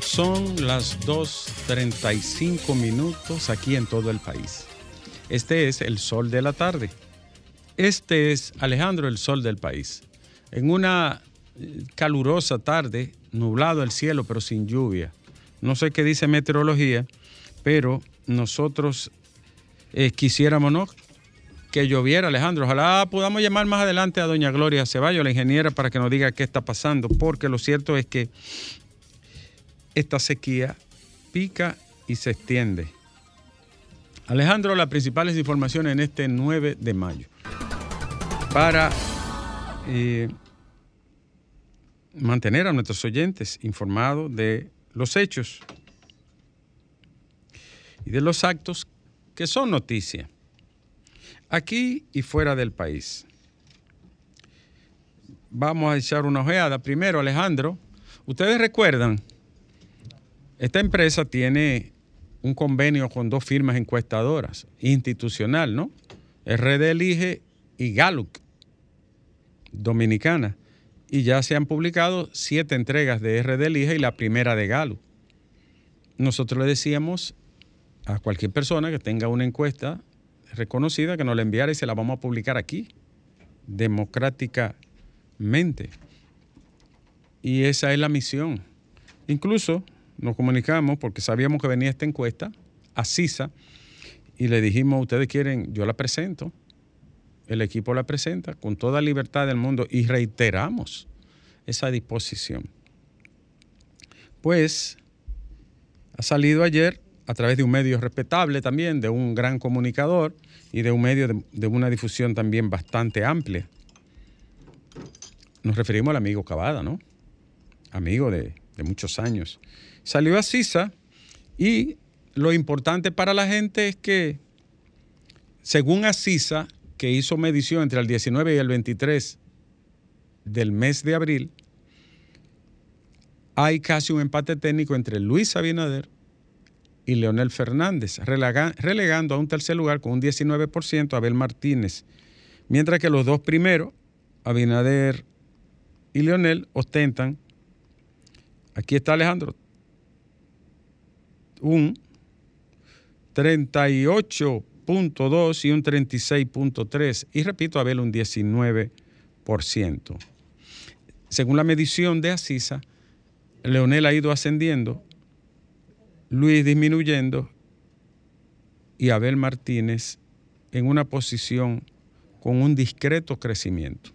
Son las 2.35 minutos aquí en todo el país. Este es el sol de la tarde. Este es Alejandro, el sol del país. En una eh, calurosa tarde, nublado el cielo, pero sin lluvia. No sé qué dice meteorología, pero nosotros eh, quisiéramos que lloviera, Alejandro. Ojalá podamos llamar más adelante a doña Gloria Ceballos, la ingeniera, para que nos diga qué está pasando, porque lo cierto es que esta sequía pica y se extiende. Alejandro, las principales informaciones en este 9 de mayo. Para eh, mantener a nuestros oyentes informados de los hechos y de los actos que son noticia, aquí y fuera del país. Vamos a echar una ojeada. Primero, Alejandro, ustedes recuerdan esta empresa tiene un convenio con dos firmas encuestadoras, institucional, ¿no? RD Elige y Gallup, dominicana. Y ya se han publicado siete entregas de RD Elige y la primera de Gallup. Nosotros le decíamos a cualquier persona que tenga una encuesta reconocida que nos la enviara y se la vamos a publicar aquí, democráticamente. Y esa es la misión. Incluso nos comunicamos porque sabíamos que venía esta encuesta a CISA y le dijimos, ustedes quieren, yo la presento, el equipo la presenta con toda libertad del mundo y reiteramos esa disposición. Pues ha salido ayer a través de un medio respetable también, de un gran comunicador y de un medio de, una difusión también bastante amplia. Nos referimos al amigo Cavada, ¿no? Amigo de muchos años. Salió a CISA y lo importante para la gente es que, según Asisa, que hizo medición entre el 19 y el 23 del mes de abril, hay casi un empate técnico entre Luis Abinader y Leonel Fernández, relegando a un tercer lugar con un 19% a Abel Martínez, mientras que los dos primeros, Abinader y Leonel, ostentan, aquí está Alejandro, un 38.2 y un 36.3 y repito, Abel un 19%. Según la medición de Asisa, Leonel ha ido ascendiendo, Luis disminuyendo y Abel Martínez en una posición con un discreto crecimiento.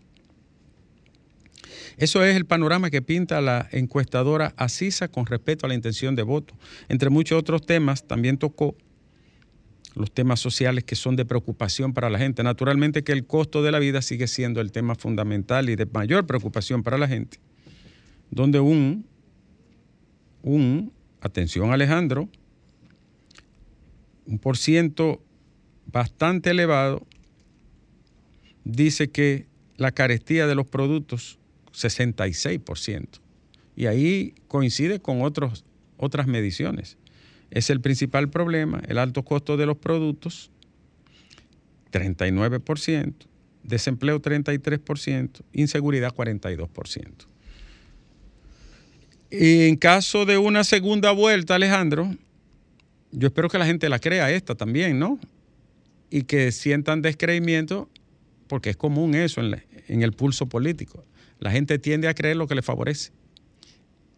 Eso es el panorama que pinta la encuestadora Asisa con respecto a la intención de voto. Entre muchos otros temas, también tocó los temas sociales que son de preocupación para la gente. Naturalmente que el costo de la vida sigue siendo el tema fundamental y de mayor preocupación para la gente. Donde un, un, atención Alejandro, un por ciento bastante elevado dice que la carestía de los productos 66%. Y ahí coincide con otros, otras mediciones. Es el principal problema, el alto costo de los productos, 39%, desempleo 33%, inseguridad 42%. Y en caso de una segunda vuelta, Alejandro, yo espero que la gente la crea esta también, ¿no? Y que sientan descreimiento, porque es común eso en, en el pulso político la gente tiende a creer lo que le favorece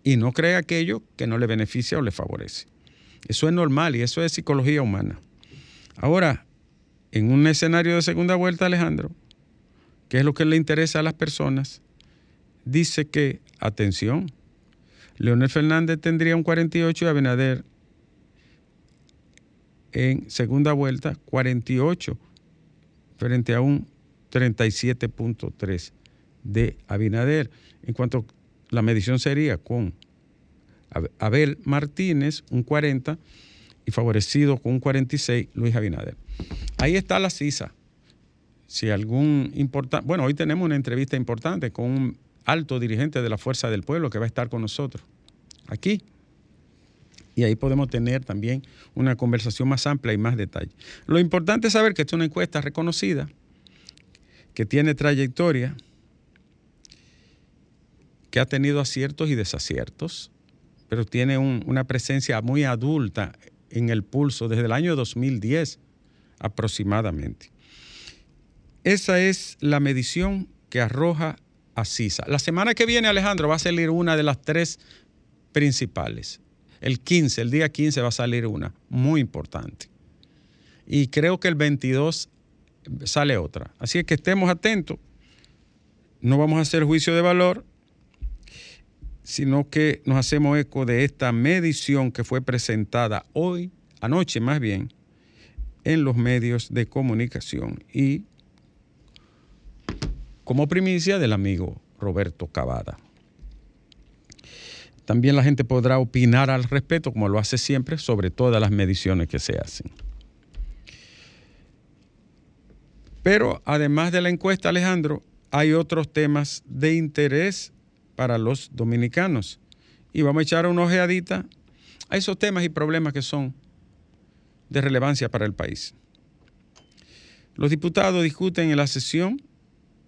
y no cree aquello que no le beneficia o le favorece. Eso es normal y eso es psicología humana. Ahora, en un escenario de segunda vuelta, Alejandro, ¿qué es lo que le interesa a las personas? Dice que, atención, Leonel Fernández tendría un 48 y Abinader en segunda vuelta 48 frente a un 37.3 de Abinader. En cuanto la medición sería con Abel Martínez, un 40, y favorecido con un 46 Luis Abinader. Ahí está la CISA. Si algún importante, bueno, hoy tenemos una entrevista importante con un alto dirigente de la Fuerza del Pueblo que va a estar con nosotros aquí. Y ahí podemos tener también una conversación más amplia y más detalle. Lo importante es saber que esta es una encuesta reconocida, que tiene trayectoria, que ha tenido aciertos y desaciertos, pero tiene una presencia muy adulta en el pulso desde el año 2010 aproximadamente. Esa es la medición que arroja a CISA. La semana que viene, Alejandro, va a salir una de las tres principales. El 15, el día 15 va a salir una, muy importante. Y creo que el 22 sale otra. Así que estemos atentos. No vamos a hacer juicio de valor, sino que nos hacemos eco de esta medición que fue presentada hoy, anoche más bien, en los medios de comunicación y como primicia del amigo Roberto Cavada. También la gente podrá opinar al respecto, como lo hace siempre, sobre todas las mediciones que se hacen. Pero además de la encuesta, Alejandro, hay otros temas de interés para los dominicanos. Y vamos a echar una ojeadita a esos temas y problemas que son de relevancia para el país. Los diputados discuten en la sesión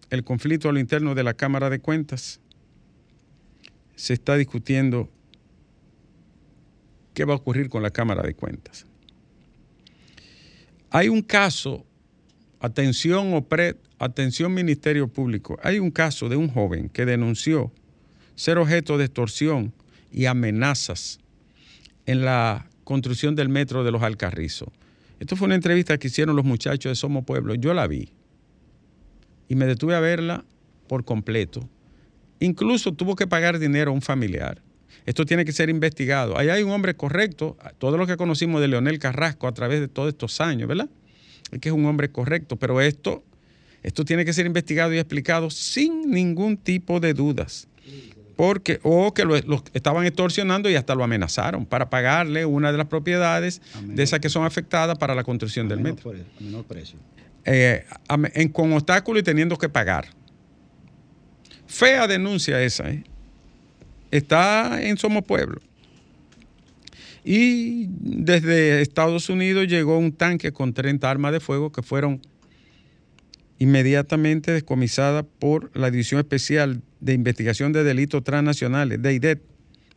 el conflicto a lo interno de la Cámara de Cuentas. Se está discutiendo qué va a ocurrir con la Cámara de Cuentas. Hay un caso, atención, OPRED, atención Ministerio Público, hay un caso de un joven que denunció ser objeto de extorsión y amenazas en la construcción del metro de los Alcarrizos. Esto fue una entrevista que hicieron los muchachos de Somos Pueblo. Yo la vi y me detuve a verla por completo. Incluso tuvo que pagar dinero a un familiar. Esto tiene que ser investigado. Ahí hay un hombre correcto, todo lo que conocimos de Leonel Carrasco a través de todos estos años, ¿verdad? Es que es un hombre correcto, pero esto, esto tiene que ser investigado y explicado sin ningún tipo de dudas porque o que lo, estaban extorsionando y hasta lo amenazaron para pagarle una de las propiedades de esas que son afectadas para la construcción del metro. a menor precio. Eh, con obstáculo y teniendo que pagar. Fea denuncia esa. ¿eh? Está en Somos Pueblo. Y desde Estados Unidos llegó un tanque con 30 armas de fuego que fueron inmediatamente descomisadas por la División Especial de Investigación de Delitos Transnacionales, DEIDET,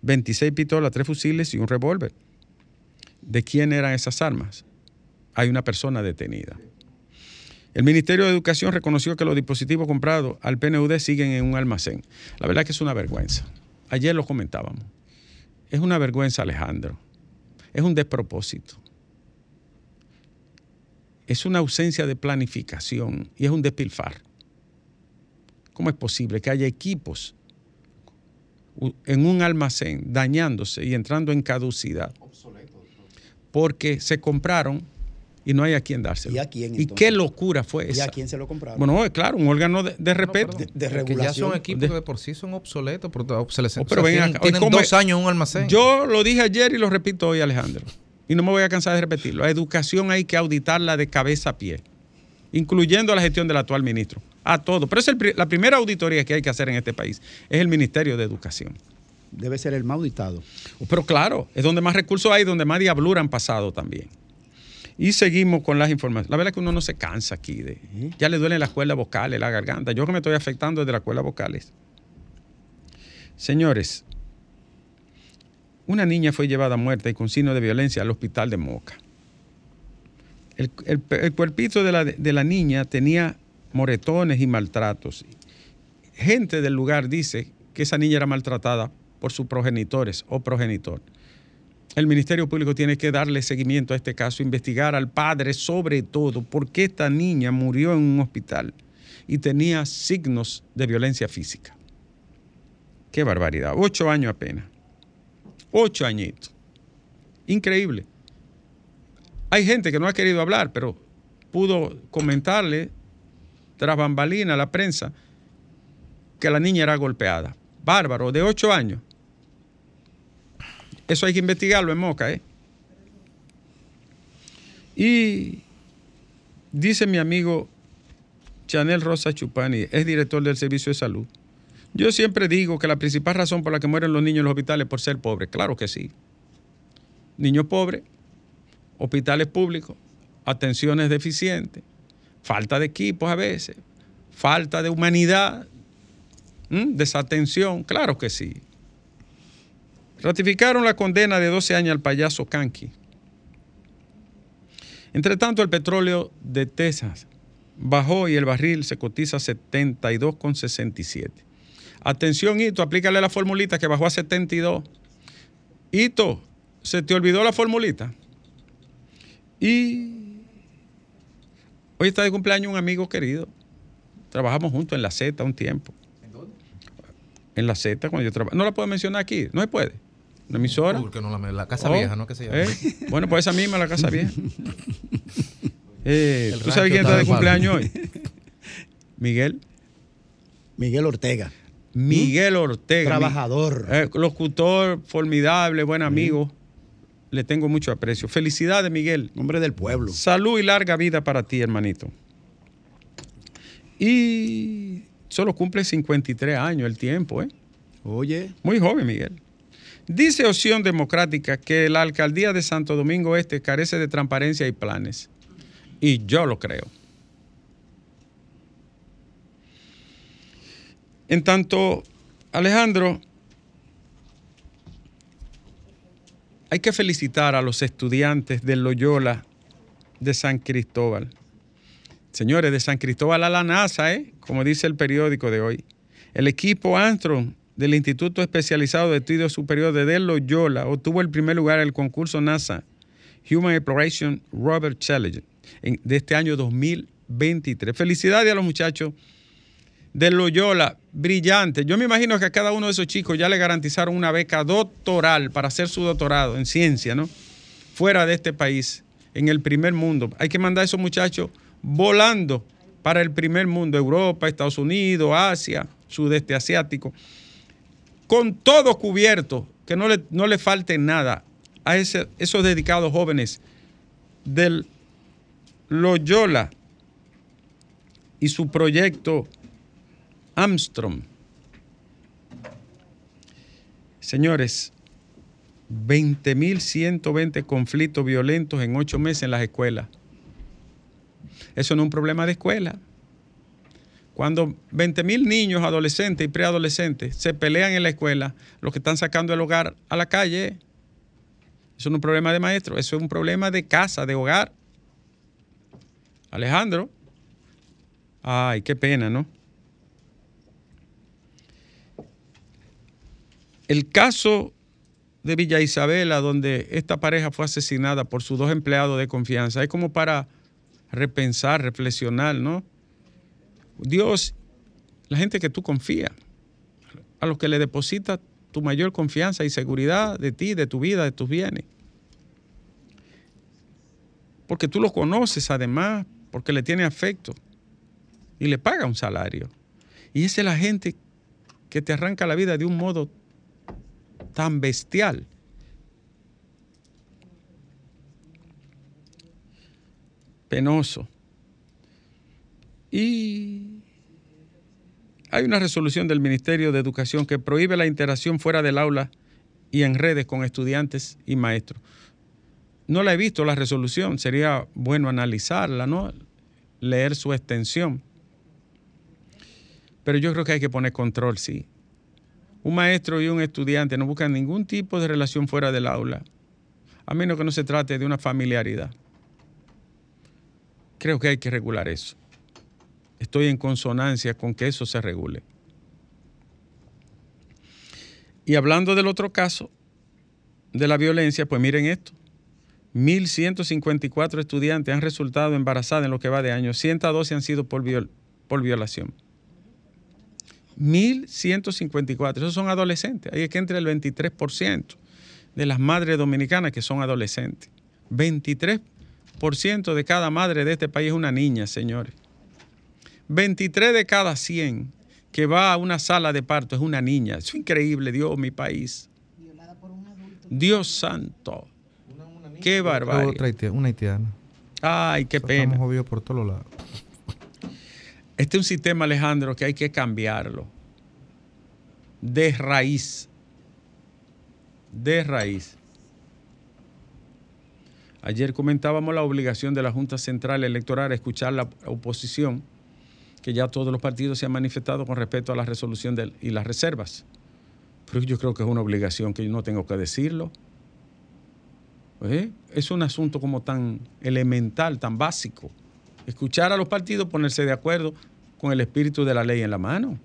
26 pistolas, 3 fusiles y un revólver. ¿De quién eran esas armas? Hay una persona detenida. El Ministerio de Educación reconoció que los dispositivos comprados al PNUD siguen en un almacén. La verdad es que es una vergüenza. Ayer lo comentábamos. Es una vergüenza, Alejandro. Es un despropósito es una ausencia de planificación y es un despilfar. ¿Cómo es posible que haya equipos en un almacén dañándose y entrando en caducidad? Porque se compraron y no hay a quién dárselo. ¿Y a quién? ¿Y qué locura fue esa? ¿Y a quién se lo compraron? Bueno, claro, un órgano de, respeto. de, regulación. ya son equipos de, por sí son obsoletos, por obsolescencia. Oh, pero tienen, dos años en un almacén. Yo lo dije ayer y lo repito hoy, Alejandro y no me voy a cansar de repetirlo, la educación hay que auditarla de cabeza a pie, incluyendo la gestión del actual ministro, a todo. Pero es la primera auditoría que hay que hacer en este país, es el Ministerio de Educación. Debe ser el más auditado. Pero claro, es donde más recursos hay, donde más diablura han pasado también. Y seguimos con las informaciones. La verdad es que uno no se cansa aquí. De, ya le duelen las cuerdas vocales, la garganta. Yo que me estoy afectando desde las cuerdas vocales. Señores, una niña fue llevada muerta y con signo de violencia al hospital de Moca. El, cuerpito de la, de la niña tenía moretones y maltratos. Gente del lugar dice que esa niña era maltratada por sus progenitores o progenitor. El Ministerio Público tiene que darle seguimiento a este caso, investigar al padre sobre todo por qué esta niña murió en un hospital y tenía signos de violencia física. Qué barbaridad, ocho años apenas. Ocho añitos. Increíble. Hay gente que no ha querido hablar, pero pudo comentarle tras bambalina a la prensa que la niña era golpeada. Bárbaro, de ocho años. Eso hay que investigarlo en Moca, ¿eh? Y dice mi amigo Chanel Rosa Chupani, es director del Servicio de Salud. Yo siempre digo que la principal razón por la que mueren los niños en los hospitales es por ser pobres. Claro que sí. Niños pobres, hospitales públicos, atenciones deficientes, falta de equipos a veces, falta de humanidad, desatención, claro que sí. Ratificaron la condena de 12 años al payaso Kanki. Entre tanto, el petróleo de Texas bajó y el barril se cotiza a 72,67. Atención, Hito, aplícale la formulita que bajó a 72. Hito, ¿se te olvidó la formulita? Y hoy está de cumpleaños un amigo querido. Trabajamos juntos en la Z un tiempo. ¿En dónde? En la Z, cuando yo trabajo. No la puedo mencionar aquí, no se puede. Una emisora. Porque no la, la Casa oh, Vieja, ¿no? Que se llama. ¿Eh? Bueno, pues esa misma, la Casa Vieja. Eh, ¿Tú sabes quién está de cumpleaños hoy? Miguel. Miguel Ortega. Miguel Ortega. Trabajador. Eh, locutor formidable, buen amigo. Le tengo mucho aprecio. Felicidades, Miguel. Hombre del pueblo. Salud y larga vida para ti, hermanito. Y solo cumple 53 años el tiempo, ¿eh? Oye. Muy joven, Miguel. Dice Opción Democrática que la alcaldía de Santo Domingo Este carece de transparencia y planes. Y yo lo creo. En tanto, Alejandro, hay que felicitar a los estudiantes de Loyola de San Cristóbal. Señores, de San Cristóbal a la NASA, ¿eh? como dice el periódico de hoy. El equipo Armstrong del Instituto Especializado de Estudios Superiores de Loyola obtuvo el primer lugar en el concurso NASA Human Exploration Robert Challenge de este año 2023. Felicidades a los muchachos de Loyola, brillante. Yo me imagino que a cada uno de esos chicos ya le garantizaron una beca doctoral para hacer su doctorado en ciencia, ¿no? Fuera de este país, en el primer mundo. Hay que mandar a esos muchachos volando para el primer mundo, Europa, Estados Unidos, Asia, sudeste asiático con todo cubierto, que no le, no le falte nada a esos dedicados jóvenes del Loyola y su proyecto Armstrong. Señores, 20.120 conflictos violentos en ocho meses en las escuelas. Eso no es un problema de escuela. Cuando 20 mil niños, adolescentes y preadolescentes se pelean en la escuela, los que están sacando el hogar a la calle, eso no es un problema de maestro, eso es un problema de casa, de hogar. Alejandro, ay, qué pena, ¿no? El caso de Villa Isabela, donde esta pareja fue asesinada por sus dos empleados de confianza, es como para repensar, reflexionar, ¿no? Dios, la gente que tú confías, a los que le depositas tu mayor confianza y seguridad de ti, de tu vida, de tus bienes. Porque tú los conoces además, porque le tienes afecto y le paga un salario. Y esa es la gente que te arranca la vida de un modo tan bestial. Penoso. Y hay una resolución del Ministerio de Educación que prohíbe la interacción fuera del aula y en redes con estudiantes y maestros. No la he visto la resolución, sería bueno analizarla, ¿no? Leer su extensión. Pero yo creo que hay que poner control, sí. Un maestro y un estudiante no buscan ningún tipo de relación fuera del aula, a menos que no se trate de una familiaridad. Creo que hay que regular eso estoy en consonancia con que eso se regule. Y hablando del otro caso, de la violencia, pues miren esto. 1.154 estudiantes han resultado embarazadas en lo que va de año. 112 han sido por, por violación. 1.154. Esos son adolescentes. Ahí es que entre el 23% de las madres dominicanas que son adolescentes. 23% de cada madre de este país es una niña, señores. 23 de cada 100 que va a una sala de parto es una niña. Es increíble, Dios, mi país. Dios santo. Qué barbaridad. una haitiana. Ay, qué pena. Estamos por todos lados. Este es un sistema, Alejandro, que hay que cambiarlo. De raíz. De raíz. Ayer comentábamos la obligación de la Junta Central Electoral a escuchar la oposición, que ya todos los partidos se han manifestado con respecto a la resolución y las reservas. Pero yo creo que es una obligación que yo no tengo que decirlo. ¿Eh? Es un asunto como tan elemental, tan básico. Escuchar a los partidos, ponerse de acuerdo con el espíritu de la ley en la mano.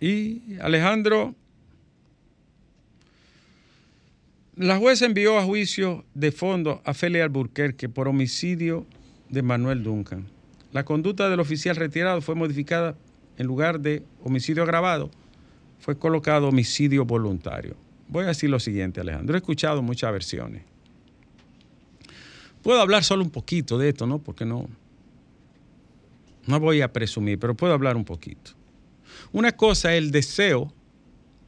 Y Alejandro, la jueza envió a juicio de fondo a Félix Alburquerque por homicidio de Manuel Duncan. La conducta del oficial retirado fue modificada en lugar de homicidio agravado fue colocado homicidio voluntario. Voy a decir lo siguiente, Alejandro. He escuchado muchas versiones. Puedo hablar solo un poquito de esto, ¿no? Porque no, no voy a presumir, pero puedo hablar un poquito. Una cosa es el deseo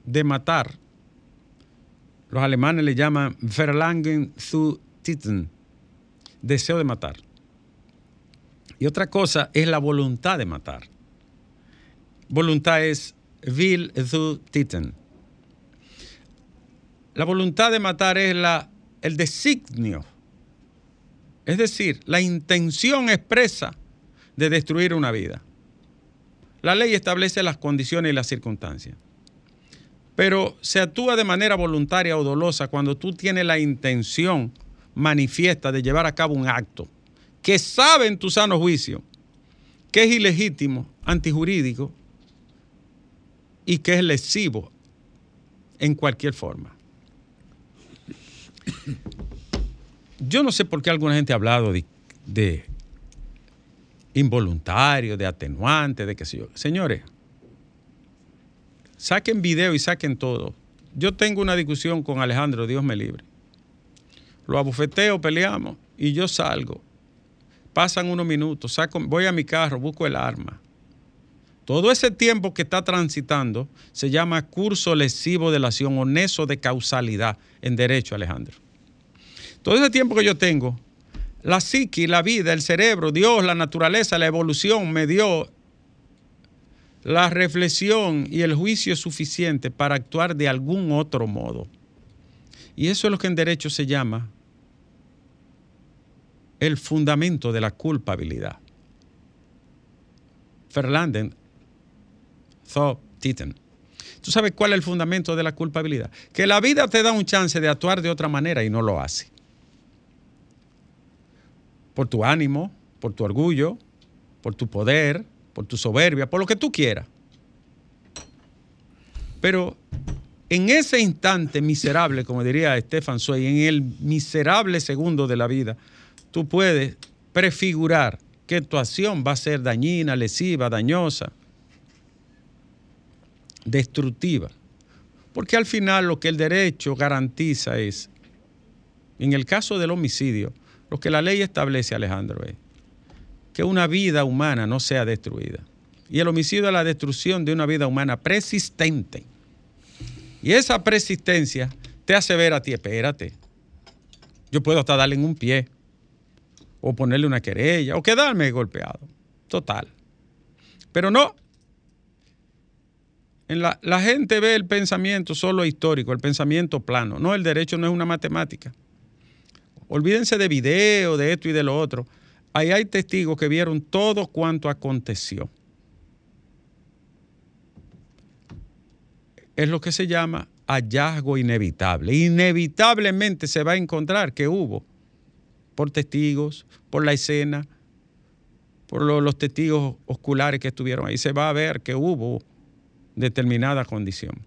de matar. Los alemanes le llaman Verlangen zu Titten, deseo de matar. Y otra cosa es la voluntad de matar. Voluntad es will zu titten. La voluntad de matar es la, el designio, es decir, la intención expresa de destruir una vida. La ley establece las condiciones y las circunstancias, pero se actúa de manera voluntaria o dolosa cuando tú tienes la intención manifiesta de llevar a cabo un acto que sabe en tu sano juicio que es ilegítimo, antijurídico y que es lesivo en cualquier forma. Yo no sé por qué alguna gente ha hablado de, involuntario, de atenuante, de qué sé yo. Señores, saquen video y saquen todo. Yo tengo una discusión con Alejandro, Dios me libre. Lo abufeteo, peleamos y yo salgo. Pasan unos minutos, voy a mi carro, busco el arma. Todo ese tiempo que está transitando se llama curso lesivo de la acción o neso de causalidad en derecho, Alejandro. Todo ese tiempo que yo tengo, la psiqui, la vida, el cerebro, Dios, la naturaleza, la evolución me dio la reflexión y el juicio suficiente para actuar de algún otro modo. Y eso es lo que en derecho se llama el fundamento de la culpabilidad. Fernández ¿Tú sabes cuál es el fundamento de la culpabilidad? Que la vida te da un chance de actuar de otra manera y no lo hace. Por tu ánimo, por tu orgullo, por tu poder, por tu soberbia, por lo que tú quieras. Pero en ese instante miserable, como diría Stefan Zweig, en el miserable segundo de la vida, tú puedes prefigurar que tu acción va a ser dañina, lesiva, dañosa destructiva. Porque al final lo que el derecho garantiza es, en el caso del homicidio, lo que la ley establece, Alejandro, es que una vida humana no sea destruida. Y el homicidio es la destrucción de una vida humana persistente. Y esa persistencia te hace ver a ti, espérate. Yo puedo hasta darle en un pie, o ponerle una querella, o quedarme golpeado. Total. Pero no, la, la, gente ve el pensamiento solo histórico, el pensamiento plano. No, el derecho no es una matemática. Olvídense de video, de esto y de lo otro. Ahí hay testigos que vieron todo cuanto aconteció. Es lo que se llama hallazgo inevitable. Inevitablemente se va a encontrar que hubo, por testigos, por la escena, por los testigos oculares que estuvieron ahí, se va a ver que hubo determinada condición.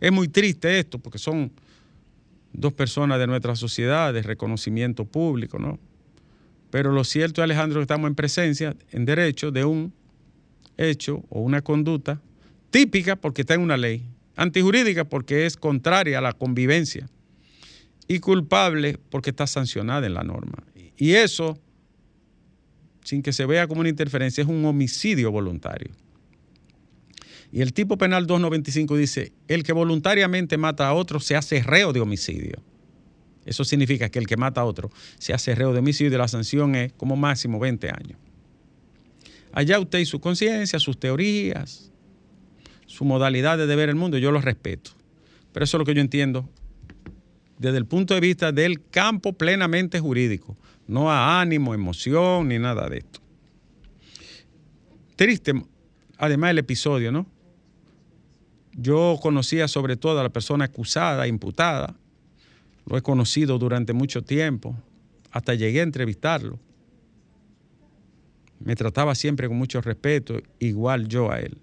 Es muy triste esto porque son dos personas de nuestra sociedad de reconocimiento público, ¿no? Pero lo cierto, Alejandro, que estamos en presencia, en derecho, de un hecho o una conducta típica porque está en una ley, antijurídica porque es contraria a la convivencia y culpable porque está sancionada en la norma. Y eso, sin que se vea como una interferencia, es un homicidio voluntario. Y el tipo penal 295 dice, el que voluntariamente mata a otro se hace reo de homicidio. Eso significa que el que mata a otro se hace reo de homicidio y la sanción es como máximo 20 años. Allá usted y su conciencia, sus teorías, su modalidad de ver el mundo, yo lo respeto. Pero eso es lo que yo entiendo desde el punto de vista del campo plenamente jurídico, no a ánimo, emoción ni nada de esto. Triste, además el episodio, ¿no? Yo conocía sobre todo a la persona acusada, imputada, lo he conocido durante mucho tiempo, hasta llegué a entrevistarlo. Me trataba siempre con mucho respeto, igual yo a él.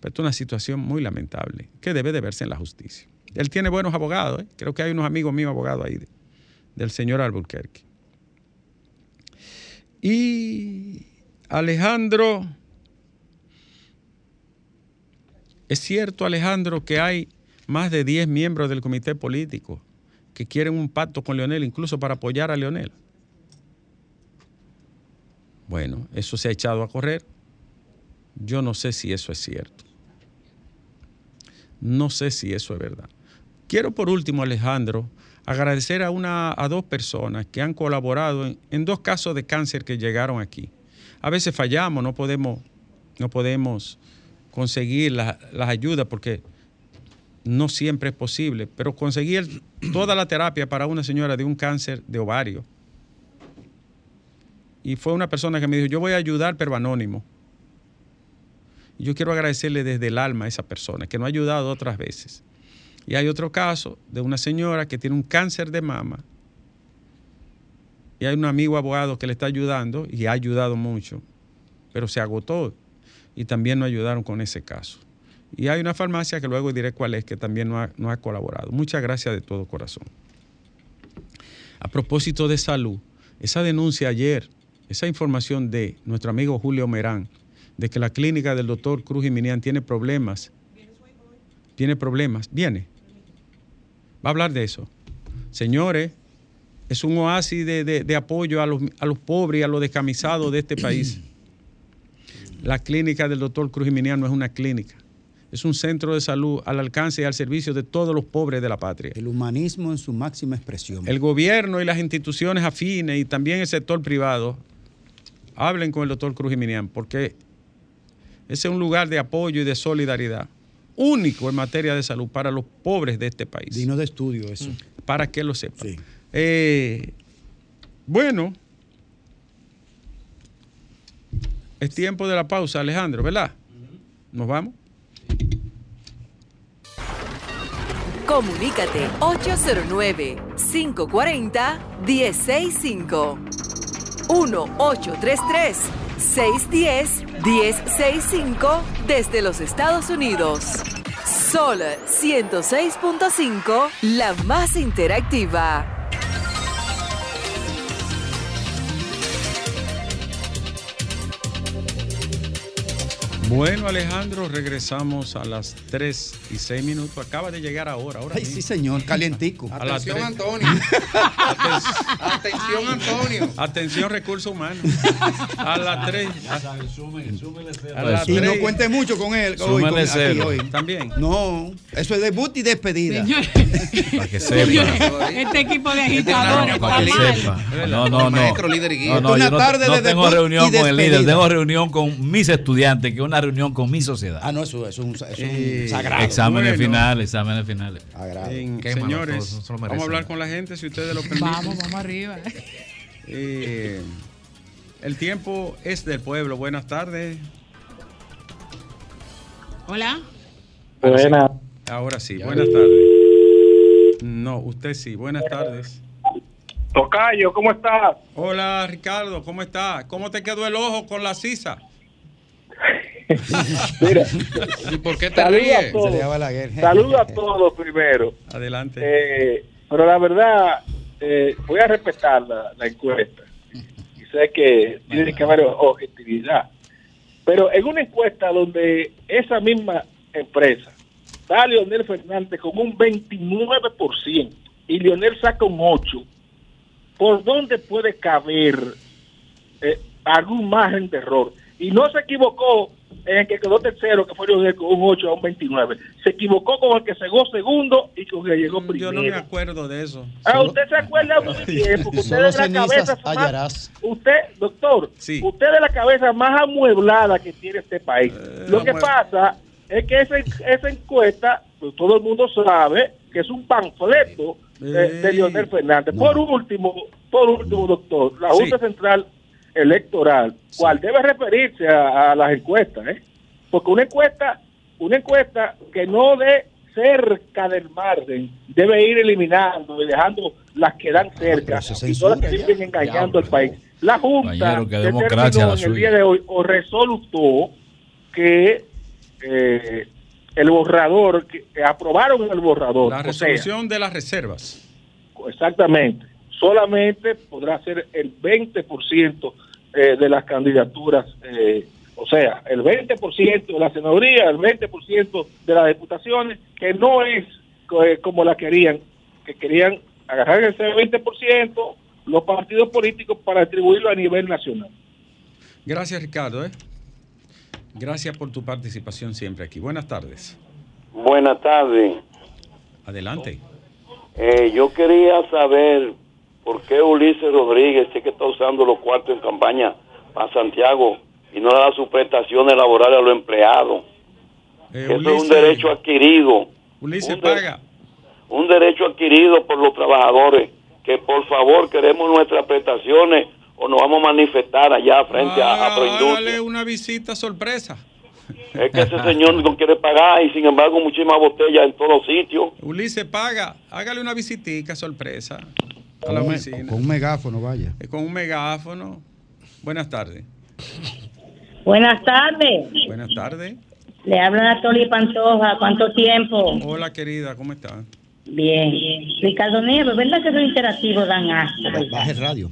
Pero es una situación muy lamentable que debe de verse en la justicia. Él tiene buenos abogados, ¿eh? creo que hay unos amigos míos abogados ahí del señor Albuquerque. Y Alejandro, es cierto Alejandro que hay más de 10 miembros del comité político que quieren un pacto con Leonel, incluso para apoyar a Leonel. Bueno, eso se ha echado a correr. Yo no sé si eso es cierto. No sé si eso es verdad. Quiero por último, Alejandro, agradecer a, una, a dos personas que han colaborado en, dos casos de cáncer que llegaron aquí. A veces fallamos, no podemos, no podemos conseguir las ayudas porque no siempre es posible, pero conseguir toda la terapia para una señora de un cáncer de ovario. Y fue una persona que me dijo, yo voy a ayudar, pero anónimo. Y yo quiero agradecerle desde el alma a esa persona, que nos ha ayudado otras veces. Y hay otro caso de una señora que tiene un cáncer de mama. Y hay un amigo abogado que le está ayudando y ha ayudado mucho, pero se agotó y también nos ayudaron con ese caso. Y hay una farmacia que luego diré cuál es, que también no ha, no ha colaborado. Muchas gracias de todo corazón. A propósito de salud, esa denuncia ayer, esa información de nuestro amigo Julio Merán, de que la clínica del doctor Cruz Minian tiene problemas. Tiene problemas. Viene. Va a hablar de eso. Señores, es un oasis de, apoyo a los, a los, pobres y a los descamisados de este país. La clínica del doctor Cruz Jiménez no es una clínica. Es un centro de salud al alcance y al servicio de todos los pobres de la patria. El humanismo en su máxima expresión. El gobierno y las instituciones afines y también el sector privado hablen con el doctor Cruz Jiménez porque ese es un lugar de apoyo y de solidaridad único en materia de salud para los pobres de este país. Digno de estudio eso. Para que lo sepan. Eh, bueno, es tiempo de la pausa, Alejandro, ¿verdad? ¿Nos vamos? Comunícate 809-540-1065. 1-833-610-1065 desde los Estados Unidos. Sol 106.5, la más interactiva. Bueno, Alejandro, regresamos a las 3 y 6 minutos. Acaba de llegar ahora. ahora Ay, sí, señor, calientico. Atención, Antonio. Atención, Antonio. Atención, recursos humanos. A las 3. Y no cuente mucho con él hoy, con, hoy. También. No, eso es debut y despedida. Para que sepa. Este equipo de agitadores Para que sepa. No, no, no. Maestro, líder y guía. No, no, yo no, tengo reunión con el líder, tengo reunión con mis estudiantes, que es una reunión con mi sociedad. Ah, no, eso, es un, eh, sagrado. Exámenes finales, exámenes finales. señores, vamos a hablar con la gente si ustedes lo permiten. Vamos, vamos arriba. Eh, el tiempo es del pueblo. Buenas tardes. Hola. Buenas. Ahora sí, buenas tardes. No, usted sí, buenas tardes. Tocayo, ¿cómo estás? Hola Ricardo, ¿cómo estás? ¿Cómo te quedó el ojo con la sisa? Mira, ¿y por qué te ríes? Saludos a todos primero. Adelante. Eh, pero la verdad, eh, voy a respetar la, encuesta. Y sé que tiene que haber objetividad. Pero en una encuesta donde esa misma empresa da a Leonel Fernández con un 29% y Leonel saca un 8%, ¿por dónde puede caber eh, algún margen de error? Y no se equivocó en el que quedó tercero, que fue con un 8 a un 29. Se equivocó con el que llegó segundo y con el que llegó primero. Mm, yo no me acuerdo de eso. Ah, usted se acuerda de un tiempo, usted de la cabeza más, usted, doctor, usted de la cabeza más amueblada que tiene este país. Eh, Lo que pasa es que esa, esa encuesta, pues, todo el mundo sabe que es un panfleto de, Leonel Fernández. Por último, por último, doctor, la Junta Central Electoral, cual debe referirse a, las encuestas, ¿eh? porque una encuesta, una encuesta que no dé cerca del margen debe ir eliminando y dejando las que dan cerca y todas las que siguen engañando al país. La Junta que determinó en el día de hoy o resolutó que eh, el borrador, que, aprobaron el borrador. La resolución de las reservas. Exactamente. Solamente podrá ser el 20% eh, de las candidaturas, eh, o sea, el 20% de la senaduría, el 20% de las diputaciones, que no es eh, como la querían, que querían agarrar ese 20% los partidos políticos para distribuirlo a nivel nacional. Gracias, Ricardo. ¿eh? Gracias por tu participación siempre aquí. Buenas tardes. Buenas tardes. Adelante. Eh, yo quería saber por qué Ulises Rodríguez que está usando los cuartos en campaña para Santiago y no da sus prestaciones laborales a los empleados. Eh, Eso es un derecho adquirido. Ulises paga. Un derecho adquirido por los trabajadores que por favor queremos nuestras prestaciones o nos vamos a manifestar allá frente a, a Proindustria. una visita sorpresa. Es que ese señor no quiere pagar y sin embargo muchísimas botellas en todos los sitios. Ulises paga, hágale una visitica sorpresa a la oficina. Con un megáfono, vaya. Eh, con un megáfono. Buenas tardes. Buenas tardes. Buenas tardes. Le habla Toli Pantoja. ¿Cuánto tiempo? Hola, querida, ¿cómo estás? Bien. Ricardo Nieves, ¿verdad que es interactivo dan asco? Baje radio.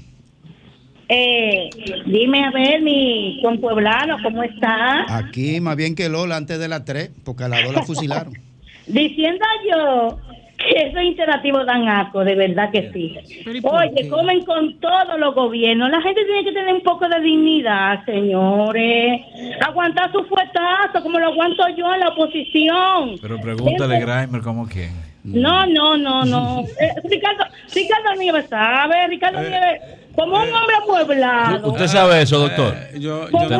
Eh, dime a ver, mi pueblano, ¿cómo está? Aquí, más bien que Lola antes de las 3, porque a las 2 la fusilaron. Diciendo yo que esos interactivos dan asco, de verdad que sí. Oye, comen con todos los gobiernos. La gente tiene que tener un poco de dignidad, señores. Aguantar su fuetazo, como lo aguanto yo en la oposición. Pero pregúntale, Grimer, ¿cómo quién? No, no, no, no. Eh, Ricardo, Ricardo Nieves sabe, Ricardo eh, Nieves, como un hombre amueblado. ¿Usted sabe eso, doctor? Eh, yo, yo no,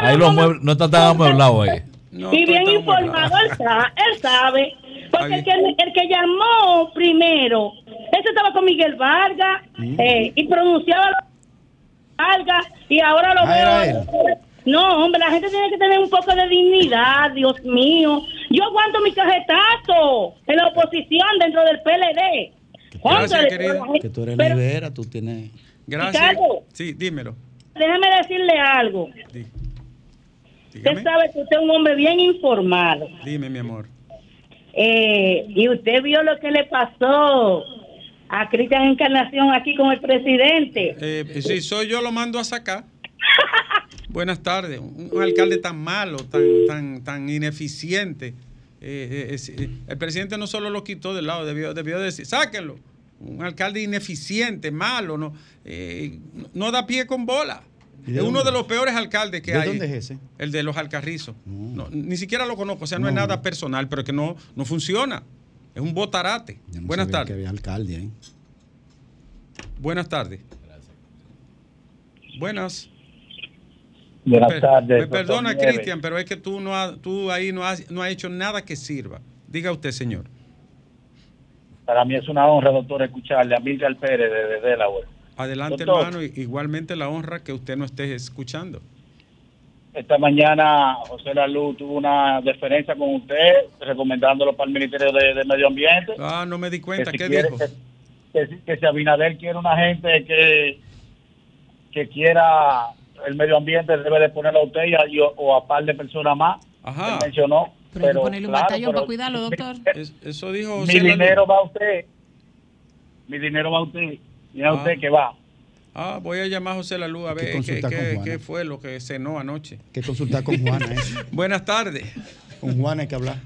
ahí los muebles no está tan amueblado ahí. y bien informado, él, él sabe. Porque el que, el que, llamó primero, ese estaba con Miguel Vargas mm. eh, y pronunciaba Vargas y ahora lo ah, veo. No, hombre, la gente tiene que tener un poco de dignidad, Dios mío. Yo aguanto mi cajetazo en la oposición dentro del PLD. Gracias, querida. Que tú eres libera, tú tienes... Gracias. sí, dímelo. Déjame decirle algo. Usted sabe que usted es un hombre bien informado. Dime, mi amor. Eh, y usted vio lo que le pasó a Cristian Encarnación aquí con el presidente. Eh, si soy yo, lo mando a sacar. Buenas tardes. Un, alcalde tan malo, tan, tan, tan ineficiente. Eh, eh, el presidente no solo lo quitó del lado, debió, debió decir, sáquenlo. Un alcalde ineficiente, malo, no, no da pie con bola. Es uno de los peores alcaldes que hay. ¿De dónde es ese? El de los Alcarrizos. ni siquiera lo conozco, o sea, no, es nada personal, pero que no, no funciona. Es un botarate. Buenas tardes. Que alcalde. Buenas tardes. Buenas. Buenas tardes. Me perdona, Cristian, pero es que tú, no tú ahí no has, no has hecho nada que sirva. Diga usted, señor. Para mí es una honra, doctor, escucharle a Miguel Pérez de Delaware. Adelante, hermano, igualmente la honra que usted no esté escuchando. Esta mañana José Lalu tuvo una deferencia con usted, recomendándolo para el Ministerio de, Medio Ambiente. Ah, no me di cuenta, ¿qué dijo? Que, si Abinader quiere una gente que, que quiera el medio ambiente, debe de ponerlo a usted y o a par de personas más. Ajá. mencionó. Pero, ponerle un batallón para cuidarlo, doctor. eso dijo José Mi dinero va a usted. Mi dinero va a usted Mira usted ah. que va. Ah, voy a llamar a José Lalu a ver qué, fue lo que cenó anoche. Que consultar con Juana. ¿eh? Buenas tardes. Con Juana hay que hablar.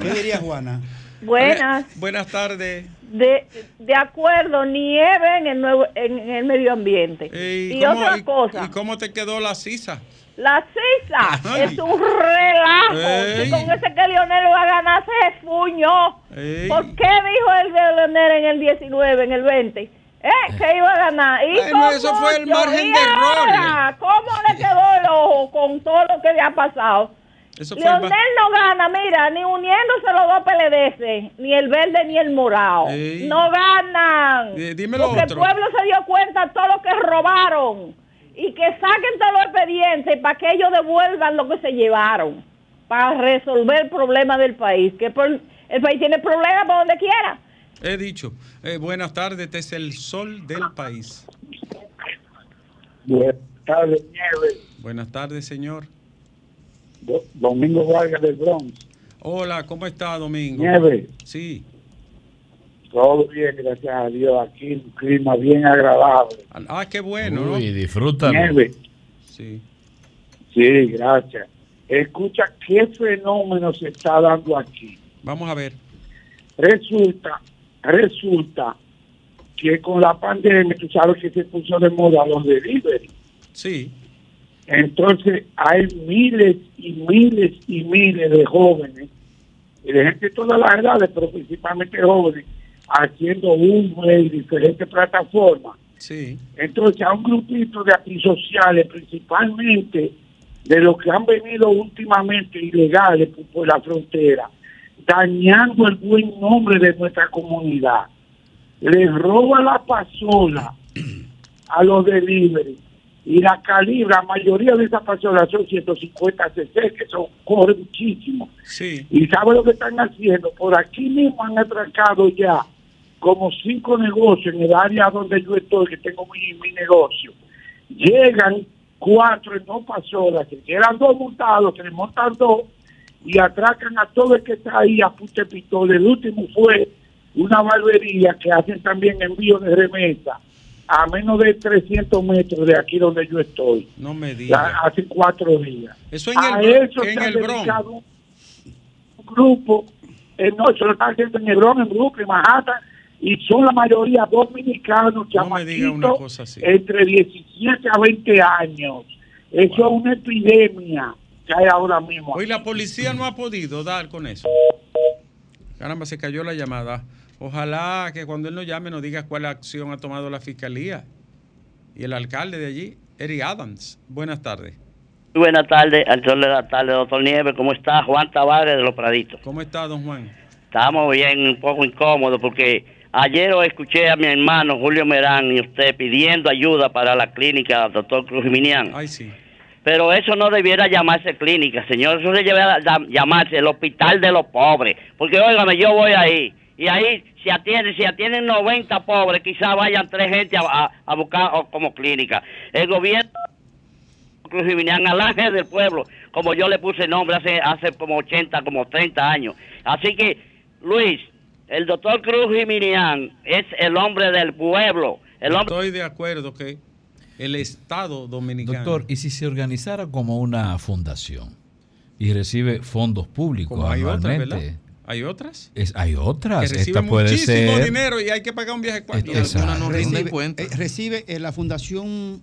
¿Qué diría Juana? Buenas. Buenas tardes. De, de acuerdo, nieve en el, nuevo, en el medio ambiente. y, otra cosa. ¿Y cómo te quedó la sisa? La CISA es un relajo. Y con ese que Lionel va a ganar se fuñó. ¿Por qué dijo el de Leonel en el 19, en el 20? ¿Eh? Que iba a ganar. ¿Y eso fue el margen de error. ¿Cómo le quedó el ojo con todo lo que le ha pasado? Leonel no gana, mira, ni uniéndose los dos PLDC, ni el verde ni el morado. No ganan. porque el pueblo se dio cuenta de todo lo que robaron. Y que saquen todos los expedientes para que ellos devuelvan lo que se llevaron. Para resolver el problema del país. Que el país tiene problemas por donde quiera. He dicho. Eh, buenas tardes, este es el sol del país. Buenas tardes, Buenas tardes, señor. Domingo Vargas del Bronx. Hola, ¿cómo está Domingo? Nieve. Sí. Todo bien, gracias a Dios. Aquí un clima bien agradable. Ah, qué bueno, ¿no? Y disfruta. Nieve. Sí. Sí, gracias. Escucha, ¿qué fenómeno se está dando aquí? Vamos a ver. Resulta, resulta que con la pandemia, tú sabes que se puso de moda los delivery. Sí. Entonces hay miles y miles y miles de jóvenes, y de gente de todas las edades, pero principalmente jóvenes, haciendo Uber y diferentes plataformas. Sí. Entonces hay un grupito de sociales, principalmente de los que han venido últimamente ilegales por, la frontera, dañando el buen nombre de nuestra comunidad. Les roba la pasola a los delivery y la calibre, la mayoría de esas personas son 150 cc, que son, corre muchísimo. Sí. Y sabe lo que están haciendo? Por aquí mismo han atracado ya como cinco negocios en el área donde yo estoy, que tengo mi, mi negocio. Llegan cuatro en dos pasolas, se quedan dos montados, se les montan dos y atracan a todo el que está ahí a punta pistola. El último fue una barbería que hacen también envío de remesa a menos de 300 metros de aquí donde yo estoy. No me digas. Hace cuatro días. Eso en el, en el Bronx. Un grupo, eh, no, eso lo están haciendo en el Bronx, en Brooklyn, Manhattan, y son la mayoría dominicanos, no me diga una cosa así. entre 17 a 20 años. Eso es una epidemia que hay ahora mismo. Hoy la policía no ha podido dar con eso. Caramba, se cayó la llamada. Ojalá que cuando él nos llame nos diga cuál acción ha tomado la fiscalía y el alcalde de allí, Eric Adams. Buenas tardes. Buenas tardes, al sol de la tarde, doctor Nieves. ¿Cómo está? Juan Tavares de Los Praditos. ¿Cómo está, don Juan? Estamos bien, un poco incómodos porque ayer escuché a mi hermano Julio Merán y usted pidiendo ayuda para la clínica doctor Cruz Jiminián. Ay, sí. Pero eso no debiera llamarse clínica, señor. Eso debiera llamarse el hospital de los pobres. Porque, óigame, yo voy ahí y ahí si atienden, si atienden 90 pobres, quizás vayan tres gente a, buscar como clínica. El gobierno Cruz al ángel del pueblo, como yo le puse nombre hace, hace como 80, como 30 años. Así que, Luis, el doctor Cruz Jiménez es el hombre del pueblo. El Estoy de acuerdo que el Estado dominicano. Doctor, ¿y si se organizara como una fundación y recibe fondos públicos anualmente? ¿Hay otras? Es, hay otras. Que Esta puede muchísimo dinero y hay que pagar un viaje. no recibe, eh, recibe eh, la Fundación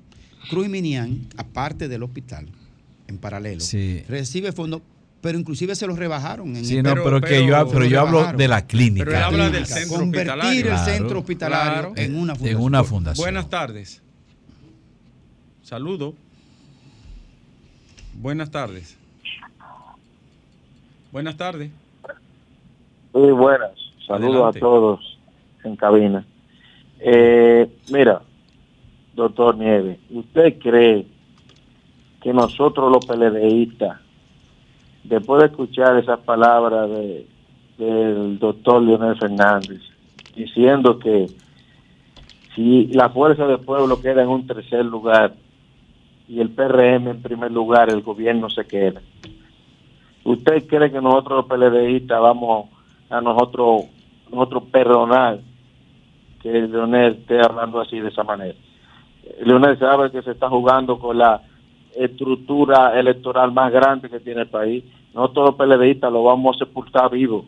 Cruz Minian, aparte del hospital, en paralelo, recibe fondos, pero inclusive se los rebajaron. En sí, no, pero, que yo, pero yo hablo de la clínica. Pero él habla del centro Convertir el centro hospitalario en, una fundación. en una fundación. Buenas tardes. Saludo. Buenas tardes. Buenas tardes. Muy buenas. Saludos a todos en cabina. Eh, mira, doctor Nieves, ¿usted cree que nosotros los PLDistas, después de escuchar esas palabras de, del doctor Leonel Fernández, diciendo que si la fuerza del pueblo queda en un tercer lugar y el PRM en primer lugar, el gobierno se queda. ¿Usted cree que nosotros los PLDistas vamos a nosotros, nosotros perdonar que Leonel esté hablando así de esa manera. Leonel sabe que se está jugando con la estructura electoral más grande que tiene el país. Nosotros los PLDistas lo vamos a sepultar vivo.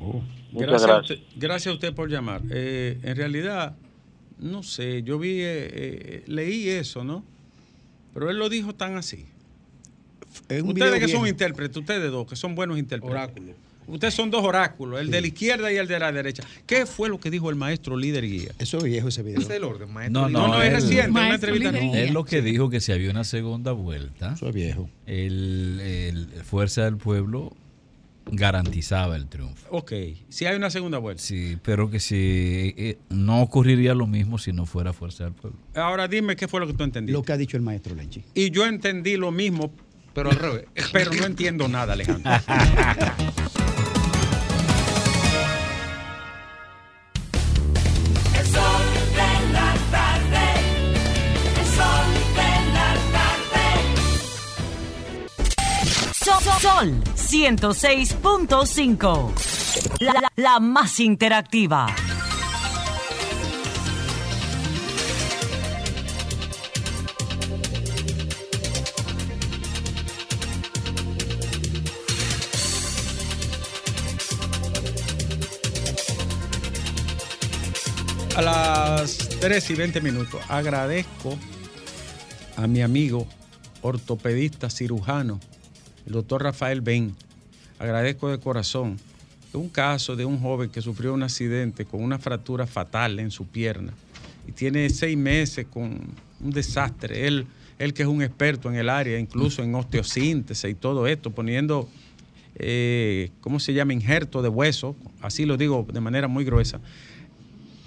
Oh. gracias, gracias. A usted, gracias a usted por llamar. Eh, en realidad, no sé, yo vi, eh, eh, leí eso, ¿no? Pero él lo dijo tan así. ustedes que son intérpretes, ustedes dos, que son buenos intérpretes. Oráculos. Ustedes son dos oráculos, el de la izquierda y el de la derecha. ¿Qué fue lo que dijo el maestro líder guía? Eso es viejo ese video. es el orden, maestro. No, no, no, es reciente, una entrevista. Es lo que dijo que si había una segunda vuelta, Eso es viejo. El, el Fuerza del Pueblo garantizaba el triunfo. Ok, si hay una segunda vuelta. Sí, pero que si eh, no ocurriría lo mismo si no fuera Fuerza del Pueblo. Ahora dime qué fue lo que tú entendiste. Lo que ha dicho el maestro Lenchi. Y yo entendí lo mismo, pero al revés. pero no entiendo nada, Alejandro. Sol 106.5. La, la, más interactiva. A las 3 y 20 minutos agradezco a mi amigo ortopedista cirujano doctor Rafael Ben. Agradezco de corazón. un caso de un joven que sufrió un accidente con una fractura fatal en su pierna y tiene seis meses con un desastre. Él, él que es un experto en el área, incluso en osteosíntesis y todo esto, poniendo, eh, ¿cómo se llama? Injerto de hueso, así lo digo de manera muy gruesa.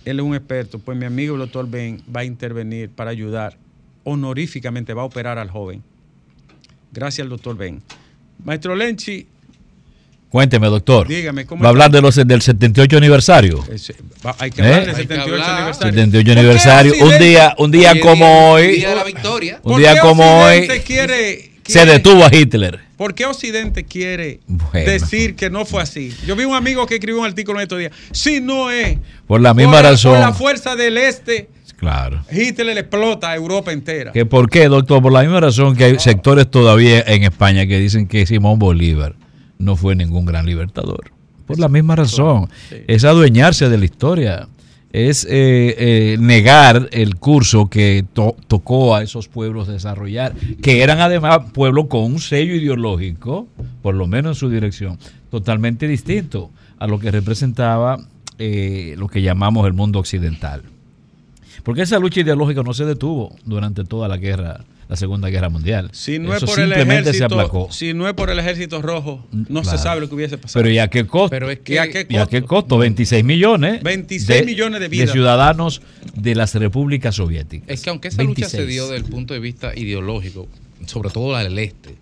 Él es un experto, pues mi amigo el doctor Ben va a intervenir para ayudar honoríficamente, va a operar al joven. Gracias doctor Ben. Maestro Lenchi. Cuénteme, doctor. Dígame, ¿cómo ¿Va a hablar de los, del 78 aniversario? hay que hablar ¿Eh? del 78 aniversario. 78 aniversario. Un día, un día como hoy. Un día de la victoria. Un día como hoy. Quiere, se detuvo a Hitler. ¿Por qué Occidente quiere decir que no fue así? Yo vi un amigo que escribió un artículo en estos días. Si no es. Por la misma razón. Por la fuerza del este Claro. Hitler explota a Europa entera. ¿Que ¿Por qué, doctor? Por la misma razón que hay sectores todavía en España que dicen que Simón Bolívar no fue ningún gran libertador. Por la misma razón. Es adueñarse de la historia. Es eh, eh, negar el curso que tocó a esos pueblos desarrollar, que eran además pueblos con un sello ideológico, por lo menos en su dirección, totalmente distinto a lo que representaba eh, lo que llamamos el mundo occidental. Porque esa lucha ideológica no se detuvo durante toda la guerra, la Segunda Guerra Mundial. Si no es por el ejército, si no es por el ejército rojo, no se sabe lo que hubiese pasado. Pero ¿y a qué costo? Pero es que, ¿Y a qué costo? 26 millones. 26 millones de vidas. De ciudadanos de las repúblicas soviéticas. Es que aunque esa lucha se dio desde el punto de vista ideológico, sobre todo la del este,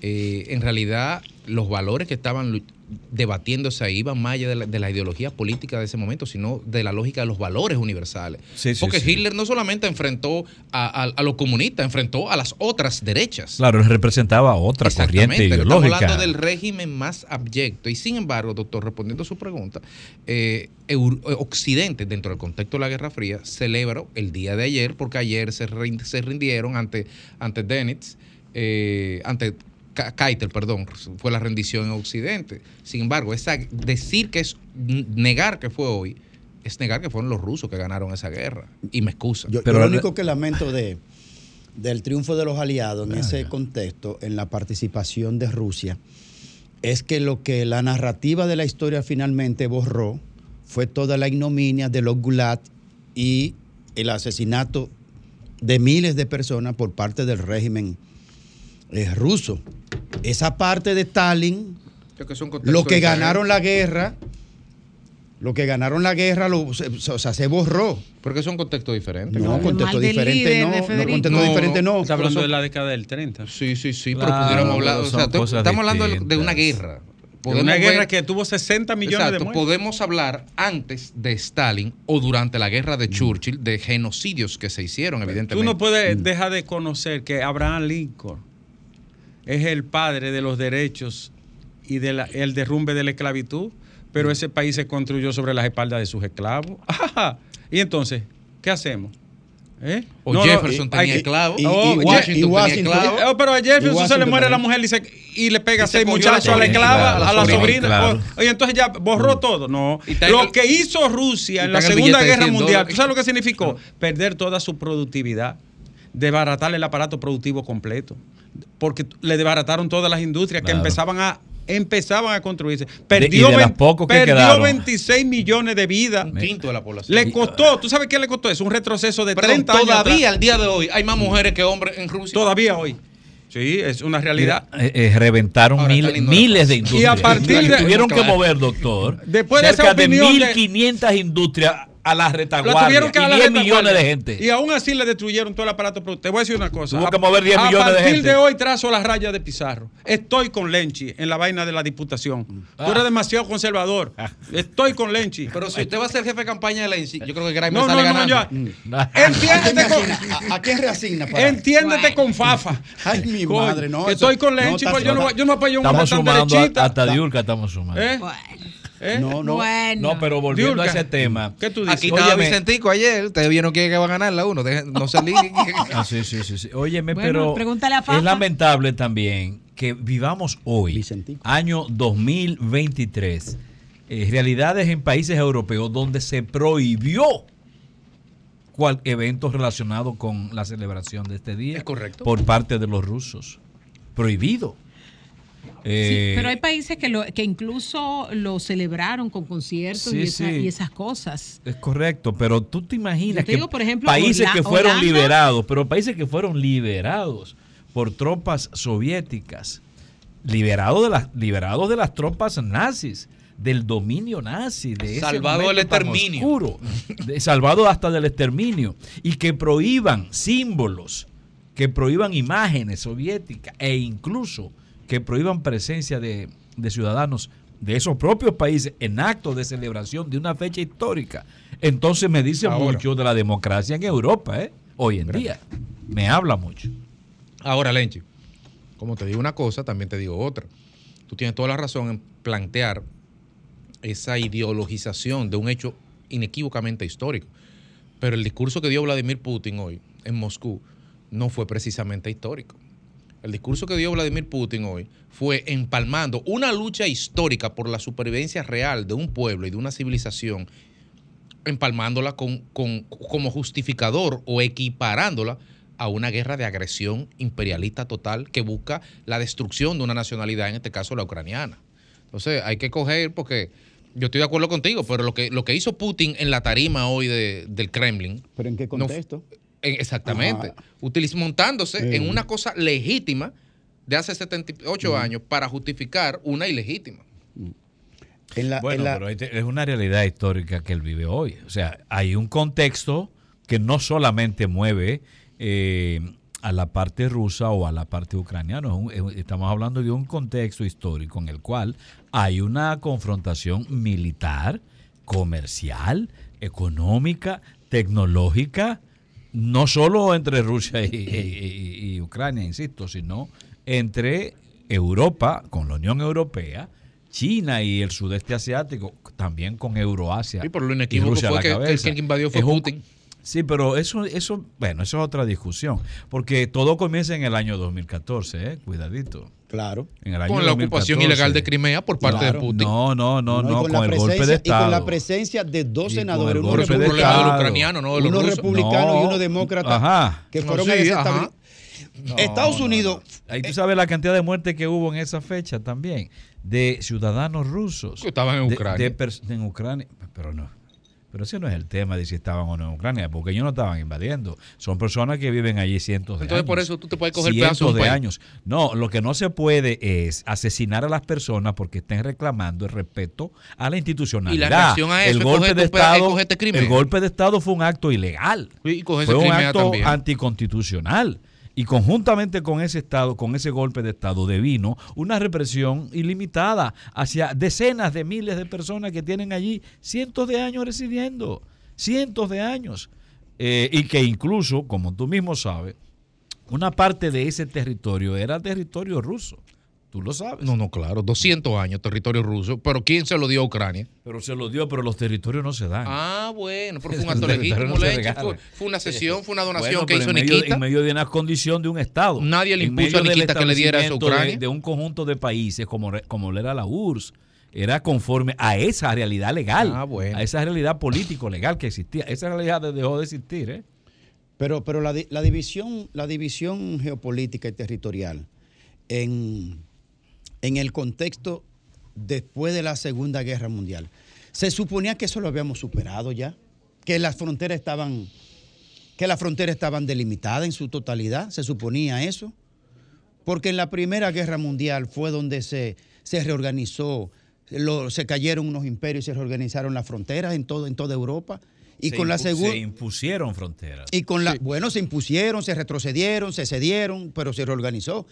eh, en realidad los valores que estaban debatiéndose ahí iban más allá de la, ideología política de ese momento, sino de la lógica de los valores universales. Porque Hitler no solamente enfrentó a, los comunistas, enfrentó a las otras derechas. Claro, él representaba otra corriente ideológica. Estamos hablando del régimen más abyecto. Y sin embargo, doctor, respondiendo a su pregunta, eh, Occidente, dentro del contexto de la Guerra Fría, celebró el día de ayer, porque ayer se, rindieron ante, ante Denitz, eh, ante Keitel, perdón, fue la rendición en Occidente. Sin embargo, esa, decir que es negar que fue hoy, es negar que fueron los rusos que ganaron esa guerra. Y me excusa. Pero lo único que lamento de, del triunfo de los aliados en ese contexto, en la participación de Rusia, es que lo que la narrativa de la historia finalmente borró fue toda la ignominia de los Gulat y el asesinato de miles de personas por parte del régimen es ruso. Esa parte de Stalin, los que ganaron la guerra, lo que ganaron la guerra, lo, o sea, se borró. Porque son contextos diferentes. No, contexto diferente no. No, contexto diferente no. Está hablando de la década del 30. Sí, sí, sí, pero pudiéramos hablar. O sea, estamos hablando de una guerra. De una guerra que tuvo 60 millones de muertos. Podemos hablar antes de Stalin o durante la guerra de Churchill de genocidios que se hicieron, evidentemente. Tú no puedes mm. dejar de conocer que Abraham Lincoln es el padre de los derechos y del derrumbe de la esclavitud, pero ese país se construyó sobre las espaldas de sus esclavos. Y entonces, ¿qué hacemos? ¿Eh? O Jefferson tenía esclavos. Y, Washington, tenía esclavos. Oh, pero a Jefferson se le muere la mujer y, le pega seis muchachos a la esclava, a la, sobrina. y entonces ya borró mm. todo. No. Lo que hizo Rusia en la Segunda Guerra Mundial, ¿tú sabes lo que significó? Perder toda su productividad, desbaratar el aparato productivo completo porque le desbarataron todas las industrias que empezaban a empezaban a construirse. Perdió, de, de que perdió 26 millones de vidas. Un quinto de la población. Le costó, ¿tú sabes qué le costó? Es un retroceso de 30 años. Todavía al día de hoy hay más mujeres que hombres en Rusia. Todavía hoy. Sí, es una realidad. Eh, eh, reventaron mil, miles de industrias. Y a partir de. Tuvieron que mover, doctor. Después cerca de, esa de 1.500 industrias a la retaguardia. que y 10 millones de gente. Y aún así le destruyeron todo el aparato. Te voy a decir una cosa. Hubo que mover 10 millones de gente. A partir de hoy trazo las rayas de Pizarro. Estoy con Lenchi en la vaina de la diputación. Tú eres ah. demasiado conservador. Ah. Estoy con Lenchi. Pero si usted va a ser jefe de campaña de Lenchi, yo creo que Graeme no, sale no, ganando. No, ya. Entiéndete con... ¿A, quién reasigna? Para? Entiéndete con Fafa. Ay, mi madre, no. Estoy con Lenchi, pues yo no, yo no apoyo un Estamos sumando hasta Diurca, estamos sumando. ¿Eh? No, no. No, pero volviendo a ese tema. ¿Qué tú dices? Aquí estaba Vicentico ayer. Ustedes vieron quién va a ganar la uno. No se ah, sí, sí, sí, sí. Óyeme, pero es lamentable también que vivamos hoy, año 2023, eh, realidades en países europeos donde se prohibió cual evento relacionado con la celebración de este día. Es correcto. Por parte de los rusos. Prohibido. Eh, pero hay países que, lo, que incluso lo celebraron con conciertos y, esas cosas. Es correcto, pero tú te imaginas que países que fueron liberados, pero países que fueron liberados por tropas soviéticas, liberados de las, liberados de las tropas nazis, del dominio nazi, de salvado del exterminio, oscuro, salvado hasta del exterminio, y que prohíban símbolos, que prohíban imágenes soviéticas e incluso que prohíban presencia de, ciudadanos de esos propios países en actos de celebración de una fecha histórica. Entonces me dice mucho de la democracia en Europa, ¿eh? hoy en día. Me habla mucho. Ahora, Lenchi, como te digo una cosa, también te digo otra. Tú tienes toda la razón en plantear esa ideologización de un hecho inequívocamente histórico. Pero el discurso que dio Vladimir Putin hoy en Moscú no fue precisamente histórico. El discurso que dio Vladimir Putin hoy fue empalmando una lucha histórica por la supervivencia real de un pueblo y de una civilización, empalmándola con, como justificador o equiparándola a una guerra de agresión imperialista total que busca la destrucción de una nacionalidad, en este caso la ucraniana. Entonces hay que coger, porque yo estoy de acuerdo contigo, pero lo que, lo que hizo Putin en la tarima hoy del Kremlin. ¿Pero en qué contexto? Exactamente. montándose en una cosa legítima de hace 78 años para justificar una ilegítima. bueno, pero es una realidad histórica que él vive hoy. O sea, hay un contexto que no solamente mueve eh, a la parte rusa o a la parte ucraniana. estamos hablando de un contexto histórico en el cual hay una confrontación militar, comercial, económica, tecnológica, no solo entre Rusia y, Ucrania, insisto, sino entre Europa, con la Unión Europea, China y el sudeste asiático, también con Euroasia. Sí, por lo inequívoco fue que, el que invadió fue Putin. Sí, pero eso, eso, bueno, eso es otra discusión, porque todo comienza en el año 2014, ¿eh? cuidadito. Claro. En el año con la ocupación ilegal de Crimea por parte de Putin. No, no, no, no, con, el golpe de Estado. Y con la presencia de dos senadores, uno republicano, ucraniano, no, uno republicano y uno demócrata, ajá. que fueron a desestabilizar. Estados Unidos. Ahí tú sabes la cantidad de muertes que hubo en esa fecha también, de ciudadanos rusos. Que estaban en Ucrania. en Ucrania, pero no. Pero ese no es el tema de si estaban o no en Ucrania, porque ellos no estaban invadiendo. Son personas que viven allí cientos de años. Entonces, por eso tú te puedes coger cientos de años. No, lo que no se puede es asesinar a las personas porque estén reclamando el respeto a la institucionalidad. Y la reacción a eso el golpe de Estado, el golpe de Estado fue un acto ilegal. Y fue un acto anticonstitucional. Y conjuntamente con ese Estado, con ese golpe de Estado, devino una represión ilimitada hacia decenas de miles de personas que tienen allí cientos de años residiendo, cientos de años. Eh, y que incluso, como tú mismo sabes, una parte de ese territorio era territorio ruso. Tú lo sabes. No, no, claro. 200 años territorio ruso. Pero ¿quién se lo dio a Ucrania? Pero se lo dio, pero los territorios no se dan. Ah, bueno. Pero fue un acto legítimo. fue, una sesión, fue una donación que hizo en medio, En medio de una condición de un Estado. Nadie le impuso a Nikita que le diera eso a Ucrania. De, un conjunto de países como, como era la URSS era conforme a esa realidad legal, ah, bueno. a esa realidad político-legal que existía. Esa realidad dejó de existir, ¿eh? Pero, pero la, la, división, la división geopolítica y territorial en, en el contexto después de la Segunda Guerra Mundial, se suponía que eso lo habíamos superado ya, que las fronteras estaban, que las fronteras estaban delimitadas en su totalidad, se suponía eso, porque en la Primera Guerra Mundial fue donde se, se reorganizó, se cayeron unos imperios y se reorganizaron las fronteras en, todo, en toda Europa. Y se con la Se impusieron fronteras. Y con la, bueno, se impusieron, se retrocedieron, se cedieron, pero se reorganizó.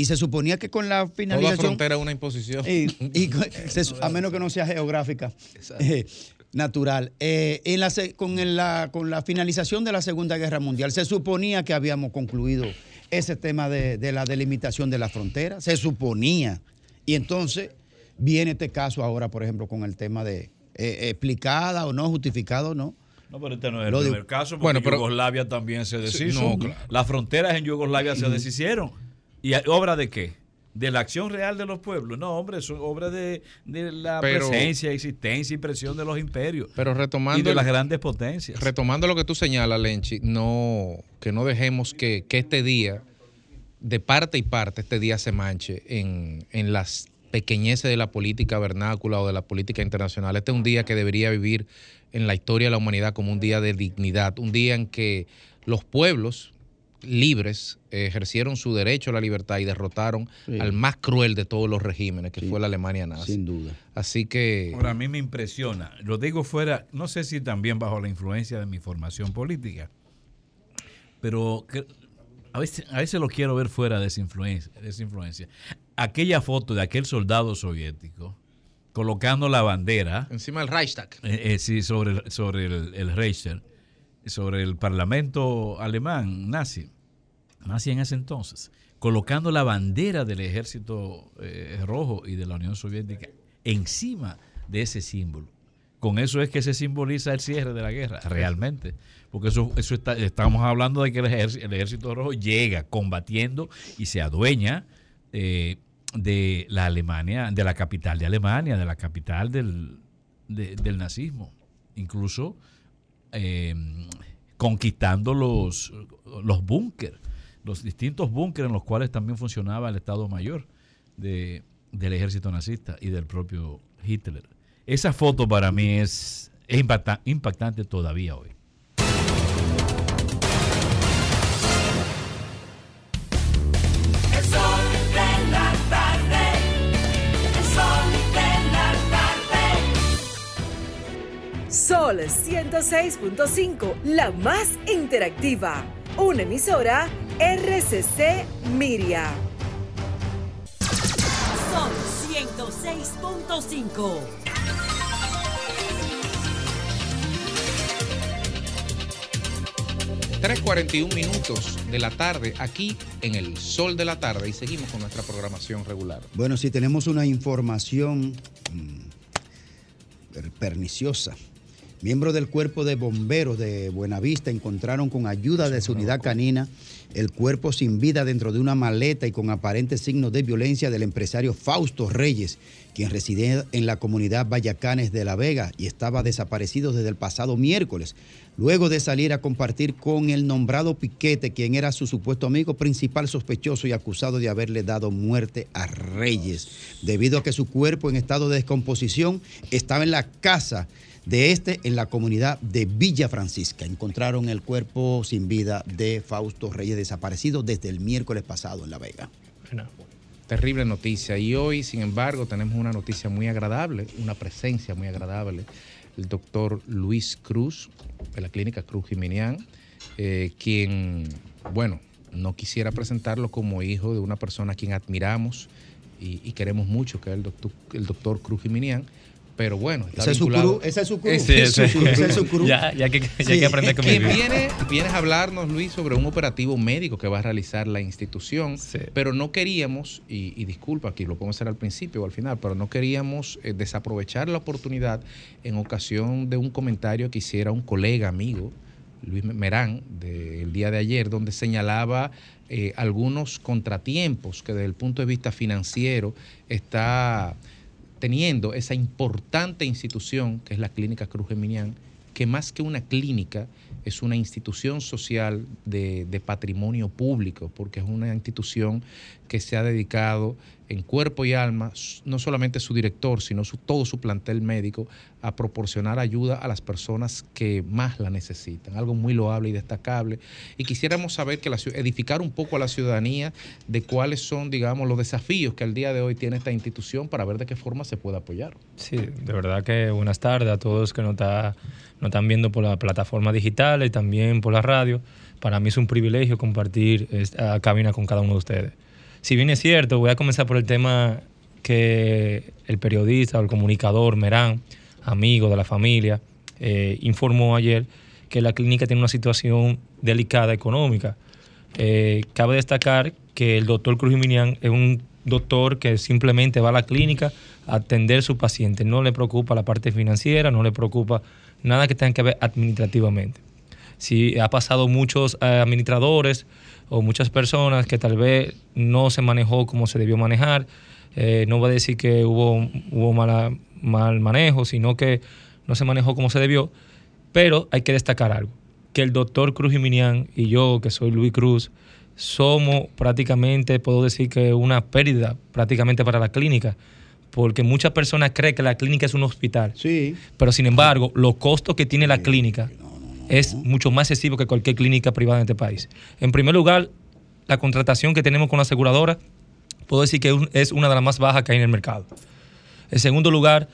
Y se suponía que con la finalización. Toda frontera es una imposición. Y, a menos que no sea geográfica. Eh, natural. Eh, en la, con, la, con la finalización de la Segunda Guerra Mundial, se suponía que habíamos concluido ese tema de, de la delimitación de la frontera. Se suponía. Y entonces viene este caso ahora, por ejemplo, con el tema de eh, explicada o no, justificada o no no, pero este no es el primer caso, porque bueno, pero, Yugoslavia también se deshizo. Las fronteras en Yugoslavia se deshicieron. ¿Y obra de qué? De la acción real de los pueblos. No, hombre, es obra de, la presencia, existencia y presión de los imperios. Pero retomando. Y de las grandes potencias. Retomando lo que tú señalas, Lenchi, no, que no dejemos que, este día, de parte y parte, este día se manche en, en las pequeñeces de la política vernácula o de la política internacional. Este es un día que debería vivir en la historia de la humanidad como un día de dignidad, un día en que los pueblos libres ejercieron su derecho a la libertad y derrotaron al más cruel de todos los regímenes, que fue la Alemania nazi. Sin duda. Así que... Ahora, a mí me impresiona, lo digo fuera, no sé si también bajo la influencia de mi formación política, pero a veces, a veces lo quiero ver fuera de esa influencia. De esa influencia. Aquella foto de aquel soldado soviético colocando la bandera. Encima del Reichstag. Eh, eh, sí, sobre, el, sobre el, Reichstag, sobre el parlamento alemán, nazi, nazi en ese entonces, colocando la bandera del ejército eh, rojo y de la Unión Soviética encima de ese símbolo. Con eso es que se simboliza el cierre de la guerra, realmente. Porque eso, eso está, estamos hablando de que el ejército, el ejército rojo llega combatiendo y se adueña de la Alemania, de la capital de Alemania, de la capital del, del nazismo, incluso eh, conquistando los, los búnker, los distintos búnkeres en los cuales también funcionaba el Estado Mayor de, del ejército nazista y del propio Hitler. Esa foto para mí es, es impactante todavía hoy. Sol 106.5, la más interactiva. Una emisora RCC Miria. Sol 106.5. ...3.41 minutos de la tarde aquí en el sol de la tarde y seguimos con nuestra programación regular. Bueno, si tenemos una información mm, perniciosa Miembros del cuerpo de bomberos de Buenavista encontraron con ayuda de su unidad canina el cuerpo sin vida dentro de una maleta y con aparentes signos de violencia del empresario Fausto Reyes, quien residía en la comunidad Vallacanes de La Vega y estaba desaparecido desde el pasado miércoles, luego de salir a compartir con el nombrado Piquete, quien era su supuesto amigo principal sospechoso y acusado de haberle dado muerte a Reyes, debido a que su cuerpo en estado de descomposición estaba en la casa de este en la comunidad de Villa Francisca. Encontraron el cuerpo sin vida de Fausto Reyes desaparecido desde el miércoles pasado en La Vega. Terrible noticia. Y hoy, sin embargo, tenemos una noticia muy agradable, una presencia muy agradable. El doctor Luis Cruz, de la clínica Cruz Jiminián, eh, quien, bueno, no quisiera presentarlo como hijo de una persona a quien admiramos y, queremos mucho, que es el doctor, el doctor Cruz Jiminián, pero bueno, ese es su cruz, ese es su cruz. Ese, es su cruz. Ya, ya, que, ya que aprender con viene, vienes a hablarnos, Luis, sobre un operativo médico que va a realizar la institución, pero no queríamos, y, disculpa, aquí lo podemos hacer al principio o al final, pero no queríamos eh, desaprovechar la oportunidad en ocasión de un comentario que hiciera un colega amigo, Luis Merán, del día de ayer, donde señalaba eh, algunos contratiempos que desde el punto de vista financiero está teniendo esa importante institución que es la Clínica Cruz Geminián, que más que una clínica es una institución social de, de patrimonio público, porque es una institución que se ha dedicado en cuerpo y alma, no solamente su director, sino todo su plantel médico, a proporcionar ayuda a las personas que más la necesitan. Algo muy loable y destacable. Y quisiéramos saber que edificar un poco a la ciudadanía de cuáles son, digamos, los desafíos que al día de hoy tiene esta institución para ver de qué forma se puede apoyar. Sí, de verdad que buenas tardes a todos que nos, está, nos están viendo por la plataforma digital y también por la radio. Para mí es un privilegio compartir esta cabina con cada uno de ustedes. Si bien es cierto, voy a comenzar por el tema que el periodista o el comunicador Merán, amigo de la familia, eh, informó ayer que la clínica tiene una situación delicada económica. Eh, cabe destacar que el doctor Cruz Minian es un doctor que simplemente va a la clínica a atender a su paciente. No le preocupa la parte financiera, no le preocupa nada que tenga que ver administrativamente. Si ha pasado muchos eh, administradores o muchas personas que tal vez no se manejó como se debió manejar. Eh, no voy a decir que hubo, hubo mala, mal manejo, sino que no se manejó como se debió. Pero hay que destacar algo, que el doctor Cruz Jiminián y yo, que soy Luis Cruz, somos prácticamente, puedo decir que una pérdida prácticamente para la clínica, porque muchas personas creen que la clínica es un hospital. Sí. Pero sin embargo, los costos que tiene la clínica es mucho más excesivo que cualquier clínica privada en este país. En primer lugar, la contratación que tenemos con la aseguradora, puedo decir que es una de las más bajas que hay en el mercado. En segundo lugar,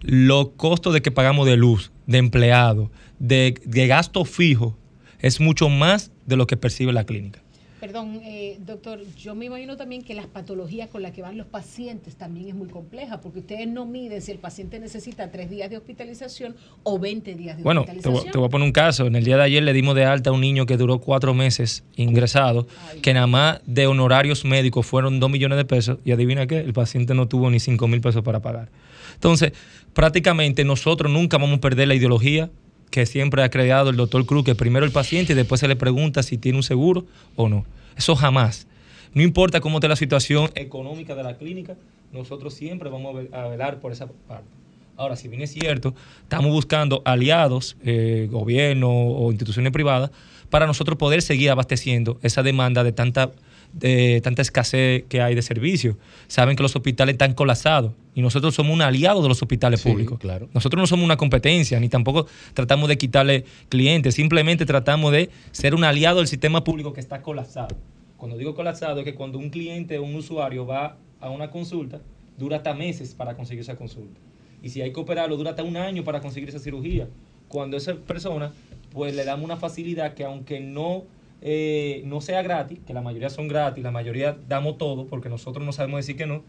los costos de que pagamos de luz, de empleado, de, de gasto fijo, es mucho más de lo que percibe la clínica. Perdón, eh, doctor, yo me imagino también que las patologías con las que van los pacientes también es muy compleja, porque ustedes no miden si el paciente necesita tres días de hospitalización o 20 días de hospitalización. Bueno, te, voy a poner un caso. En el día de ayer le dimos de alta a un niño que duró cuatro meses ingresado, que nada más de honorarios médicos fueron dos millones de pesos, y adivina qué, el paciente no tuvo ni cinco mil pesos para pagar. Entonces, prácticamente nosotros nunca vamos a perder la ideología que siempre ha creado el doctor Cruz, que primero el paciente y después se le pregunta si tiene un seguro o no. Eso jamás. No importa cómo esté la situación económica de la clínica, nosotros siempre vamos a velar por esa parte. Ahora, si bien es cierto, estamos buscando aliados, eh, gobierno o instituciones privadas, para nosotros poder seguir abasteciendo esa demanda de tanta de tanta escasez que hay de servicios. Saben que los hospitales están colapsados y nosotros somos un aliado de los hospitales públicos. Claro. Nosotros no somos una competencia, ni tampoco tratamos de quitarle clientes, simplemente tratamos de ser un aliado del sistema público que está colapsado. Cuando digo colapsado es que cuando un cliente o un usuario va a una consulta, dura hasta meses para conseguir esa consulta. Y si hay que operarlo, dura hasta un año para conseguir esa cirugía. Cuando esa persona, pues le damos una facilidad que aunque no eh, no sea gratis, que la mayoría son gratis, la mayoría damos todo, porque nosotros no sabemos decir que no,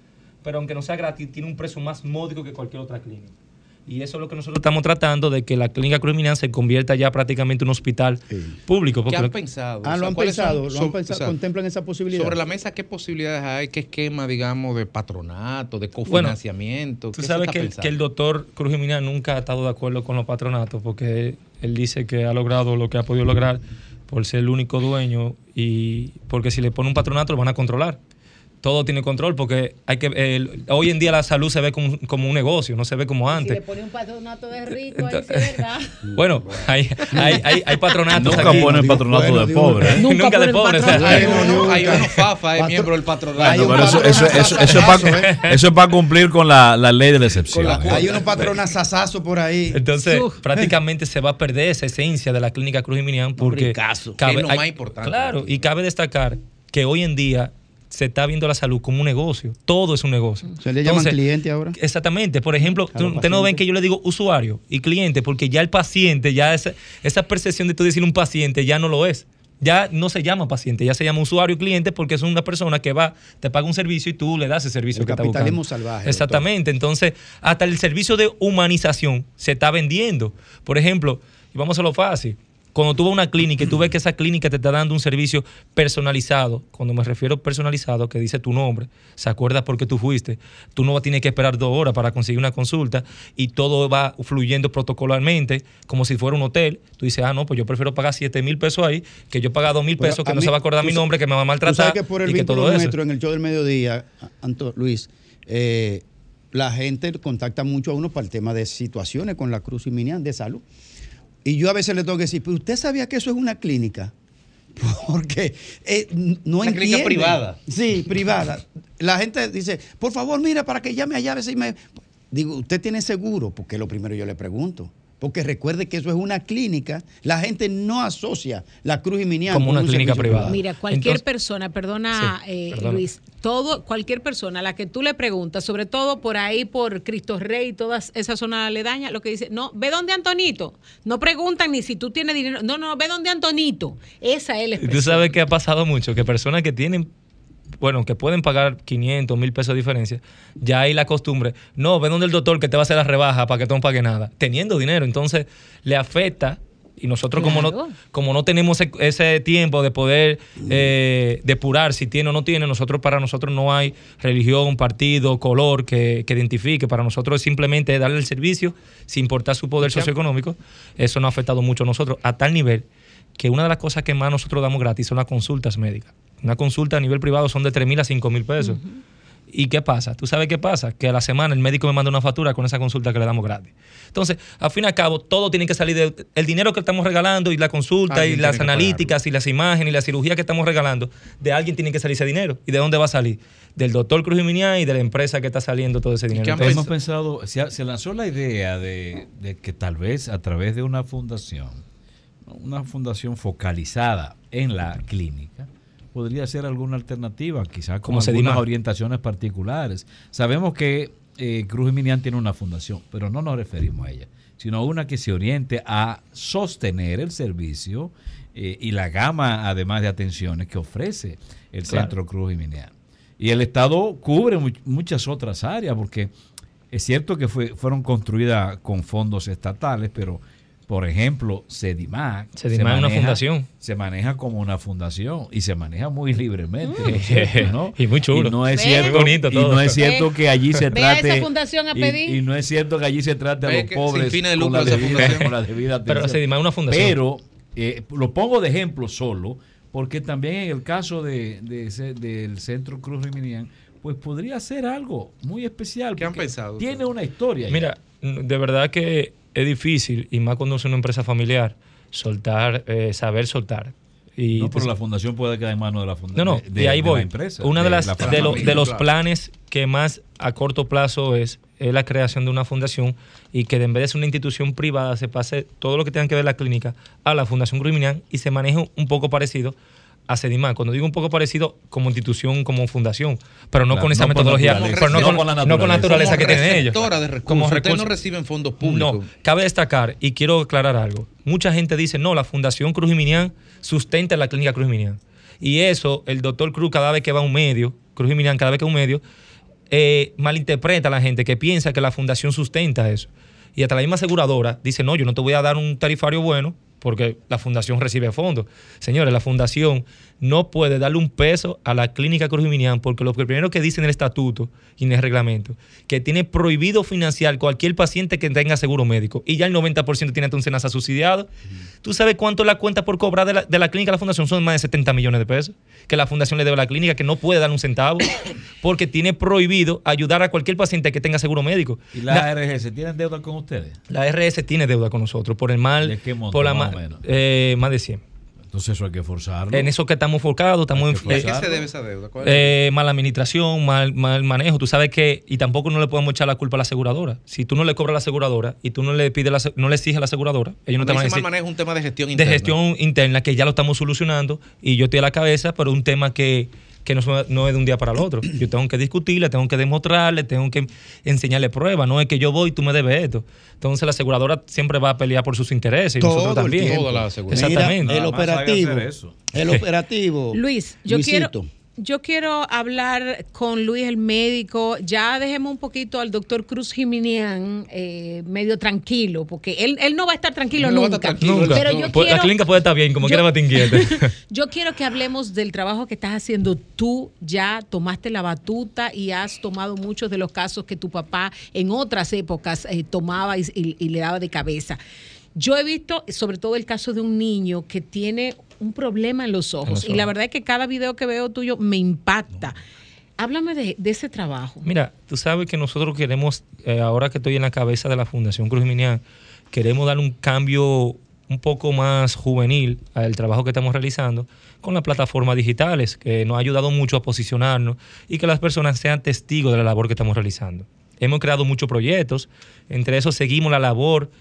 pero aunque no sea gratis, tiene un precio más módico que cualquier otra clínica. Y eso es lo que nosotros estamos tratando, de que la clínica Cruz se convierta ya prácticamente en un hospital público. ¿Qué han pensado? Ah, lo han pensado, lo han pensado contemplan esa posibilidad. Sobre la mesa, ¿qué posibilidades hay? ¿Qué esquema, digamos, de patronato, de cofinanciamiento? tú sabes que, que, el doctor Cruz nunca ha estado de acuerdo con los patronatos, porque él dice que ha logrado lo que ha podido lograr por ser el único dueño y porque si le pone un patronato lo van a controlar todo tiene control porque hay que hoy en día la salud se ve como, como, un negocio, no se ve como antes. Si le pone un patronato de rico, ahí sí verdad. Bueno, hay, hay, hay, hay patronatos Nunca aquí. ponen patronato de pobre. ¿eh? Nunca, Nunca de pobre. O sea, hay uno, hay uno FAFA, es miembro del patronato. pero eso, eso, eso, eso, es para, eso es para cumplir con la, la ley de la excepción. La, hay unos patronazazazo por ahí. Entonces, prácticamente se va a perder esa esencia de la clínica Cruz y Minian porque... Caso, cabe, es lo más importante. Claro, y cabe destacar que hoy en día se está viendo la salud como un negocio. Todo es un negocio. ¿Se le llaman cliente ahora? Exactamente. Por ejemplo, ustedes no ven que yo le digo usuario y cliente, porque ya el paciente, ya esa, esa percepción de tú decir un paciente ya no lo es. Ya no se llama paciente, ya se llama usuario y cliente porque es una persona que va, te paga un servicio y tú le das ese servicio el que capitalismo salvaje. Exactamente. Entonces, hasta el servicio de humanización se está vendiendo. Por ejemplo, y vamos a lo fácil cuando tú vas a una clínica y tú ves que esa clínica te está dando un servicio personalizado, cuando me refiero personalizado, que dice tu nombre, se acuerda por qué tú fuiste, tú no tienes que esperar dos horas para conseguir una consulta y todo va fluyendo protocolarmente, como si fuera un hotel. Tú dices, ah, no, pues yo prefiero pagar 7 mil pesos ahí, que yo pagar 2 mil pesos, que no se va a acordar mi nombre, que me va a maltratar. Tú sabes que por el vínculo nuestro en el show del mediodía, Anto, Luis, eh, la gente contacta mucho a uno para el tema de situaciones con la Cruz y Minian de salud Y yo a veces le tengo que decir, pero usted sabía que eso es una clínica. Porque eh, no Una clínica privada. Sí, privada. La gente dice, por favor, mira, para que llame allá a si me... Digo, ¿usted tiene seguro? Porque lo primero yo le pregunto. Porque recuerde que eso es una clínica. La gente no asocia la Cruz Jiménez Como una clínica privada. Mira, cualquier Entonces- persona, perdona, Sí, eh, perdona. Luis, todo, cualquier persona a la que tú le preguntas, sobre todo por ahí, por Cristo Rey y todas esas zonas aledañas, lo que dice, no, ve donde Antonito. No preguntan ni si tú tienes dinero. No, no, ve donde Antonito. Esa es la Y tú expresión. sabes que ha pasado mucho, que personas que tienen, bueno, que pueden pagar 500, 1000 pesos de diferencia, ya hay la costumbre, no, ve donde el doctor que te va a hacer la rebaja para que tú no pagues nada, teniendo dinero, entonces le afecta. Y nosotros como no, como no tenemos ese, ese tiempo de poder eh, depurar si tiene o no tiene, nosotros para nosotros no hay religión, partido, color que, que identifique. Para nosotros es simplemente darle el servicio sin importar su poder socioeconómico. Eso nos ha afectado mucho a nosotros a tal nivel que una de las cosas que más nosotros damos gratis son las consultas médicas. Una consulta a nivel privado son de 3 mil a 5 mil pesos. ¿Y qué pasa? ¿Tú sabes qué pasa? Que a la semana el médico me manda una factura con esa consulta que le damos gratis. Entonces, al fin y al cabo, todo tiene que salir de el dinero que estamos regalando y la consulta y las analíticas y las imágenes y la cirugía que estamos regalando, de alguien tiene que salir ese dinero. ¿Y de dónde va a salir? Del doctor Cruz Jiménez y de la empresa que está saliendo todo ese dinero. Entonces, Hemos pensado, se, lanzó la idea de, de que tal vez a través de una fundación, una fundación focalizada en la clínica, podría ser alguna alternativa, quizás con Como algunas orientaciones particulares. Sabemos que eh, Cruz Jiménez tiene una fundación, pero no nos referimos a ella, sino a una que se oriente a sostener el servicio eh, y la gama, además de atenciones que ofrece el Claro. Centro Cruz Jiménez. Y el Estado cubre mu- muchas otras áreas, porque es cierto que fue, fueron construidas con fondos estatales, pero, por ejemplo, Sedimac. Sedimac es una fundación. Se maneja como una fundación y se maneja muy libremente. Mm. ¿no es cierto, no? Y muy chulo. Y no es Ve. cierto, y no es cierto Ve. que allí se Ve a trate. esa fundación a y- pedir. Y, no es cierto que allí se trate a los sin pobres fines de con, la esa debida, fundación. con la debida Pero. Sedimac es una fundación. Pero eh, lo pongo de ejemplo solo, porque también en el caso de, de ese- del Centro Cruz Riminian, pues podría ser algo muy especial. ¿Qué han pensado Tiene una historia. ya. Mira, de verdad que es difícil, y más cuando es una empresa familiar, soltar, eh, saber soltar. Y no, pero la fundación puede quedar en manos de la No, fundación. no, de, y ahí de la voy. empresa, Una de, las la de, lo- de los planes que más a corto plazo es, es la creación de una fundación y que en vez de ser una institución privada se pase todo lo que tenga que ver la clínica a la Fundación Criminal y se maneje un poco parecido a Sedimán. Cuando digo un poco parecido como institución, como fundación, pero no Claro, con esa no metodología, naturaleza, pero no, no con, con la no con la naturaleza. naturaleza que tienen ellos. de recursos. Ustedes no reciben fondos públicos. No, cabe destacar y quiero aclarar algo. Mucha gente dice, no, la Fundación Cruz Jiminián sustenta la clínica Cruz Jiminián. Y eso, el doctor Cruz, cada vez que va a un medio, Cruz Jiminián, cada vez que va a un medio, eh, malinterpreta a la gente que piensa que la fundación sustenta eso. Y hasta la misma aseguradora dice, no, yo no te voy a dar un tarifario bueno porque la fundación recibe fondos. Señores, la fundación no puede darle un peso a la clínica Cruz Jiminián porque lo primero que dice en el estatuto y en el reglamento, que tiene prohibido financiar cualquier paciente que tenga seguro médico y ya el 90% tiene un SENASA subsidiado. ¿Tú sabes cuánto la cuenta por cobrar de la, de la clínica a la fundación? Son más de 70 millones de pesos que la fundación le debe a la clínica, que no puede dar un centavo porque tiene prohibido ayudar a cualquier paciente que tenga seguro médico. ¿Y la ARGS tienen deuda con ustedes? La RS tiene deuda con nosotros por el mal. ¿De qué monto, por la más menos? eh, más de 100. Entonces eso hay que forzarlo. En eso que estamos enfocados, estamos en, ¿A qué se debe esa deuda? ¿Cuál es? eh, mala administración, mal, mal manejo. Tú sabes que, y tampoco no le podemos echar la culpa a la aseguradora. Si tú no le cobras a la aseguradora y tú no le pides, la, no le exiges a la aseguradora, ellos no te van a decir. mal manejo es un tema de gestión de interna. gestión interna que ya lo estamos solucionando y yo estoy a la cabeza, pero un tema que, que no, es- no es de un día para el otro. Yo tengo que discutirle, tengo que demostrarle, tengo que enseñarle pruebas. No es que yo voy y tú me debes esto. Entonces la aseguradora siempre va a pelear por sus intereses y Todo nosotros también. Toda la aseguradora. Exactamente. el operativo. El operativo. Luis, yo Luisito. quiero, yo quiero hablar con Luis el médico. Ya dejemos un poquito al doctor Cruz Jiminián eh, medio tranquilo, porque él, él no va a estar tranquilo No va a nunca. estar tranquilo. Nunca. Pero yo Pues, quiero, la clínica puede estar bien, como yo- quiera más te inquiete. yo quiero que hablemos del trabajo que estás haciendo tú. Ya tomaste la batuta y has tomado muchos de los casos que tu papá en otras épocas eh, tomaba y, y- y le daba de cabeza. Yo he visto, sobre todo el caso de un niño que tiene un problema en los ojos. Y la verdad es que cada video que veo tuyo me impacta. Háblame de, de ese trabajo. Mira, tú sabes que nosotros queremos, eh, ahora que estoy en la cabeza de la Fundación Cruz Minian, queremos dar un cambio un poco más juvenil al trabajo que estamos realizando con las plataformas digitales, que nos ha ayudado mucho a posicionarnos y que las personas sean testigos de la labor que estamos realizando. Hemos creado muchos proyectos, entre esos seguimos la labor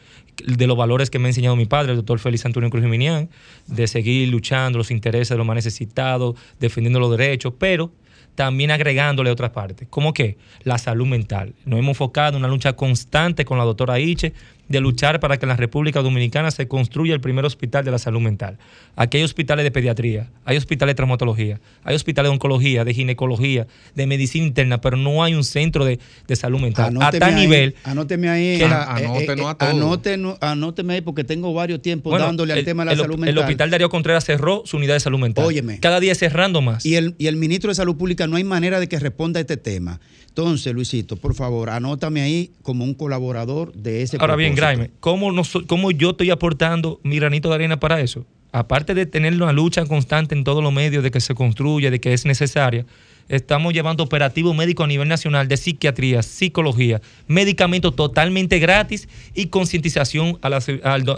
de los valores que me ha enseñado mi padre, el doctor Félix Antonio Cruz Jiminián, de seguir luchando los intereses de los más necesitados, defendiendo los derechos, pero también agregándole otras partes, como que la salud mental. Nos hemos enfocado en una lucha constante con la doctora Iche de luchar para que en la República Dominicana se construya el primer hospital de la salud mental. Aquí hay hospitales de pediatría, hay hospitales de traumatología, hay hospitales de oncología, de ginecología, de medicina interna, pero no hay un centro de, de salud mental. Anóteme a tal ahí, nivel. Anóteme ahí. que- ah, eh, Anótenos eh, a todos. anótenos- anóteme ahí porque tengo varios tiempos Bueno, dándole al el- tema de la el, salud el mental. hospital Darío Contreras cerró su unidad de salud mental. Óyeme. Cada día cerrando más. Y el, y el ministro de Salud Pública no hay manera de que responda a este tema. Entonces, Luisito, por favor, anótame ahí como un colaborador de ese Ahora bien. Graeme, ¿cómo, nos- ¿cómo yo estoy aportando mi granito de arena para eso? Aparte de tener una lucha constante en todos los medios de que se construya, de que es necesaria, estamos llevando operativos médicos a nivel nacional de psiquiatría, psicología, medicamentos totalmente gratis y concientización al,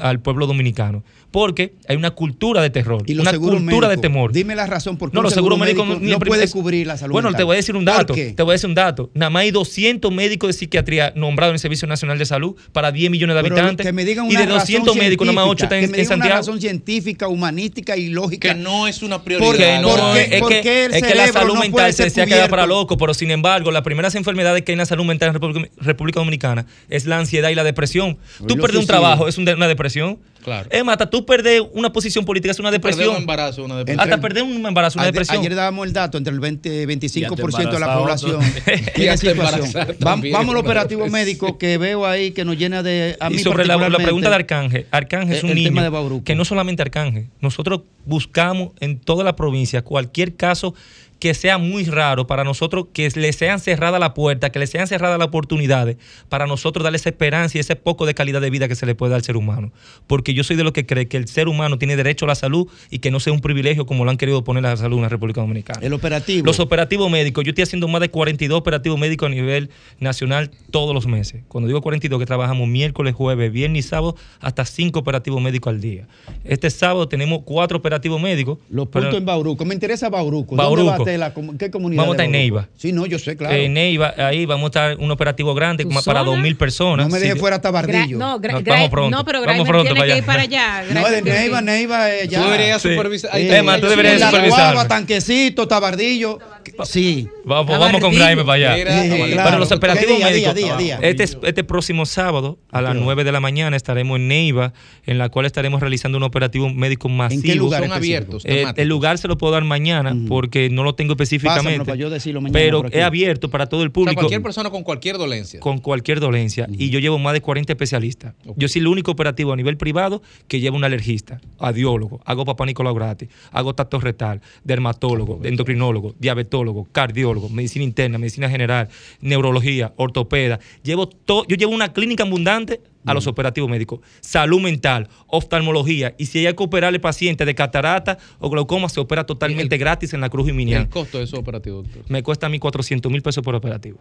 al pueblo dominicano. Porque hay una cultura de terror, Y una cultura de temor. Dime la razón por qué No, un los seguro seguros médicos médico ni no el puede cubrir la salud Bueno, mental. te voy a decir un ¿Por dato. Te voy a decir un dato. Nada más hay 200 médicos de psiquiatría nombrados en el Servicio Nacional de Salud para 10 millones de habitantes. que me digan y una de 200 razón médicos, nada más 8 científica, están que en, me en digan una Santiago. razón científica, humanística y lógica. Que no es una Porque prioridad. no, ¿Por qué- es, que, el es que la salud no mental se ser decía que era para loco, pero sin embargo, las primeras enfermedades que hay en la salud mental en República, República Dominicana es la ansiedad y la depresión. Tú los perder un trabajo es una depresión. Claro. Es más, hasta tú perder una posición política es una Perder depresión. un embarazo, una depresión. Hasta perder un embarazo, una depresión. Ayer dábamos el dato, entre el 20 y 25% de la población Y hasta situación. también, Vamos al operativo médico que veo ahí que nos llena de... A y mí sobre la, la pregunta de Arcángel, Arcángel es el un tema niño que no solamente Arcángel, nosotros buscamos en toda la provincia cualquier caso que sea muy raro para nosotros, que le sean cerrada la puerta, que le sean cerradas las oportunidades, para nosotros darle esa esperanza y ese poco de calidad de vida que se le puede dar al ser humano. Porque yo soy de los que cree que el ser humano tiene derecho a la salud y que no sea un privilegio como lo han querido poner a la salud en la República Dominicana. El operativo. Los operativos médicos, yo estoy haciendo más de 42 operativos médicos a nivel nacional todos los meses. Cuando digo 42, que trabajamos miércoles, jueves, viernes y sábado, hasta 5 operativos médicos al día. Este sábado tenemos 4 operativos médicos. Los puntos en Bauruco. Me interesa Bauruco. Bauruco. ¿Dónde va a estar la comu- ¿Qué comunidad? Vamos a estar en? Neiva. Sí, no, yo sé, claro. En Neiva, ahí vamos a estar un operativo grande ¿Tu como para zona? 2.000 personas. no me deje Sí, fuera Tabardillo. no, gra- No, gra- vamos pronto, no, pero vamos pronto tiene para que ir allá. para allá. No, de Neiva. Neiva, eh, ya. Tú deberías Sí. supervisar. Eh, Es más, tú deberías. Guagua, Tanquecito, Tabardillo. Sí. Vamos, vamos con. Graeme para allá. Mira, Sí, Pero claro. Para los operativos Día, médicos. día, día. Este, este próximo sábado a las 9 de la mañana estaremos en Neiva, en la cual estaremos realizando un operativo médico masivo. ¿En qué lugar Son abiertos. Eh, el lugar se lo puedo dar mañana porque no lo tengo Pásamelo específicamente. para yo decirlo mañana pero es abierto para todo el O sea, público. cualquier persona con cualquier dolencia. con cualquier dolencia y yo llevo más de 40 especialistas. Yo soy el único operativo a nivel privado que lleva un alergista, audiólogo, hago papá Nicolau gratis, hago tacto retal, dermatólogo, endocrinólogo, diabetólogo, cardiólogo, medicina interna, medicina general, neurología, ortopeda. Llevo todo, yo llevo una clínica abundante a los operativos médicos, salud mental, oftalmología y si hay que operar al paciente de catarata o glaucoma se opera totalmente gratis en la Cruz El Jiminián. costo de esos operativos, doctor. Me cuesta a mí 400 mil pesos por operativo.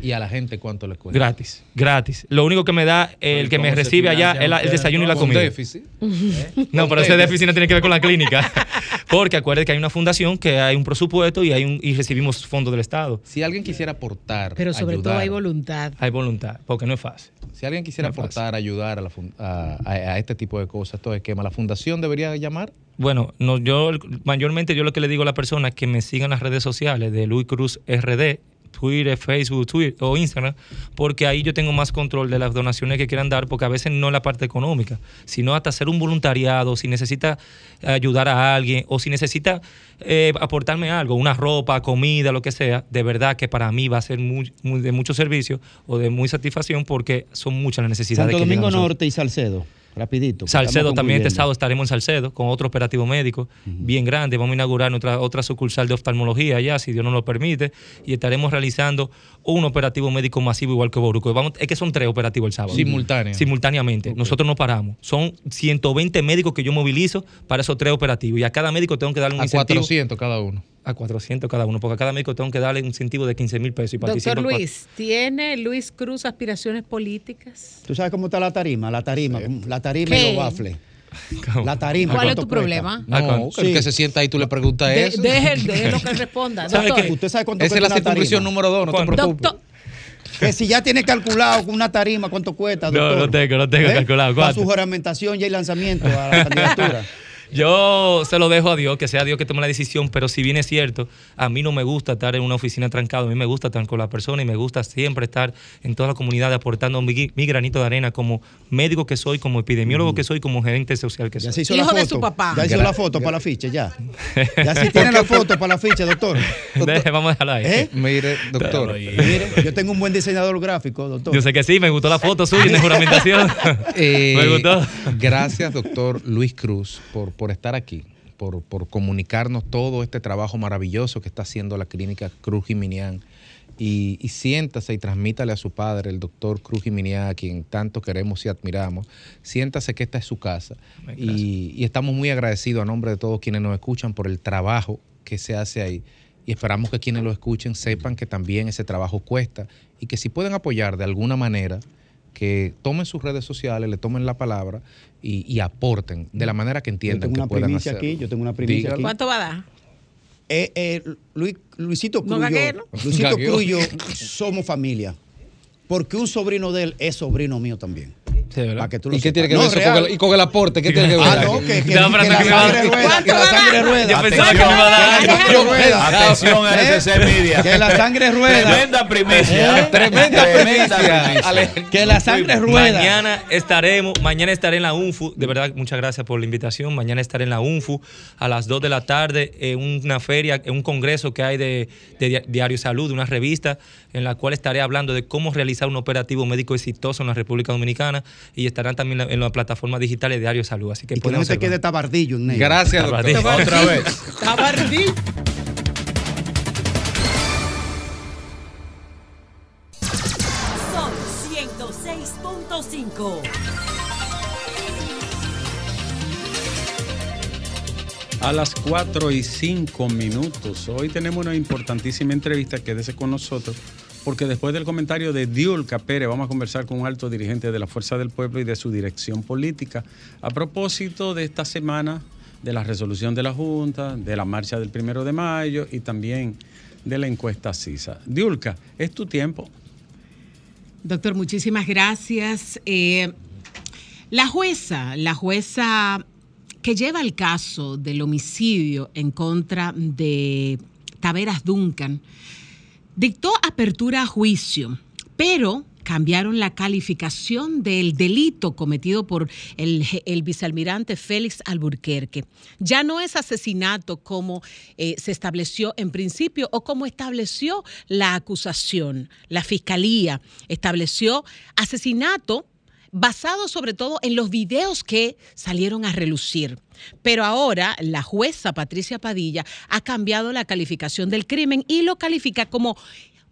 Y a la gente, ¿cuánto les cuesta? Gratis, gratis. Lo único que me da el ¿y que me recibe allá es la- el desayuno y la comida. déficit. No, pero ese déficit no tiene que ver con la clínica. Porque acuérdate que hay una fundación, que hay un presupuesto y hay un y recibimos fondos del Estado. Si alguien quisiera aportar, Pero sobre todo hay voluntad. Hay voluntad, porque no es fácil. Si alguien quisiera No es fácil. aportar, ayudar a, la fun- a, a- a este tipo de cosas, todo esquema, ¿la fundación debería llamar? Bueno, no, yo mayormente yo lo que le digo a la persona es que me sigan las redes sociales de Luis Cruz RD, Twitter, Facebook, Twitter o Instagram, porque ahí yo tengo más control de las donaciones que quieran dar, porque a veces no la parte económica, sino hasta hacer un voluntariado, si necesita ayudar a alguien o si necesita eh, aportarme algo, una ropa, comida, lo que sea, de verdad que para mí va a ser muy, muy- de mucho servicio o de muy satisfacción porque son muchas las necesidades Santo que Domingo. Norte y Salcedo. Rapidito. Salcedo también este sábado estaremos en Salcedo con otro operativo médico bien grande. Vamos a inaugurar nuestra, otra sucursal de oftalmología allá, si Dios nos lo permite, y estaremos realizando un operativo médico masivo igual que Boruco. Vamos, es que son tres operativos el sábado. Simultáneo. Simultáneamente. Nosotros no paramos. Son 120 médicos que yo movilizo para esos tres operativos y a cada médico tengo que darle un A incentivo. 400 cada uno. A 400 cada uno, porque a cada médico tengo que darle un incentivo de 15 mil pesos. Y Doctor cuatro- Luis, ¿tiene Luis Cruz aspiraciones políticas? ¿Tú sabes cómo está la tarima? La tarima, la tarima y ¿Qué? los waffles. La tarima. ¿Cuál es tu problema? No, el que se sienta ahí tú le preguntas De- eso. Deje deje lo que responda. Doctor. ¿Usted sabe cuánto Esa es la tarima? número dos, no te preocupes. Doctor, Que si ya tiene calculado con una tarima cuánto cuesta, doctor. no tengo, no tengo calculado. Para ¿Cuánto? su juramentación y el lanzamiento a la candidatura. Yo se lo dejo a Dios, que sea Dios que tome la decisión, pero si bien es cierto, a mí no me gusta estar en una oficina trancado, a mí me gusta estar con la persona y me gusta siempre estar en toda la comunidad aportando mi, mi granito de arena como médico que soy, como epidemiólogo que soy, como gerente social que soy. Ya se hizo la foto. Ya hizo Gra- la foto para la ficha, ya. Ya sí tiene la foto para la ficha, doctor. Deje, Vamos a dejarla ahí. ¿Eh? Mire, doctor. Mire, yo tengo un buen diseñador gráfico, doctor. Yo sé que sí, me gustó la foto suya en la juramentación. Eh, me gustó. Gracias, doctor Luis Cruz, por, por estar aquí, por, por comunicarnos todo este trabajo maravilloso que está haciendo la clínica Cruz Jiminián. Y, y siéntase y transmítale a su padre, el doctor Cruz Jiminián, a quien tanto queremos y admiramos. Siéntase que esta es su casa. Y, y estamos muy agradecidos a nombre de todos quienes nos escuchan por el trabajo que se hace ahí. Y esperamos que quienes lo escuchen sepan que también ese trabajo cuesta y que si pueden apoyar de alguna manera, que tomen sus redes sociales, le tomen la palabra y, y aporten de la manera que Yo entiendan tengo que una puedan primicia hacerlo. aquí, yo tengo una primicia Diga. aquí. ¿Cuánto va a dar? Eh, eh, Luis- Luisito No Cruz, gagué, ¿no? Luisito. Cruz yo somos familia. Porque un sobrino de él es sobrino mío también. Para que tú lo ¿Y qué tiene que No, ver eso real. con el, y con el aporte? ¿Qué tiene que ver? Ah, no, que, que, No, que pero la a sangre rueda, que la sangre rueda. Yo pensaba que me iba a dar que la algo. sangre rueda. Atención, ¿Eh? RCC Media. Que la sangre rueda. Tremenda primicia. ¿Eh? Tremenda Tremenda primicia. Que la sangre rueda. Mañana estaremos, mañana estaré en la UNFU, de verdad muchas gracias por la invitación, mañana estaré en la UNFU a las 2 de la tarde en una feria, en un congreso que hay de, de Dia- Diario Salud, una revista en la cual estaré hablando de cómo realizar un operativo médico exitoso en la República Dominicana y estarán también en la plataforma digitales de Diario Salud, así que Y que no se quede tabardillo negro. Gracias, doctor. Tabardillo. Otra vez. Tabardí. Sol 106.5. A las 4 y 5 minutos. Hoy tenemos una importantísima entrevista. Quédese con nosotros, porque después del comentario de Diolca Pérez, vamos a conversar con un alto dirigente de la Fuerza del Pueblo y de su dirección política a propósito de esta semana, de la resolución de la Junta, de la marcha del primero de mayo y también de la encuesta CISA. Diulca, es tu tiempo. Doctor, muchísimas gracias. Eh, la jueza, la jueza que lleva el caso del homicidio en contra de Taveras Duncan, dictó apertura a juicio, pero cambiaron la calificación del delito cometido por el, vicealmirante Félix Alburquerque. Ya no es asesinato como eh, se estableció en principio o como estableció la acusación. La fiscalía estableció asesinato basado sobre todo en los videos que salieron a relucir. Pero ahora la jueza Patricia Padilla ha cambiado la calificación del crimen y lo califica como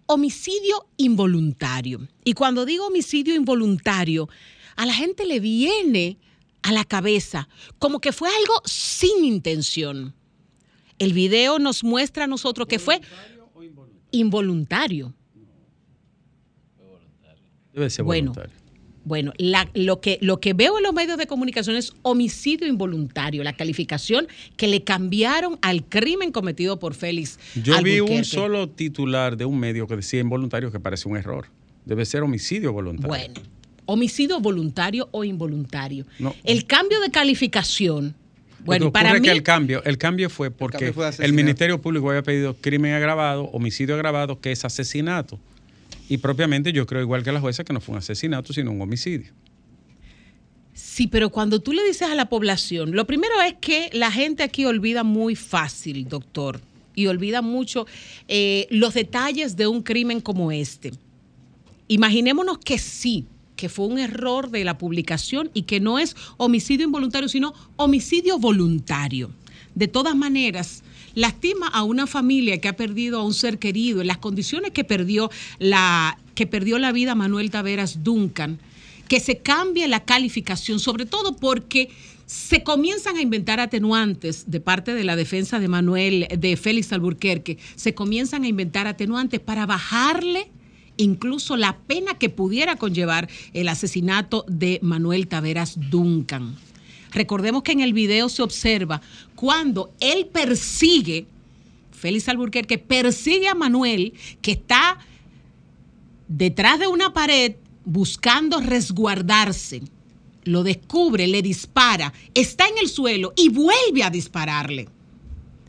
homicidio involuntario. Y cuando digo homicidio involuntario, a la gente le viene a la cabeza como que fue algo sin intención. El video nos muestra a nosotros que fue involuntario. Debe ser voluntario. Bueno, la- lo, que, lo que veo en los medios de comunicación es homicidio involuntario, la calificación que le cambiaron al crimen cometido por Félix. Yo vi un solo titular de un medio que decía involuntario que parece un error. Debe ser homicidio voluntario. Bueno, homicidio voluntario o involuntario. No. El cambio de calificación, Lo bueno, que para mí, que el cambio, el cambio fue porque cambio fue de el. Ministerio Público había pedido crimen agravado, homicidio agravado, que es asesinato. Y propiamente yo creo igual que la jueza que no fue un asesinato, sino un homicidio. sí, pero cuando tú le dices a la población, lo primero es que la gente aquí olvida muy fácil, doctor, y olvida mucho eh, los detalles de un crimen como este. Imaginémonos que sí, que fue un error de la publicación y que no es homicidio involuntario, sino homicidio voluntario. De todas maneras, lastima a una familia que ha perdido a un ser querido en las condiciones que perdió la, que perdió la vida Manuel Taveras Duncan, que se cambie la calificación, sobre todo porque se comienzan a inventar atenuantes de parte de la defensa de Manuel, de Félix Alburquerque, se comienzan a inventar atenuantes para bajarle incluso la pena que pudiera conllevar el asesinato de Manuel Taveras Duncan. Recordemos que en el video se observa cuando él persigue, Félix Alburquerque persigue a Manuel, que está detrás de una pared buscando resguardarse. Lo descubre, le dispara, está en el suelo y vuelve a dispararle.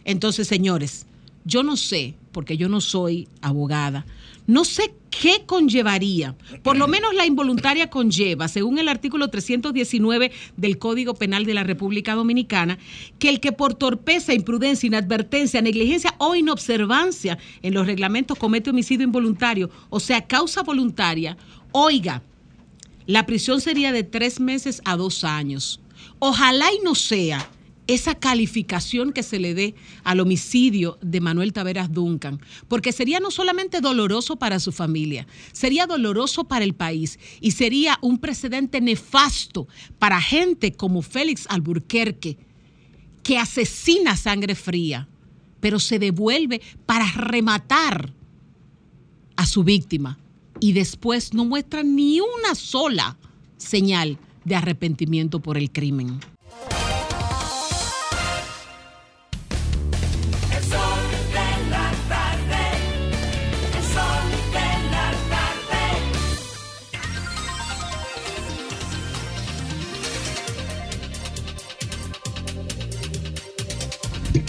Entonces, señores, yo no sé, porque yo no soy abogada, no sé qué conllevaría. Por lo menos la involuntaria conlleva, según el artículo 319 del Código Penal de la República Dominicana, que el que por torpeza, imprudencia, inadvertencia, negligencia o inobservancia en los reglamentos comete homicidio involuntario, o sea, causa voluntaria, oiga, la prisión sería de tres meses a dos años. Ojalá y no sea esa calificación que se le dé al homicidio de Manuel Taveras Duncan, porque sería no solamente doloroso para su familia, sería doloroso para el país y sería un precedente nefasto para gente como Félix Alburquerque, que asesina sangre fría, pero se devuelve para rematar a su víctima y después no muestra ni una sola señal de arrepentimiento por el crimen.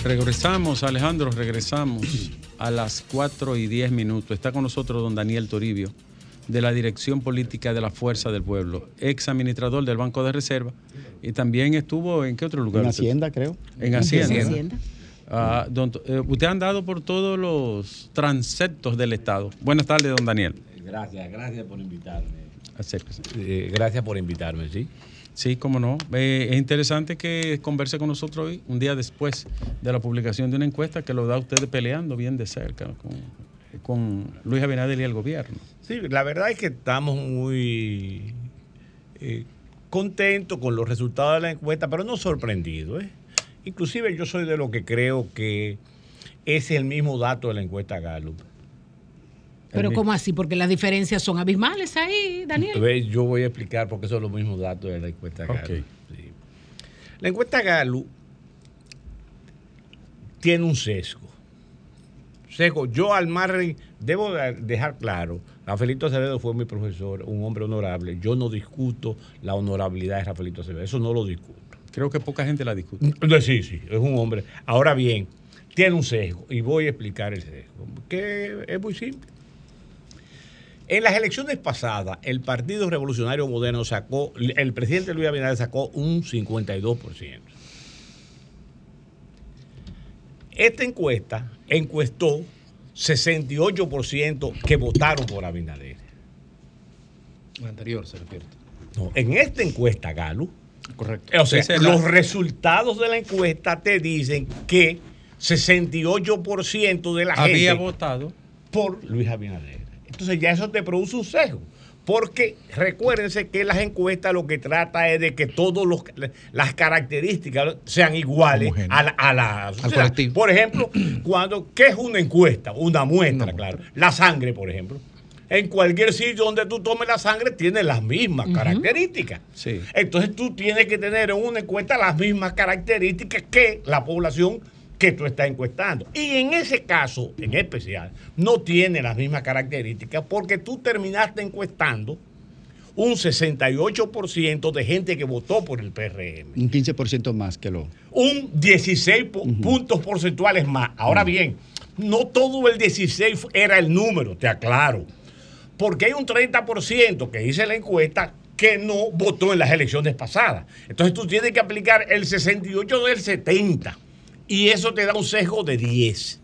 Regresamos, Alejandro, regresamos a las 4 y 10 minutos. Está con nosotros don Daniel Toribio, de la Dirección Política de la Fuerza del Pueblo, ex administrador del Banco de Reserva, y también estuvo en qué otro lugar? En Hacienda, creo. En Hacienda. En Hacienda. Ah, don- eh, usted ha andado por todos los transeptos del Estado. Buenas tardes, don Daniel. Gracias, gracias por invitarme. Acérquese. Eh, gracias por invitarme, ¿sí? Sí, cómo no. Eh, es interesante que converse con nosotros hoy, un día después de la publicación de una encuesta que lo da usted peleando bien de cerca con, Luis Abinader y el gobierno. Sí, la verdad es que estamos muy eh, contentos con los resultados de la encuesta, pero no sorprendidos. ¿eh? Inclusive yo soy de lo que creo que es el mismo dato de la encuesta Gallup. Pero ¿cómo así? Porque las diferencias son abismales ahí, Daniel. Ve, Yo voy a explicar por qué son los mismos datos de la encuesta. Sí. La encuesta Gallup tiene un sesgo. Sesgo. Yo al margen, debo de- dejar claro, Rafaelito Acevedo fue mi profesor, un hombre honorable. Yo no discuto la honorabilidad de Rafaelito Acevedo. Eso no lo discuto. Creo que poca gente la discute. Sí, sí, es un hombre. Ahora bien, tiene un sesgo y voy a explicar el sesgo, que es muy simple. En las elecciones pasadas, el Partido Revolucionario Moderno sacó, el presidente Luis Abinader sacó un 52%. Esta encuesta encuestó 68% que votaron por Abinader. La anterior se refiere. No, en esta encuesta, Galo, Correcto. o sea, los resultados de la encuesta te dicen que 68% de la Había gente votado por Luis Abinader. Entonces ya eso te produce un sesgo. Porque recuérdense que las encuestas lo que trata es de que todas las características sean iguales a la, a la sociedad. colectivo. Por ejemplo, cuando, ¿qué es una encuesta? Una muestra, claro. La sangre, por ejemplo. En cualquier sitio donde tú tomes la sangre tiene las mismas características. Sí. Entonces tú tienes que tener en una encuesta las mismas características que la población que tú estás encuestando. Y en ese caso, en especial, no tiene las mismas características porque tú terminaste encuestando un 68% de gente que votó por el PRM. Un 15% más que lo. Un 16 po- puntos porcentuales más. Ahora bien, no todo el 16 fu- era el número, te aclaro. Porque hay un 30% que dice la encuesta que no votó en las elecciones pasadas. Entonces tú tienes que aplicar el 68 del 70. Y eso te da un sesgo de 10.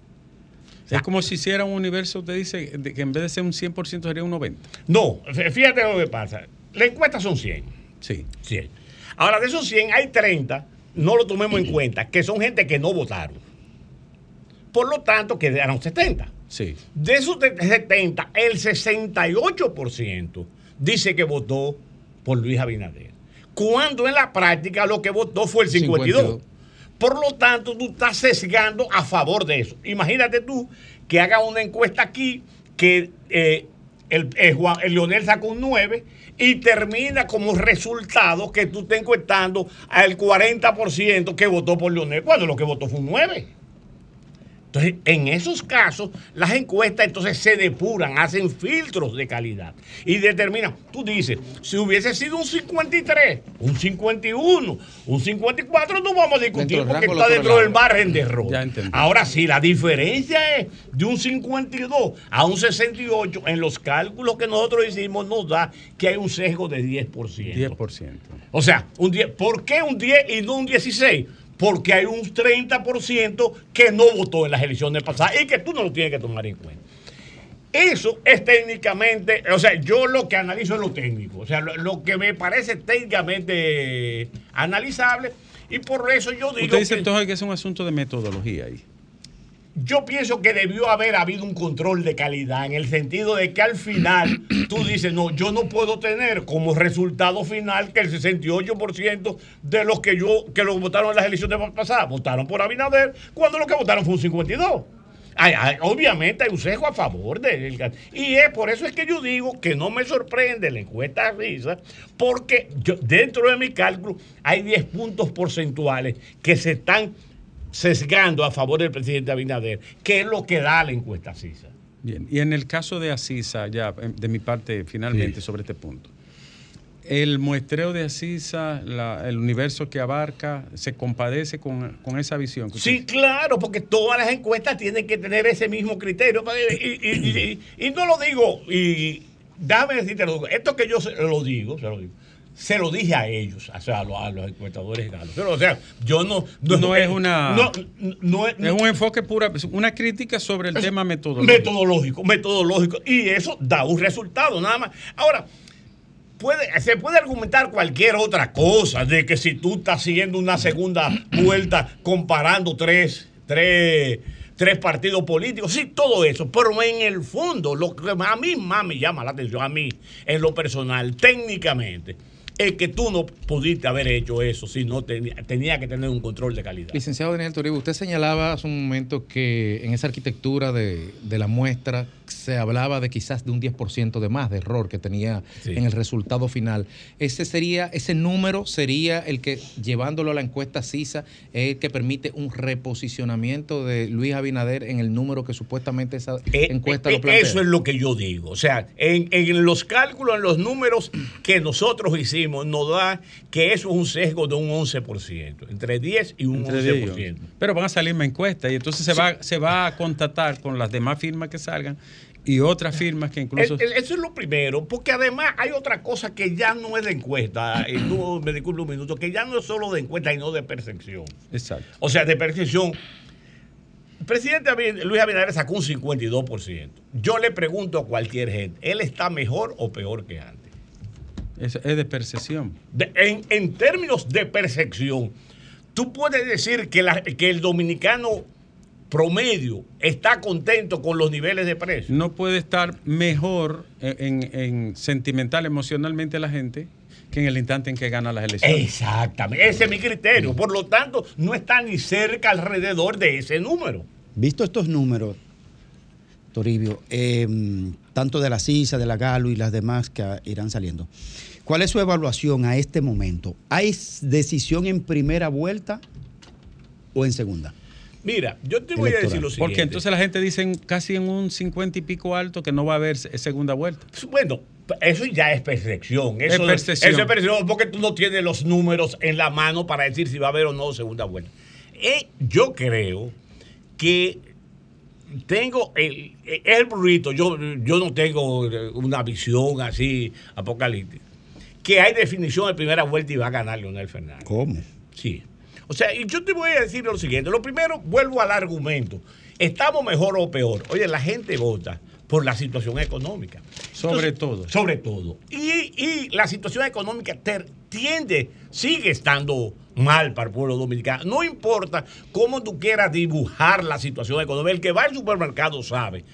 es como si hiciera un universo, usted dice que en vez de ser un 100% sería un 90%. No, fíjate lo que pasa. La encuesta son 100. Sí. 100. Ahora, de esos 100 hay 30, no lo tomemos en cuenta, que son gente que no votaron. Por lo tanto, quedaron 70. Sí. De esos de- 70, el 68% dice que votó por Luis Abinader. Cuando en la práctica lo que votó fue el 52. 52. Por lo tanto, tú estás sesgando a favor de eso. Imagínate tú que haga una encuesta aquí que eh, el, el Juan- el Leonel sacó un 9 y termina como resultado que tú estés encuestando al 40% que votó por Leonel, cuando lo que votó fue un 9. Entonces, en esos casos, las encuestas entonces se depuran, hacen filtros de calidad y determinan. Tú dices, si hubiese sido un 53, un 51, un 54, no vamos a discutir porque está dentro del margen de error. Ahora sí, la diferencia es de un 52 a un 68. En los cálculos que nosotros hicimos nos da que hay un sesgo de 10%. 10%. O sea, un 10, ¿por qué un 10 y no un 16? Porque hay un 30% que no votó en las elecciones pasadas y que tú no lo tienes que tomar en cuenta. Eso es técnicamente, o sea, yo lo que analizo es lo técnico, o sea, lo, lo que me parece técnicamente analizable y por eso yo digo Usted dice que entonces que es un asunto de metodología ahí. Yo pienso que debió haber habido un control de calidad en el sentido de que al final tú dices, no, yo no puedo tener como resultado final que el 68% de los que yo que los votaron en las elecciones pasadas votaron por Abinader cuando los que votaron fue un 52. Ay, obviamente hay un sesgo a favor de él. Y es por eso es que yo digo que no me sorprende la encuesta risa, porque dentro de mi cálculo hay 10 puntos porcentuales que se están sesgando a favor del presidente Abinader, que es lo que da la encuesta CISA. Bien, y en el caso de Asisa, ya eh, de mi parte finalmente sobre este punto, el muestreo de Asisa, la- el universo que abarca, se compadece con, con esa visión. que usted Sí, claro, porque todas las encuestas tienen que tener ese mismo criterio. Y, y- y- y- no lo digo, y déjame decirte esto que yo se lo digo, se lo digo. Se lo dije a ellos, o sea, a los, a los encuestadores galos. Pero, o sea, yo no. No es una- No, no es, Es un enfoque pura, una crítica sobre el tema metodológico. metodológico, metodológico. Y eso da un resultado, nada más. Ahora, puede, se puede argumentar cualquier otra cosa, de que si tú estás siguiendo una segunda vuelta comparando tres, tres, tres partidos políticos, sí, todo eso, pero en el fondo, lo que a mí más me llama la atención, a mí, en lo personal, técnicamente, es que tú no pudiste haber hecho eso si no tenía, tenía que tener un control de calidad. Licenciado Daniel Toribio, usted señalaba hace un momento que en esa arquitectura de, de la muestra se hablaba de quizás de un 10% de más de error que tenía Sí. en el resultado final. Ese sería, ese número sería el que, llevándolo a la encuesta CISA, es el que permite un reposicionamiento de Luis Abinader en el número que supuestamente esa encuesta Eh, lo plantea. Eso es lo que yo digo. O sea, en, en los cálculos, en los números que nosotros hicimos, nos da que eso es un sesgo de un 11%, entre 10 y un Entre 11%. ellos. Pero van a salir más encuestas y entonces se, va, se va a contactar con las demás firmas que salgan y otras firmas que incluso... Eso es lo primero, porque además hay otra cosa que ya no es de encuesta, y tú me disculpas un minuto, que ya no es solo de encuesta y no de percepción. Exacto. O sea, de percepción. El presidente Luis Abinader sacó un 52%. Yo le pregunto a cualquier gente, ¿él está mejor o peor que antes? Es, es de percepción. De- en, en términos de percepción, tú puedes decir que, la- que el dominicano promedio está contento con los niveles de precio. No puede estar mejor en, en- en sentimental, emocionalmente la gente que en el instante en que gana las elecciones. Exactamente, ese es mi criterio. Por lo tanto, no está ni cerca alrededor de ese número. Visto estos números, Toribio, eh, tanto de la CISA, de la Galo y las demás que irán saliendo, ¿cuál es su evaluación a este momento? ¿Hay decisión en primera vuelta o en segunda? Mira, yo te voy a decir lo siguiente. Porque entonces la gente dice casi en un 50 y pico alto que no va a haber se- segunda vuelta. Bueno, eso ya es percepción. Eso Es percepción. Eso es percepción porque tú no tienes los números en la mano para decir si va a haber o no segunda vuelta. Eh, yo creo que tengo el, es el burrito. Yo, yo no tengo una visión así apocalíptica. Que hay definición de primera vuelta y va a ganar Leonel Fernández. ¿Cómo? Sí. O sea, y yo te voy a decir lo siguiente. Lo primero, vuelvo al argumento. ¿Estamos mejor o peor? Oye, la gente vota por la situación económica. Sobre Entonces, todo. Sobre todo. Y, y la situación económica ter- tiende, sigue estando mal para el pueblo dominicano. No importa cómo tú quieras dibujar la situación económica. El que va al supermercado sabe.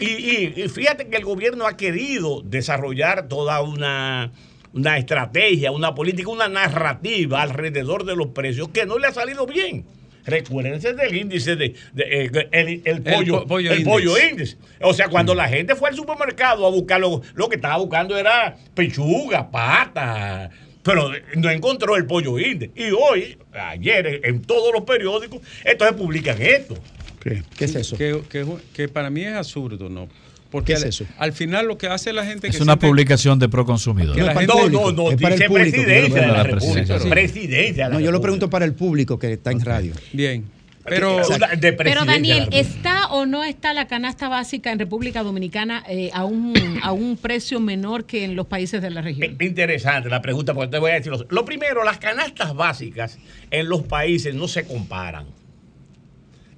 Y, y- y fíjate que el gobierno ha querido desarrollar toda una, una estrategia, una política, una narrativa alrededor de los precios que no le ha salido bien. Recuérdense del índice de, de, eh, el, el pollo, po- pollo el pollo índice. O sea, cuando la gente fue al supermercado a buscar lo, lo que estaba buscando era pechuga, pata, pero no encontró el pollo índice. Y hoy, ayer, en todos los periódicos, entonces publican esto. ¿Qué es eso? Que, que- que para mí es absurdo, ¿no? Porque ¿Qué es al, eso? al final lo que hace la gente Es que una publicación de Proconsumidor. Que la gente- No, no, no, Es para el dice público, presidencia de la La República. presidencia. Presidencia de la No, yo lo pregunto para el público que está en radio. Bien. Pero, de Pero Daniel. ¿está o no está la canasta básica en República Dominicana eh, a, un, a un precio menor que en los países de la región? Interesante la pregunta, porque te voy a decir lo, lo primero, las canastas básicas en los países no se comparan,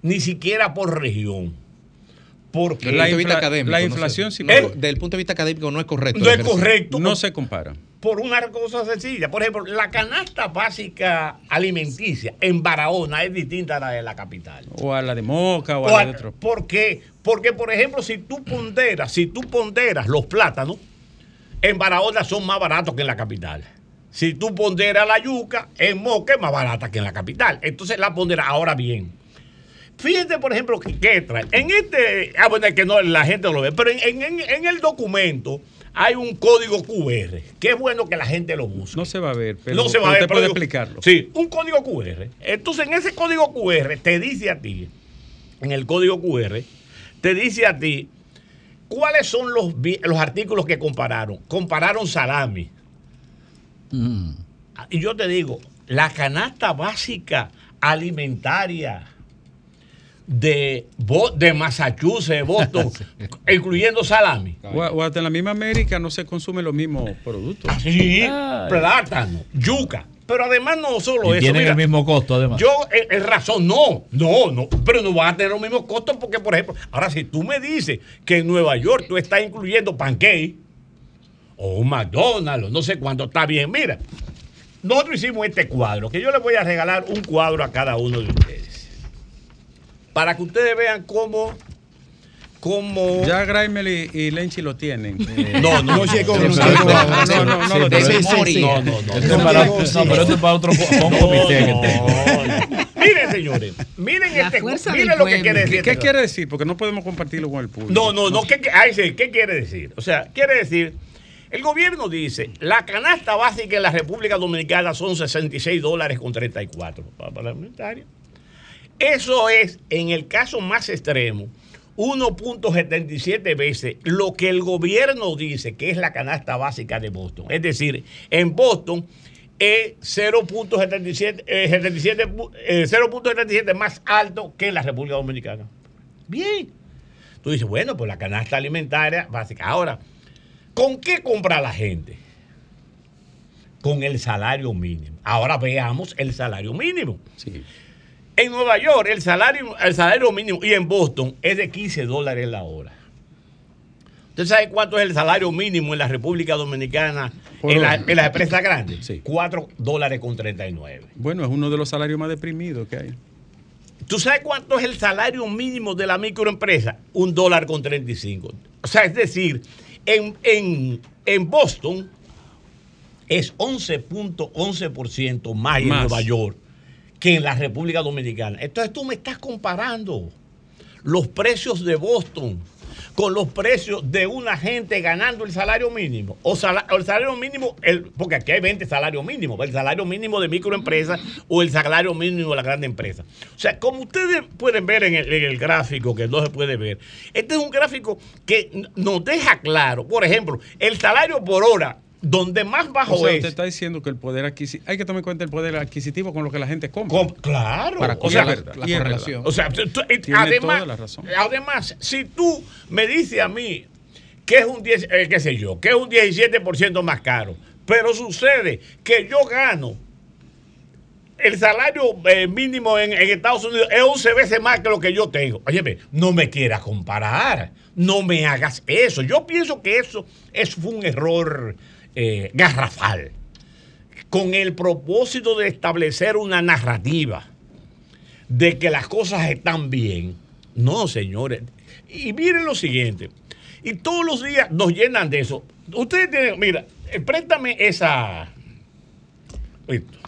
ni siquiera por región. Porque Desde el punto de vista infla- académico, la no inflación sé. sí No, Desde el punto de vista académico no es correcto. no es correcto. no se compara. por una cosa sencilla. Por ejemplo, la canasta básica alimenticia en Barahona es distinta a la de la capital. O a la de Moca o, O a la de otro. ¿Por qué? Porque, por ejemplo, si tú ponderas, si tú ponderas los plátanos, en Barahona son más baratos que en la capital. Si tú ponderas la yuca, en Moca es más barata que en la capital. Entonces la pondera. Ahora bien, fíjate, por ejemplo, que, que trae. En este, ah, bueno, es que no, la gente no lo ve, pero en, en- en- en el documento hay un código QR, que es bueno que la gente lo busque. No se va a ver, pero, no se va a ver, usted pero puede digo- explicarlo. Sí, un código QR. Entonces, en ese código QR te dice a ti, en el código QR, te dice a ti cuáles son los, los artículos que compararon. Compararon salami. Y yo te digo, la canasta básica alimentaria de, de Massachusetts, de Boston, incluyendo salami. O, hasta en la misma América no se consumen los mismos productos. Sí, plátano, yuca. Pero además no solo Y eso. tienen mira, el mismo costo, además. Yo, eh, es razón, no, no, no, pero no van a tener los mismos costos porque, por ejemplo, ahora si tú me dices que en Nueva York tú estás incluyendo pancake o un McDonald's, o no sé cuánto, está bien. Mira, nosotros hicimos este cuadro, que yo les voy a regalar un cuadro a cada uno de ustedes. Para que ustedes vean cómo, cómo... Ya Graimel y, y Lenchi lo tienen. No, no, No llegó, no no, llegó. no, no, no no, no, no, no. Pero esto es para otro comité que tengo. Miren, señores, miren, La este, miren lo que quiere ¿Qué, decir. qué este quiere decir? Porque no podemos compartirlo con el público. No, no, no. ¿Qué, qué, ¿qué quiere decir? O sea, quiere decir, el gobierno dice, la canasta básica en la República Dominicana son 66 dólares con 34 para parlamentario. Eso es, en el caso más extremo, 1.77 veces lo que el gobierno dice que es la canasta básica de Boston. Es decir, en Boston es 0.77 eh, 77, eh, 0.77 más alto que en la República Dominicana. Bien. Tú dices, bueno, pues la canasta alimentaria básica. Ahora, ¿con qué compra la gente? Con el salario mínimo. Ahora veamos el salario mínimo. Sí. En Nueva York, el salario, el salario mínimo y en Boston es de 15 dólares la hora. ¿Usted sabe cuánto es el salario mínimo en la República Dominicana en, la- en las empresas grandes? Sí. 4 dólares con 39. Bueno, es uno de los salarios más deprimidos que hay. ¿Tú sabes cuánto es el salario mínimo de la microempresa? Un dólar con 35. O sea, es decir, en, en, en Boston es 11.11% más, en Más. Nueva York que en la República Dominicana. Entonces tú me estás comparando los precios de Boston con los precios de una gente ganando el salario mínimo. O, o el salario mínimo, porque aquí hay 20 salarios mínimos, el salario mínimo de microempresas o el salario mínimo de la grande empresa. O sea, como ustedes pueden ver en el, en el gráfico, que no se puede ver, este es un gráfico que nos deja claro, por ejemplo, el salario por hora, donde más bajo O sea, es. usted está diciendo que el poder adquisitivo, hay que tomar en cuenta el poder adquisitivo con lo que la gente compra. Com- claro. Para o sea, la Y es correlación. O sea, tú- Tiene además, toda la razón. además, si tú me dices a mí que es un 10, eh, qué sé yo, que es un 17% más caro, pero sucede que yo gano el salario eh, mínimo en, en Estados Unidos es 11 veces más que lo que yo tengo. Óyeme, no me quieras comparar, no me hagas eso. Yo pienso que eso, eso fue un error eh, garrafal, con el propósito de establecer una narrativa de que las cosas están bien. No, señores. Y miren lo siguiente. Y todos los días nos llenan de eso. Ustedes tienen, mira, eh, préstame esa. Esto.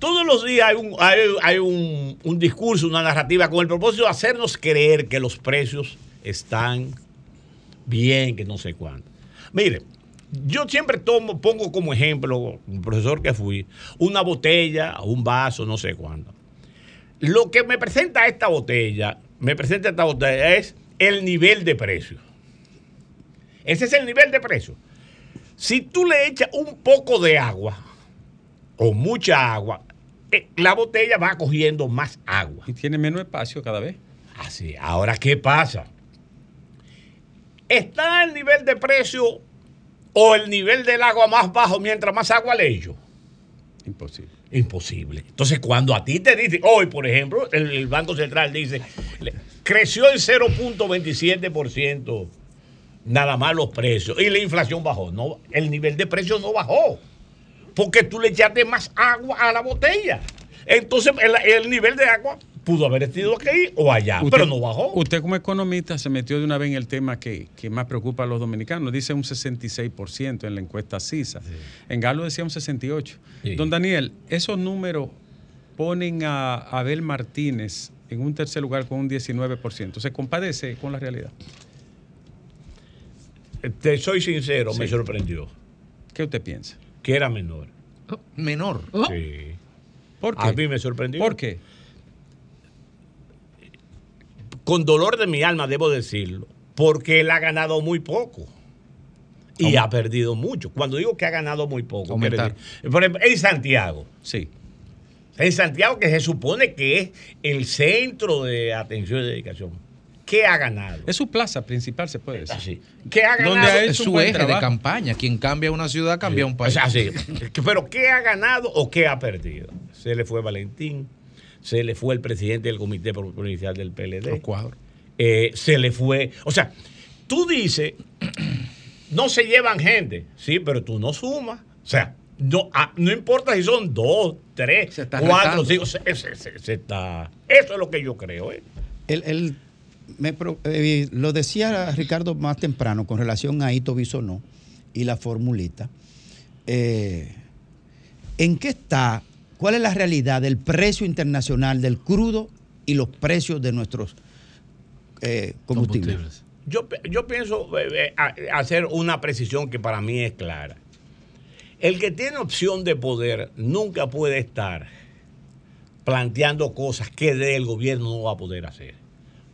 todos los días hay, un, hay, un discurso, una narrativa con el propósito de hacernos creer que los precios están bien, que no sé cuánto. Mire, yo siempre tomo, pongo como ejemplo, un profesor que fui, una botella, un vaso, no sé cuánto. Lo que me presenta esta botella, me presenta esta botella es el nivel de precio. Ese es el nivel de precio. Si tú le echas un poco de agua o mucha agua, eh, la botella va cogiendo más agua. Y tiene menos espacio cada vez. Así. Ahora, ¿qué pasa? ¿Está el nivel de precio o el nivel del agua más bajo mientras más agua le echo? Imposible. Imposible. Entonces, cuando a ti te dicen, hoy, por ejemplo, el, el Banco Central dice, creció en 0.27% nada más los precios y la inflación bajó. No, el nivel de precios no bajó. Porque tú le echaste más agua a la botella. Entonces, el, el nivel de agua pudo haber sido aquí o allá, pero no bajó. Usted como economista se metió de una vez en el tema que, que más preocupa a los dominicanos. Dice un 66% en la encuesta CISA. En Galo decía un 68%. Sí. Don Daniel, esos números ponen a Abel Martínez en un tercer lugar con un 19%. ¿Se compadece con la realidad? Te soy sincero, me sorprendió. ¿Qué usted piensa? Que era menor. Menor. Sí. ¿Por qué? A mí me sorprendió. ¿Por qué? Con dolor de mi alma debo decirlo, porque él ha ganado muy poco. Y ha perdido mucho. Cuando digo que ha ganado muy poco, decir- por ejemplo, en Santiago. Sí. En Santiago, que se supone que es el centro de atención y dedicación. ¿Qué ha ganado? Es su plaza principal, se puede decir. Así. ¿Qué ha ganado? Donde Es su eje de campaña. Quien cambia una ciudad, cambia un país. O sea, sí. Pero ¿qué ha ganado o qué ha perdido? Se le fue Valentín, se le fue el presidente del comité provincial del PLD. Los cuadros. eh, se le fue. O sea, tú dices, no se llevan gente, sí, pero tú no sumas. O sea, no, ah, no importa si son dos, tres, cuatro, cinco, se, se- se- se está. Eso es lo que yo creo. ¿eh? El, el- me eh, lo decía Ricardo más temprano con relación a Ito Bisonó y la formulita. Eh, ¿En qué está? ¿Cuál es la realidad del precio internacional del crudo y los precios de nuestros eh, combustibles? Yo, yo pienso eh, eh, a- hacer una precisión que para mí es clara. El que tiene opción de poder nunca puede estar planteando cosas que del gobierno no va a poder hacer,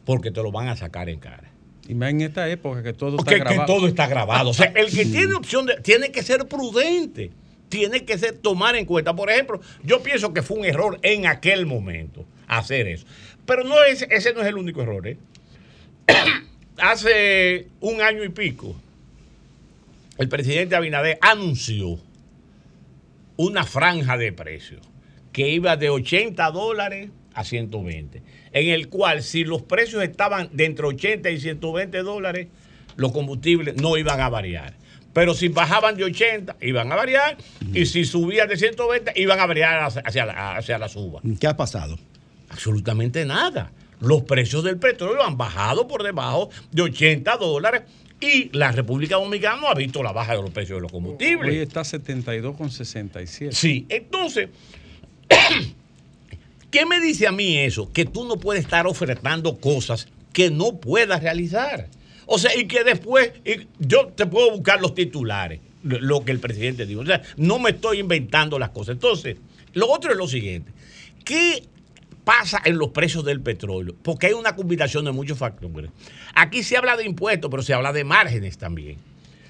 porque te lo van a sacar en cara. Y más en esta época que todo está Que, que grabado. todo está grabado. O sea, el que tiene opción de, tiene que ser prudente, tiene que ser tomar en cuenta. Por ejemplo, yo pienso que fue un error en aquel momento hacer eso. Pero no es, ese no es el único error. ¿eh? Hace un año y pico, el presidente Abinader anunció una franja de precios que iba de 80 dólares a 120, en el cual si los precios estaban de entre 80 y 120 dólares, los combustibles no iban a variar. Pero si bajaban de 80, iban a variar, y si subían de 120, iban a variar hacia, hacia la, hacia la suba. ¿Qué ha pasado? Absolutamente nada. Los precios del petróleo han bajado por debajo de 80 dólares y la República Dominicana no ha visto la baja de los precios de los combustibles. Hoy está 72,67. Sí, entonces, ¿qué me dice a mí eso? Que tú no puedes estar ofertando cosas que no puedas realizar. O sea, y que después, y yo te puedo buscar los titulares, lo, lo que el presidente dijo. O sea, no me estoy inventando las cosas. Entonces, lo otro es lo siguiente. ¿Qué pasa en los precios del petróleo? Porque hay una combinación de muchos factores. Aquí se habla de impuestos, pero se habla de márgenes también.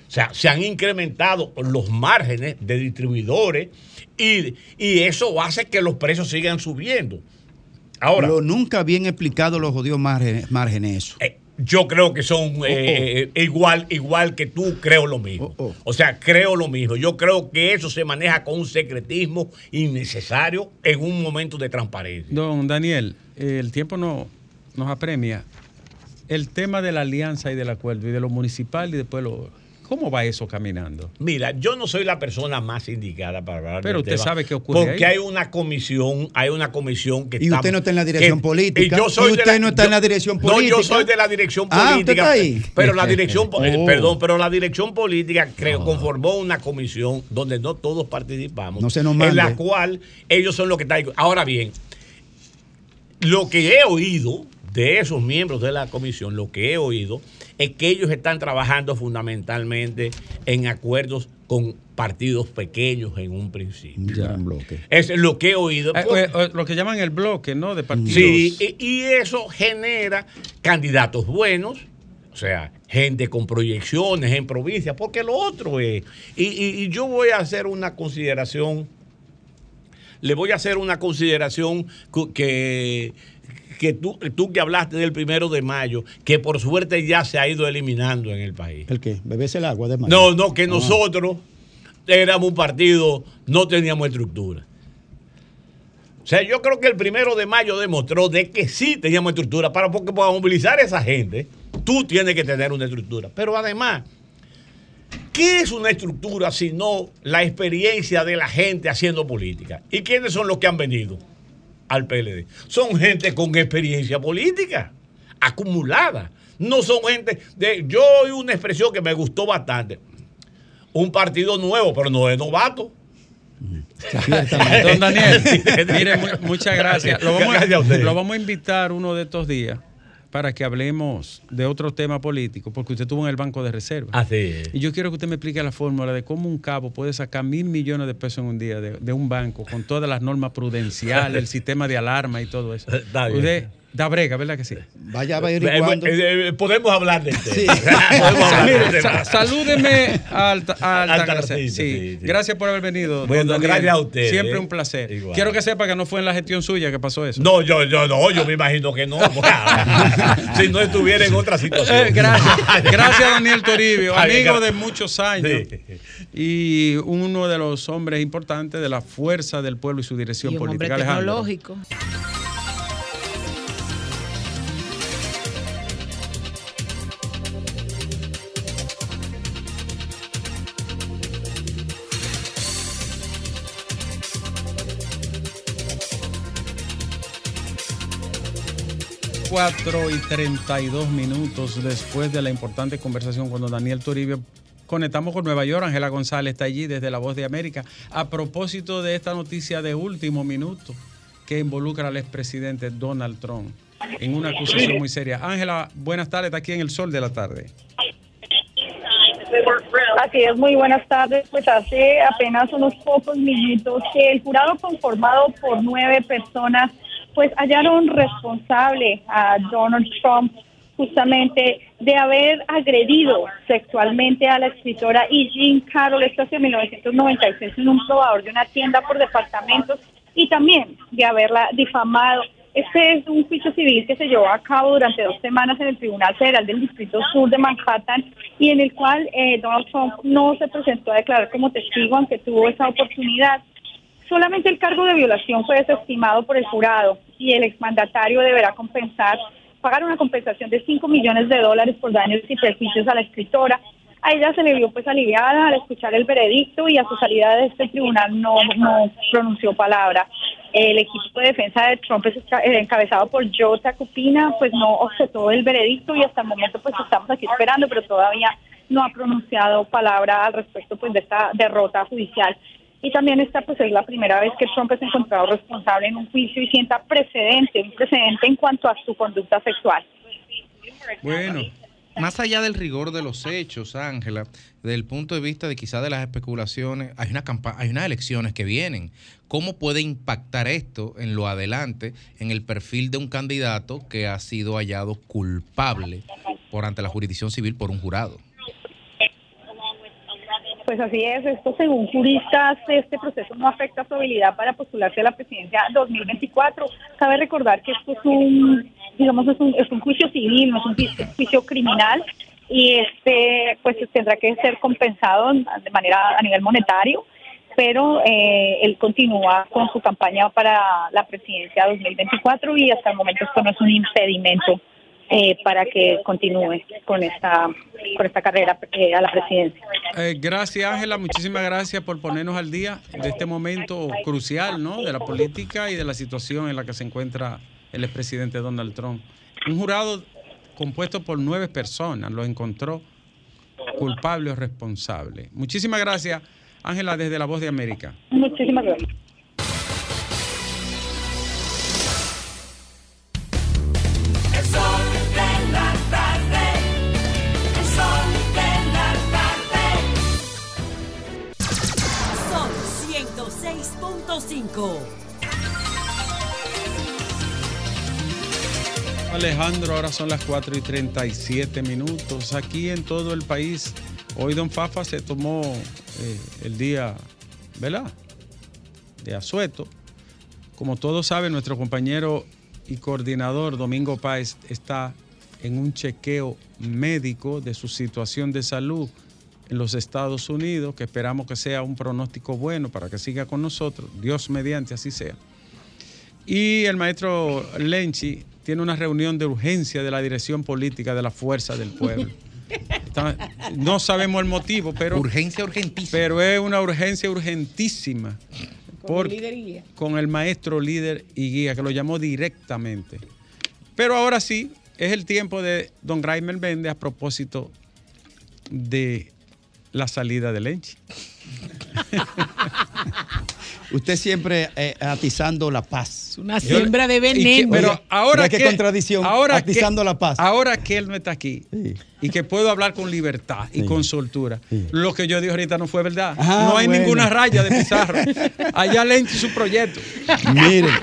O sea, se han incrementado los márgenes de distribuidores y, y eso hace que los precios sigan subiendo. Ahora, Lo nunca bien explicado los jodidos márgenes, márgenes eso. eh, yo creo que son Oh, eh, eh, igual, igual que tú, creo lo mismo. O sea, creo lo mismo. Yo creo que eso se maneja con un secretismo innecesario en un momento de transparencia. Don Daniel, eh, el tiempo no, nos apremia. El tema de la alianza y del acuerdo, y de lo municipal y después lo ¿Cómo va eso caminando? Mira, yo no soy la persona más indicada para hablar Pero usted tema, sabe qué ocurre Porque ahí. hay una comisión, hay una comisión que Y usted no está en la dirección política. Y yo soy Y de usted no está en la dirección No, política. yo soy de la dirección Ah, política. ¿usted está ahí? Pero la dirección, eh, Oh. perdón, pero la dirección política creo conformó una comisión donde no todos participamos. No se nos En mande. la cual ellos son los que están. Ahora bien, lo que he oído de esos miembros de la comisión, lo que he oído es que ellos están trabajando fundamentalmente en acuerdos con partidos pequeños en un principio. Eso es lo que he oído. Eh, Por- eh, lo que llaman el bloque, ¿no? De partidos. Sí, y, y eso genera candidatos buenos, o sea, gente con proyecciones en provincias, porque lo otro es, y, y- y yo voy a hacer una consideración, le voy a hacer una consideración que, que tú, tú que hablaste del primero de mayo, que por suerte ya se ha ido eliminando en el país. ¿El qué? ¿Bebés el agua de mayo? No, no, que Ah. nosotros éramos un partido, no teníamos estructura. O sea, yo creo que el primero de mayo demostró de que sí teníamos estructura, para, porque para movilizar a esa gente, tú tienes que tener una estructura. Pero además, ¿qué es una estructura sino la experiencia de la gente haciendo política? ¿Y quiénes son los que han venido al PLD? Son gente con experiencia política, acumulada. No son gente de... Yo oí una expresión que me gustó bastante. Un partido nuevo, pero no es novato. Don Daniel, mire, mu- muchas gracias. Lo vamos, Gracias a lo vamos a invitar uno de estos días para que hablemos de otro tema político, porque usted estuvo en el Banco de Reserva. Así es. Y yo quiero que usted me explique la fórmula de cómo un cabo puede sacar mil millones de pesos en un día de, de un banco con todas las normas prudenciales, el sistema de alarma y todo eso. Está bien. Usted da brega, ¿verdad que sí? Vaya Eh, eh, eh, podemos hablar del tema. Sí. Podemos hablar Mire, del tema. sa- salúdeme al, al, Al Sí. sí, sí. Gracias por haber venido. Bueno, gracias a usted, Siempre eh. un placer. Igual. Quiero que sepa que no fue en la gestión suya que pasó eso. No, yo, yo no, yo me imagino que no. si no estuviera en otra situación. Eh, gracias. Gracias, Daniel Toribio, amigo de muchos años. Y uno de los hombres importantes de la fuerza del pueblo y su dirección Y un hombre política. Alejandro. Tecnológico. Cuatro y 32 minutos después de la importante conversación con Daniel Toribio. Conectamos con Nueva York. Ángela González está allí desde La Voz de América. A propósito de esta noticia de último minuto que involucra al expresidente Donald Trump en una acusación muy seria. Ángela, buenas tardes. Aquí en el sol de la tarde. Así es, muy buenas tardes. Pues hace apenas unos pocos minutos que el jurado conformado por nueve personas pues hallaron responsable a Donald Trump justamente de haber agredido sexualmente a la escritora E. Jean Carroll, esto hace 1996 en un probador de una tienda por departamentos y también de haberla difamado. Este es un juicio civil que se llevó a cabo durante dos semanas en el Tribunal Federal del Distrito Sur de Manhattan y en el cual eh, Donald Trump no se presentó a declarar como testigo aunque tuvo esa oportunidad. Solamente el cargo de violación fue desestimado por el jurado y el exmandatario deberá compensar, pagar una compensación de 5 millones de dólares por daños y perjuicios a la escritora. A ella se le vio pues aliviada al escuchar el veredicto y a su salida de este tribunal no, pronunció palabra. El equipo de defensa de Trump es esca- eh, encabezado por Joe Tacopina, pues no objetó el veredicto y hasta el momento pues estamos aquí esperando, pero todavía no ha pronunciado palabra al respecto pues de esta derrota judicial. Y también esta pues es la primera vez que Trump es encontrado responsable en un juicio y sienta precedente, un precedente en cuanto a su conducta sexual. Bueno. Más allá del rigor de los hechos, Ángela, desde el punto de vista de quizá de las especulaciones, hay una hay unas elecciones que vienen. ¿Cómo puede impactar esto en lo adelante en el perfil de un candidato que ha sido hallado culpable por ante la jurisdicción civil por un jurado? Pues así es, esto según juristas, este proceso no afecta su habilidad para postularse a la presidencia 2024. Cabe recordar que esto es un, digamos, es un, es un juicio civil, no es un juicio, criminal y este pues tendrá que ser compensado de manera a nivel monetario, pero eh, él continúa con su campaña para la presidencia 2024 y hasta el momento esto no es un impedimento eh, para que continúe con esta, con esta carrera eh, a la presidencia. Eh, gracias, Ángela. Muchísimas gracias por ponernos al día de este momento crucial, ¿no? De la política y de la situación en la que se encuentra el expresidente Donald Trump. Un jurado compuesto por nueve personas lo encontró culpable o responsable. Muchísimas gracias, Ángela, desde La Voz de América. Muchísimas gracias. Alejandro, ahora son las 4 y 37 minutos. Aquí en todo el país, hoy Don Fafa se tomó eh, el día, ¿verdad? De asueto. Como todos saben, nuestro compañero y coordinador Domingo Páez está en un chequeo médico de su situación de salud los Estados Unidos, que esperamos que sea un pronóstico bueno para que siga con nosotros, Dios mediante así sea. Y el maestro Lenchi tiene una reunión de urgencia de la dirección política de la Fuerza del Pueblo. Está- no sabemos el motivo, pero... Urgencia urgentísima. Pero es una urgencia urgentísima. por- con el maestro líder y guía, que lo llamó directamente. Pero ahora sí, es el tiempo de don Graimer Méndez a propósito de la salida de Lenchi. Usted siempre eh, atizando la paz. Una siembra de veneno. pero ahora qué que, contradicción, ahora atizando que- la paz. Ahora que él no está aquí y que puedo hablar con libertad y con soltura, lo que yo dije ahorita no fue verdad. Ah, no hay bueno. ninguna raya de pizarro. Allá Lenchi su proyecto. Miren.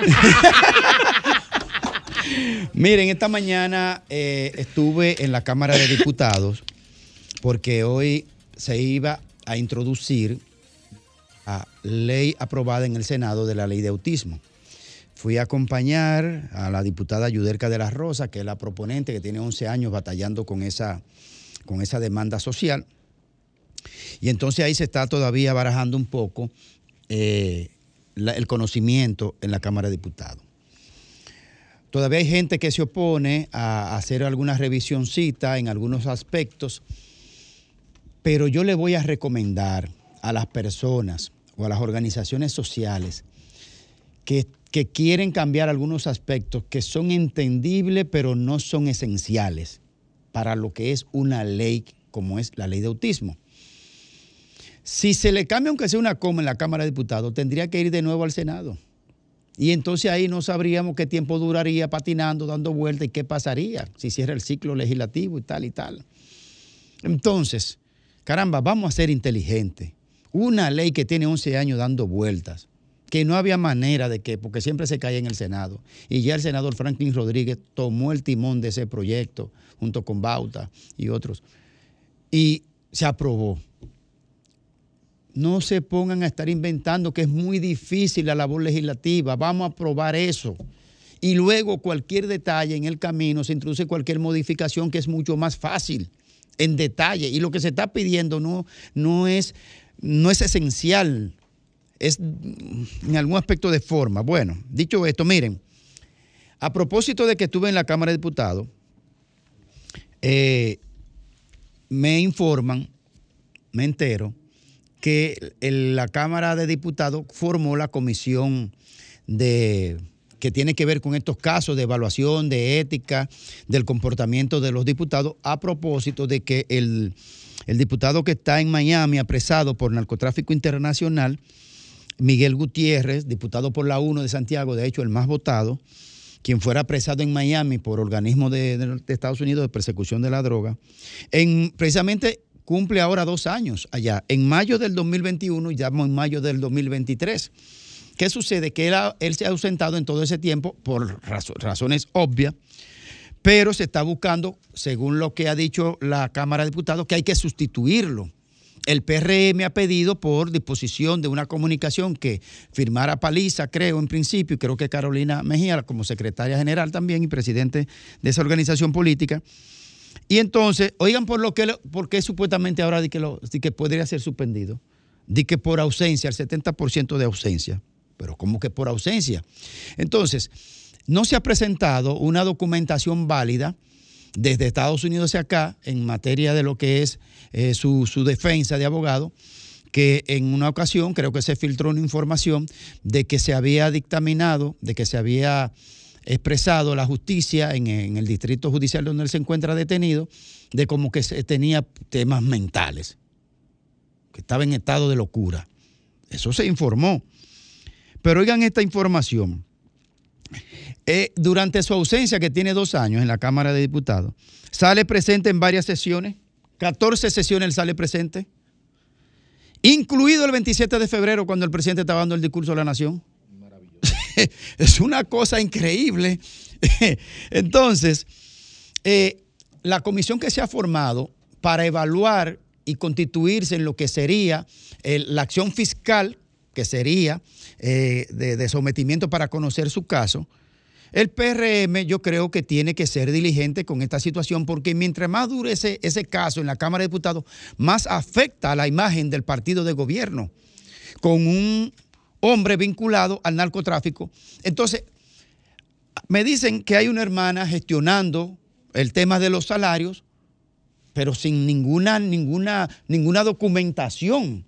Miren, esta mañana eh, estuve en la Cámara de Diputados porque hoy se iba a introducir a ley aprobada en el Senado de la ley de autismo. Fui a acompañar a la diputada Yuderca de la Rosa, que es la proponente, que tiene 11 años batallando con esa, con esa demanda social. Y entonces ahí se está todavía barajando un poco eh, el conocimiento en la Cámara de Diputados. Todavía hay gente que se opone a hacer alguna revisioncita en algunos aspectos, pero yo le voy a recomendar a las personas o a las organizaciones sociales que, quieren cambiar algunos aspectos que son entendibles pero no son esenciales para lo que es una ley como es la ley de autismo. Si se le cambia aunque sea una coma en la Cámara de Diputados, tendría que ir de nuevo al Senado. Y entonces ahí no sabríamos qué tiempo duraría patinando, dando vueltas y qué pasaría si cierra el ciclo legislativo y tal y tal. Entonces, caramba, vamos a ser inteligentes. Una ley que tiene 11 años dando vueltas, que no había manera de que, porque siempre se cae en el Senado. Y ya el senador Franklin Rodríguez tomó el timón de ese proyecto junto con Bauta y otros. Y se aprobó. No se pongan a estar inventando que es muy difícil la labor legislativa. Vamos a aprobar eso. Y luego cualquier detalle en el camino se introduce cualquier modificación que es mucho más fácil en detalle. Y lo que se está pidiendo no, no, es, no es esencial, es en algún aspecto de forma. Bueno, dicho esto, miren, a propósito de que estuve en la Cámara de Diputados, eh, me informan, me entero, que la Cámara de Diputados formó la comisión de que tiene que ver con estos casos de evaluación, de ética, del comportamiento de los diputados, a propósito de que el, el diputado que está en Miami apresado por narcotráfico internacional, Miguel Gutiérrez, diputado por la 1 de Santiago, de hecho el más votado, quien fuera apresado en Miami por organismos de, de- Estados Unidos de persecución de la droga, en, precisamente cumple ahora dos años allá, en mayo del 2021 y ya en mayo del 2023. ¿Qué sucede? Que él, se ha ausentado en todo ese tiempo por razo- razones obvias, pero se está buscando, según lo que ha dicho la Cámara de Diputados, que hay que sustituirlo. El PRM ha pedido por disposición de una comunicación que firmara Paliza, creo en principio, y creo que Carolina Mejía como secretaria general también y presidente de esa organización política. Y entonces, oigan por lo que por qué supuestamente ahora di que, lo, que podría ser suspendido. Di que por ausencia, el 70% de ausencia. Pero ¿cómo que por ausencia? Entonces, no se ha presentado una documentación válida desde Estados Unidos hacia acá en materia de lo que es eh, su, su defensa de abogado, que en una ocasión creo que se filtró una información de que se había dictaminado, de que se había expresado la justicia en, en el distrito judicial donde él se encuentra detenido, de como que se tenía temas mentales, que estaba en estado de locura. Eso se informó. Pero oigan esta información. Eh, durante su ausencia, que tiene dos años en la Cámara de Diputados, sale presente en varias sesiones, 14 sesiones él sale presente, incluido el 27 de febrero cuando el presidente estaba dando el discurso a la nación. es una cosa increíble. Entonces, eh, la comisión que se ha formado para evaluar y constituirse en lo que sería el- la acción fiscal, que sería eh, de, de sometimiento para conocer su caso, el PRM yo creo que tiene que ser diligente con esta situación porque mientras más dure ese, ese caso en la Cámara de Diputados, más afecta a la imagen del partido de gobierno con un hombre vinculado al narcotráfico. Entonces, me dicen que hay una hermana gestionando el tema de los salarios, pero sin ninguna, ninguna, ninguna documentación,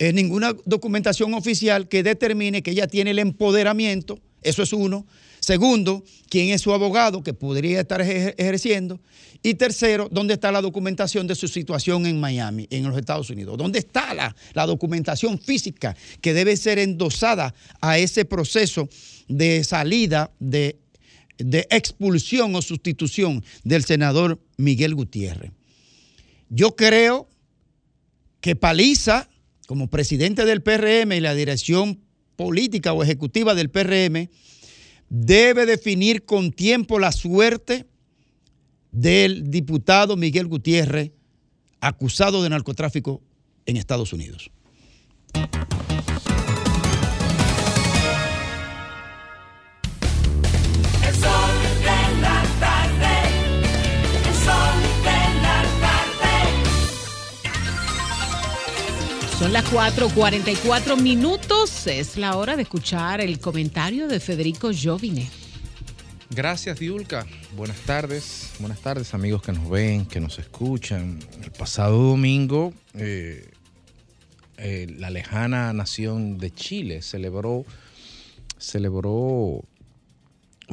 eh, ninguna documentación oficial que determine que ella tiene el empoderamiento, eso es uno. Segundo, quién es su abogado que podría estar ejer- ejerciendo. Y tercero, ¿dónde está la documentación de su situación en Miami, en los Estados Unidos? ¿Dónde está la, la documentación física que debe ser endosada a ese proceso de salida, de, de expulsión o sustitución del senador Miguel Gutiérrez? Yo creo que Paliza, como presidente del PRM y la dirección política o ejecutiva del PRM, debe definir con tiempo la suerte del diputado Miguel Gutiérrez, acusado de narcotráfico en Estados Unidos. Son las 4:44 minutos. Es la hora de escuchar el comentario de Federico Jovine. Gracias, Diulca. Buenas tardes. Buenas tardes, amigos que nos ven, que nos escuchan. El pasado domingo, eh, eh, la lejana nación de Chile celebró, celebró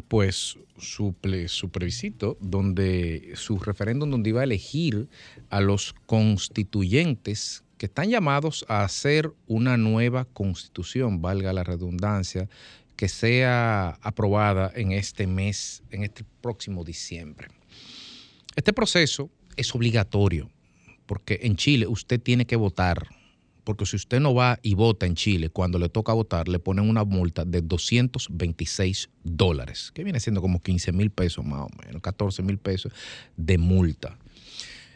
pues su, ple- su plebiscito, donde su referéndum donde iba a elegir a los constituyentes que están llamados a hacer una nueva constitución, valga la redundancia, que sea aprobada en este mes, en este próximo diciembre. Este proceso es obligatorio, porque en Chile usted tiene que votar, porque si usted no va y vota en Chile, cuando le toca votar, le ponen una multa de 226 dólares, que viene siendo como 15 mil pesos más o menos, 14 mil pesos de multa.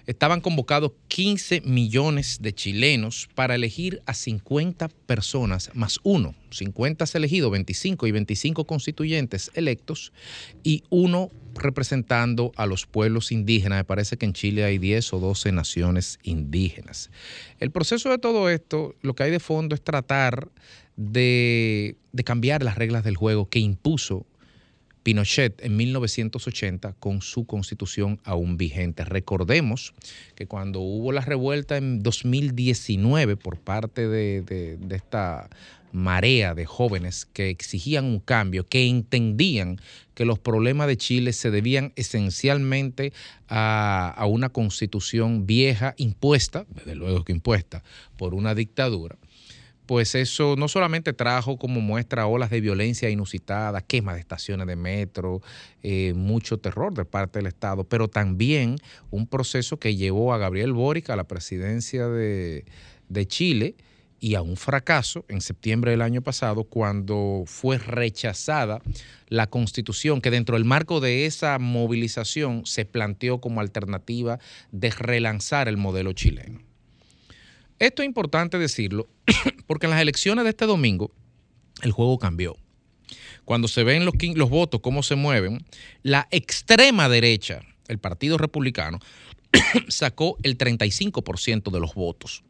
Estaban convocados 15 millones de chilenos para elegir a 50 personas más uno. 50 es elegido, 25 y 25 constituyentes electos y uno representando a los pueblos indígenas. Me parece que en Chile hay 10 o 12 naciones indígenas. El proceso de todo esto, lo que hay de fondo es tratar de, de cambiar las reglas del juego que impuso Pinochet en 1980 con su constitución aún vigente. Recordemos que cuando hubo la revuelta en 2019 por parte de, esta marea de jóvenes que exigían un cambio, que entendían que los problemas de Chile se debían esencialmente a, a una constitución vieja impuesta, desde luego que impuesta, por una dictadura pues eso no solamente trajo como muestra olas de violencia inusitada, quema de estaciones de metro, eh, mucho terror de parte del Estado, pero también un proceso que llevó a Gabriel Boric a la presidencia de, de Chile y a un fracaso en septiembre del año pasado cuando fue rechazada la constitución que dentro del marco de esa movilización se planteó como alternativa de relanzar el modelo chileno. Esto es importante decirlo porque en las elecciones de este domingo el juego cambió. Cuando se ven los, votos, cómo se mueven, la extrema derecha, el Partido Republicano, sacó el 35% de los votos.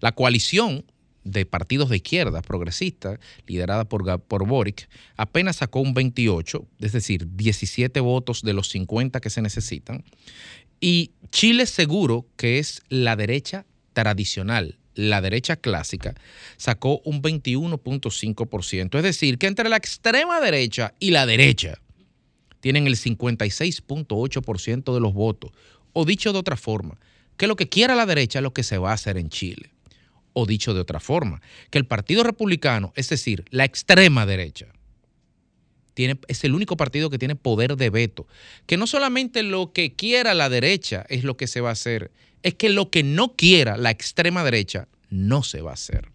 La coalición de partidos de izquierda progresista, liderada por, por Boric, apenas sacó un 28, es decir, 17 votos de los 50 que se necesitan. Y Chile Seguro, que es la derecha tradicional, la derecha clásica, sacó un 21.5%. Es decir, que entre la extrema derecha y la derecha tienen el 56.8% de los votos. O dicho de otra forma, que lo que quiera la derecha es lo que se va a hacer en Chile. O dicho de otra forma, que el Partido Republicano, es decir, la extrema derecha, es el único partido que tiene poder de veto. Que no solamente lo que quiera la derecha es lo que se va a hacer, es que lo que no quiera la extrema derecha no se va a hacer.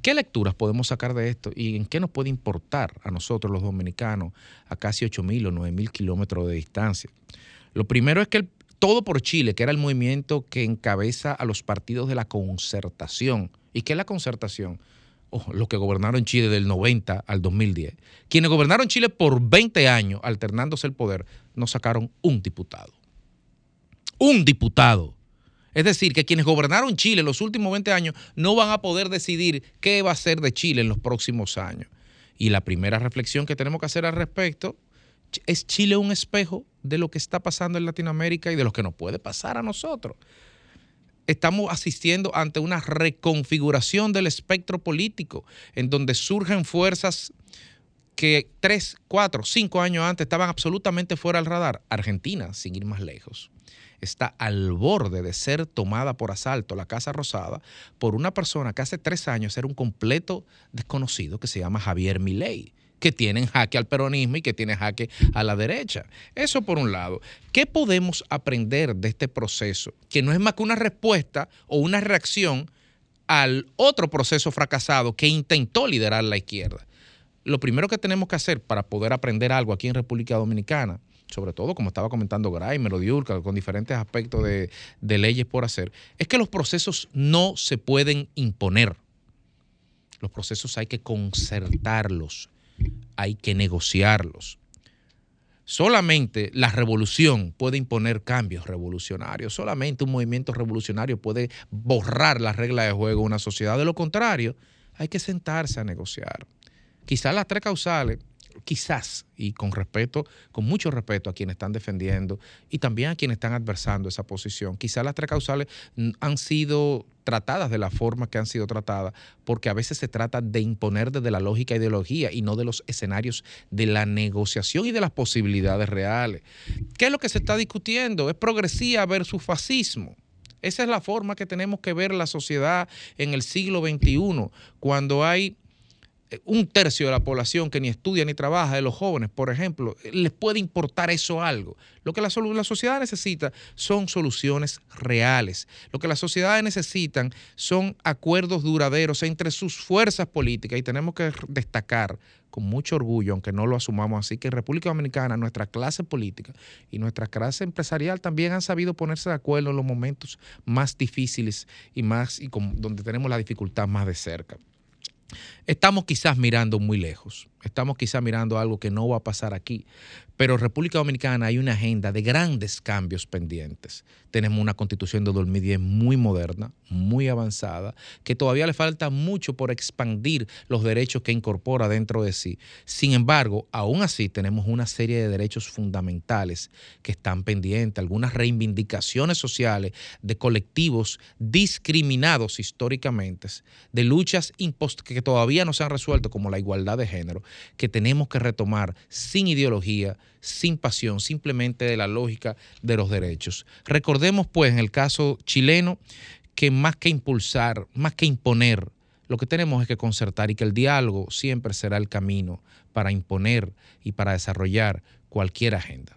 ¿Qué lecturas podemos sacar de esto y en qué nos puede importar a nosotros los dominicanos a casi 8 mil o 9 mil kilómetros de distancia? Lo primero es que Todo por Chile, que era el movimiento que encabeza a los partidos de la concertación. ¿Y qué es la concertación? Oh, los que gobernaron Chile del 90 al 2010. Quienes gobernaron Chile por 20 años, alternándose el poder, no sacaron un diputado. Un diputado. Es decir, que quienes gobernaron Chile en los últimos 20 años no van a poder decidir qué va a ser de Chile en los próximos años. Y la primera reflexión que tenemos que hacer al respecto es Chile un espejo de lo que está pasando en Latinoamérica y de lo que nos puede pasar a nosotros. Estamos asistiendo ante una reconfiguración del espectro político, en donde surgen fuerzas que tres, cuatro, cinco años antes estaban absolutamente fuera del radar. Argentina, sin ir más lejos, está al borde de ser tomada por asalto la Casa Rosada por una persona que hace tres años era un completo desconocido que se llama Javier Milei que tienen jaque al peronismo y que tiene jaque a la derecha. Eso por un lado. ¿Qué podemos aprender de este proceso? Que no es más que una respuesta o una reacción al otro proceso fracasado que intentó liderar la izquierda. Lo primero que tenemos que hacer para poder aprender algo aquí en República Dominicana, sobre todo como estaba comentando Graimer o Diurca, con diferentes aspectos de, de leyes por hacer, es que los procesos no se pueden imponer. Los procesos hay que concertarlos, hay que negociarlos. Solamente la revolución puede imponer cambios revolucionarios. Solamente un movimiento revolucionario puede borrar las reglas de juego de una sociedad. De lo contrario, hay que sentarse a negociar. Quizás las tres causales, quizás, y con respeto, con mucho respeto a quienes están defendiendo y también a quienes están adversando esa posición, quizás las tres causales han sido tratadas de la forma que han sido tratadas, porque a veces se trata de imponer desde la lógica e ideología y no de los escenarios de la negociación y de las posibilidades reales. ¿Qué es lo que se está discutiendo? Es progresía versus fascismo. Esa es la forma que tenemos que ver la sociedad en el siglo XXI, cuando hay un tercio de la población que ni estudia ni trabaja, de los jóvenes, por ejemplo, les puede importar eso algo. Lo que la, la sociedad necesita son soluciones reales. Lo que las sociedades necesitan son acuerdos duraderos entre sus fuerzas políticas y tenemos que destacar con mucho orgullo, aunque no lo asumamos así, que en República Dominicana nuestra clase política y nuestra clase empresarial también han sabido ponerse de acuerdo en los momentos más difíciles y más y con- donde tenemos la dificultad más de cerca. Estamos quizás mirando muy lejos, estamos quizás mirando algo que no va a pasar aquí, pero en República Dominicana hay una agenda de grandes cambios pendientes. Tenemos una constitución de 2010 muy moderna, muy avanzada, que todavía le falta mucho por expandir los derechos que incorpora dentro de sí. Sin embargo, aún así tenemos una serie de derechos fundamentales que están pendientes, algunas reivindicaciones sociales de colectivos discriminados históricamente, de luchas que todavía no se han resuelto, como la igualdad de género, que tenemos que retomar sin ideología, sin pasión, simplemente de la lógica de los derechos. Recordemos, pues, en el caso chileno, que más que impulsar, más que imponer, lo que tenemos es que concertar y que el diálogo siempre será el camino para imponer y para desarrollar cualquier agenda.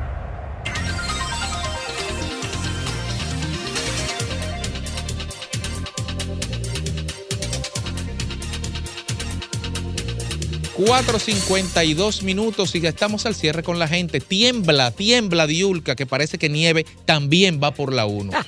4.52 minutos y ya estamos al cierre con la gente. Tiembla, tiembla Diulca, que parece que nieve también va por la 1.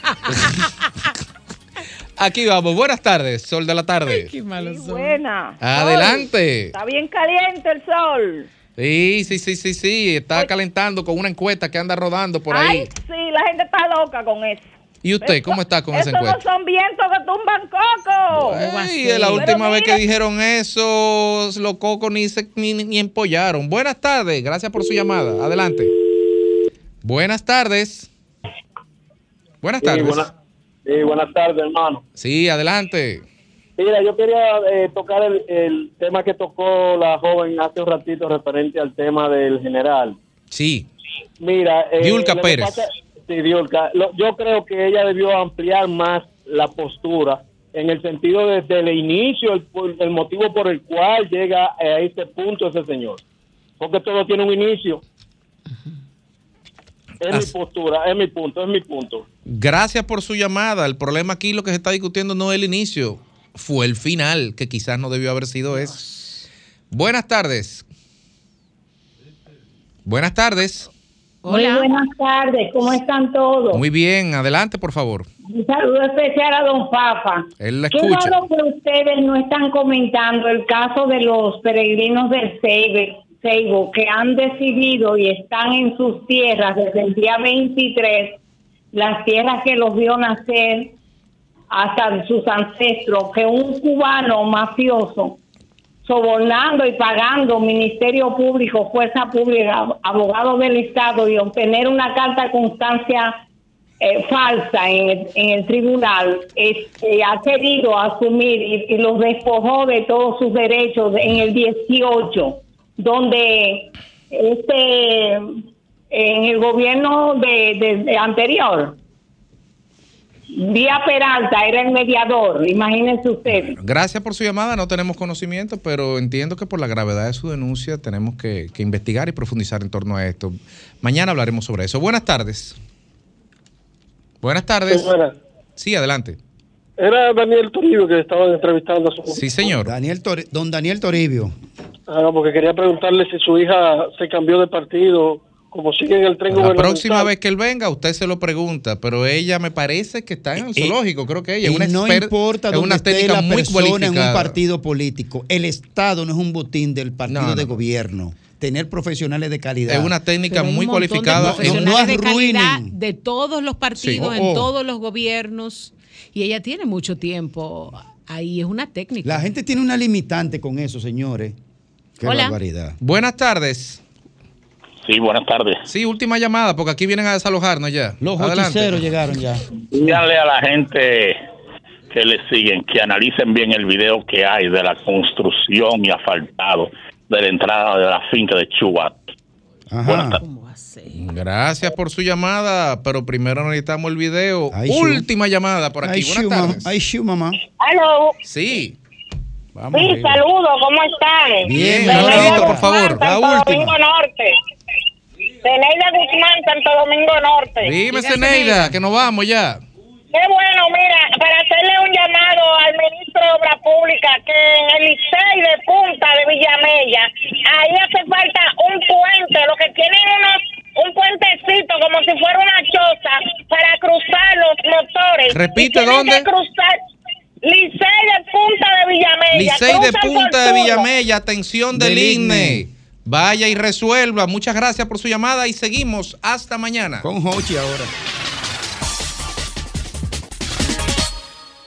Aquí vamos. Buenas tardes, sol de la tarde. Qué malo son. Buena. Adelante. Está bien caliente el sol. Sí, sí, sí, sí, sí. Está calentando con una encuesta que anda rodando por Ay, ahí. sí, la gente está loca con eso. ¿Y usted cómo está con esa Esos no encuesta? son vientos que tumban coco. Ey, la última vez que dijeron eso, los cocos ni, se, ni, ni empollaron. Buenas tardes, gracias por su llamada. Adelante. Buenas tardes. Buenas Sí, tardes. buena- sí, buenas tardes, hermano. Sí, adelante. Mira, yo quería eh, tocar el, el tema que tocó la joven hace un ratito referente al tema del general. Sí. Mira, eh, que Pérez. pasa- sí. Lo- yo creo que ella debió ampliar más la postura en el sentido desde el inicio, el, el motivo por el cual llega a este punto ese señor. Porque todo tiene un inicio. Es mi postura, es mi punto, es mi punto. Gracias por su llamada. El problema aquí lo que se está discutiendo no es el inicio, fue el final, que quizás no debió haber sido eso. Buenas tardes. Buenas tardes. Muy buenas tardes, ¿cómo están todos? Muy bien, adelante, por favor. Un saludo especial a don Fafa. Él la Qué escucha. raro que ustedes no están comentando el caso de los peregrinos del Seibo que han decidido y están en sus tierras desde el día 23, las tierras que los vio nacer hasta sus ancestros, que un cubano mafioso sobornando y pagando Ministerio Público, Fuerza Pública, abogado del Estado y obtener una carta de constancia eh, falsa en el, tribunal, este, ha querido asumir y, y los despojó de todos sus derechos en el 18, donde este en el gobierno de anterior, Vía Peralta era el mediador, imagínense ustedes. Gracias por su llamada, no tenemos conocimiento, pero entiendo que por la gravedad de su denuncia tenemos que, que investigar y profundizar en torno a esto. Mañana hablaremos sobre eso. Buenas tardes. Buenas tardes. Sí, buenas. Sí, adelante. Era Daniel Toribio que estaba entrevistando a su Sí, señor. Daniel Tori- don Daniel Toribio. Ah, porque quería preguntarle si su hija se cambió de partido, como sigue en el tren La próxima vez que él venga, usted se lo pregunta, pero ella me parece que está en el zoológico, creo que ella es Y una no importa es una esté técnica la muy persona en un cualificada. partido político. El Estado no es un botín del partido No, no, de no. gobierno. Tener profesionales de calidad. Es una técnica muy un montón de cualificada. profesionales No de calidad arruinen. de todos los partidos, Sí. en Oh. todos los gobiernos. Y ella tiene mucho tiempo ahí, es una técnica. La gente tiene una limitante con eso, señores. Qué Hola. barbaridad. Buenas tardes. Sí, buenas tardes. Sí, última llamada, porque aquí vienen a desalojarnos ya. Los hechiceros llegaron ya. Díganle a la gente que le siguen que analicen bien el video que hay de la construcción y asfaltado de la entrada de la finca de Chubat. Tardes. Gracias por su llamada, pero primero necesitamos el video. Ay. Última llamada por aquí. Ay, Buenas tardes. Ay, Shu, mamá. Aló. Sí. Vamos. Sí, saludos, ¿cómo están? Bien, por favor, la última. Domingo Norte. Zeneida Guzmán, Santo Domingo Norte. Dime, Zeneida, que nos vamos ya. Qué bueno, mira, para hacerle un llamado al ministro de Obras Públicas que en el Licey de Punta de Villamella, ahí hace falta un puente, lo que tienen unos, un puentecito como si fuera una choza para cruzar los motores. Repite, ¿dónde? que cruzar Licey de Punta de Villamella. Licey de Punta de. Villamella, atención del, Del INE. INE. Vaya y resuelva. Muchas gracias por su llamada y seguimos hasta mañana. Con Hochi ahora.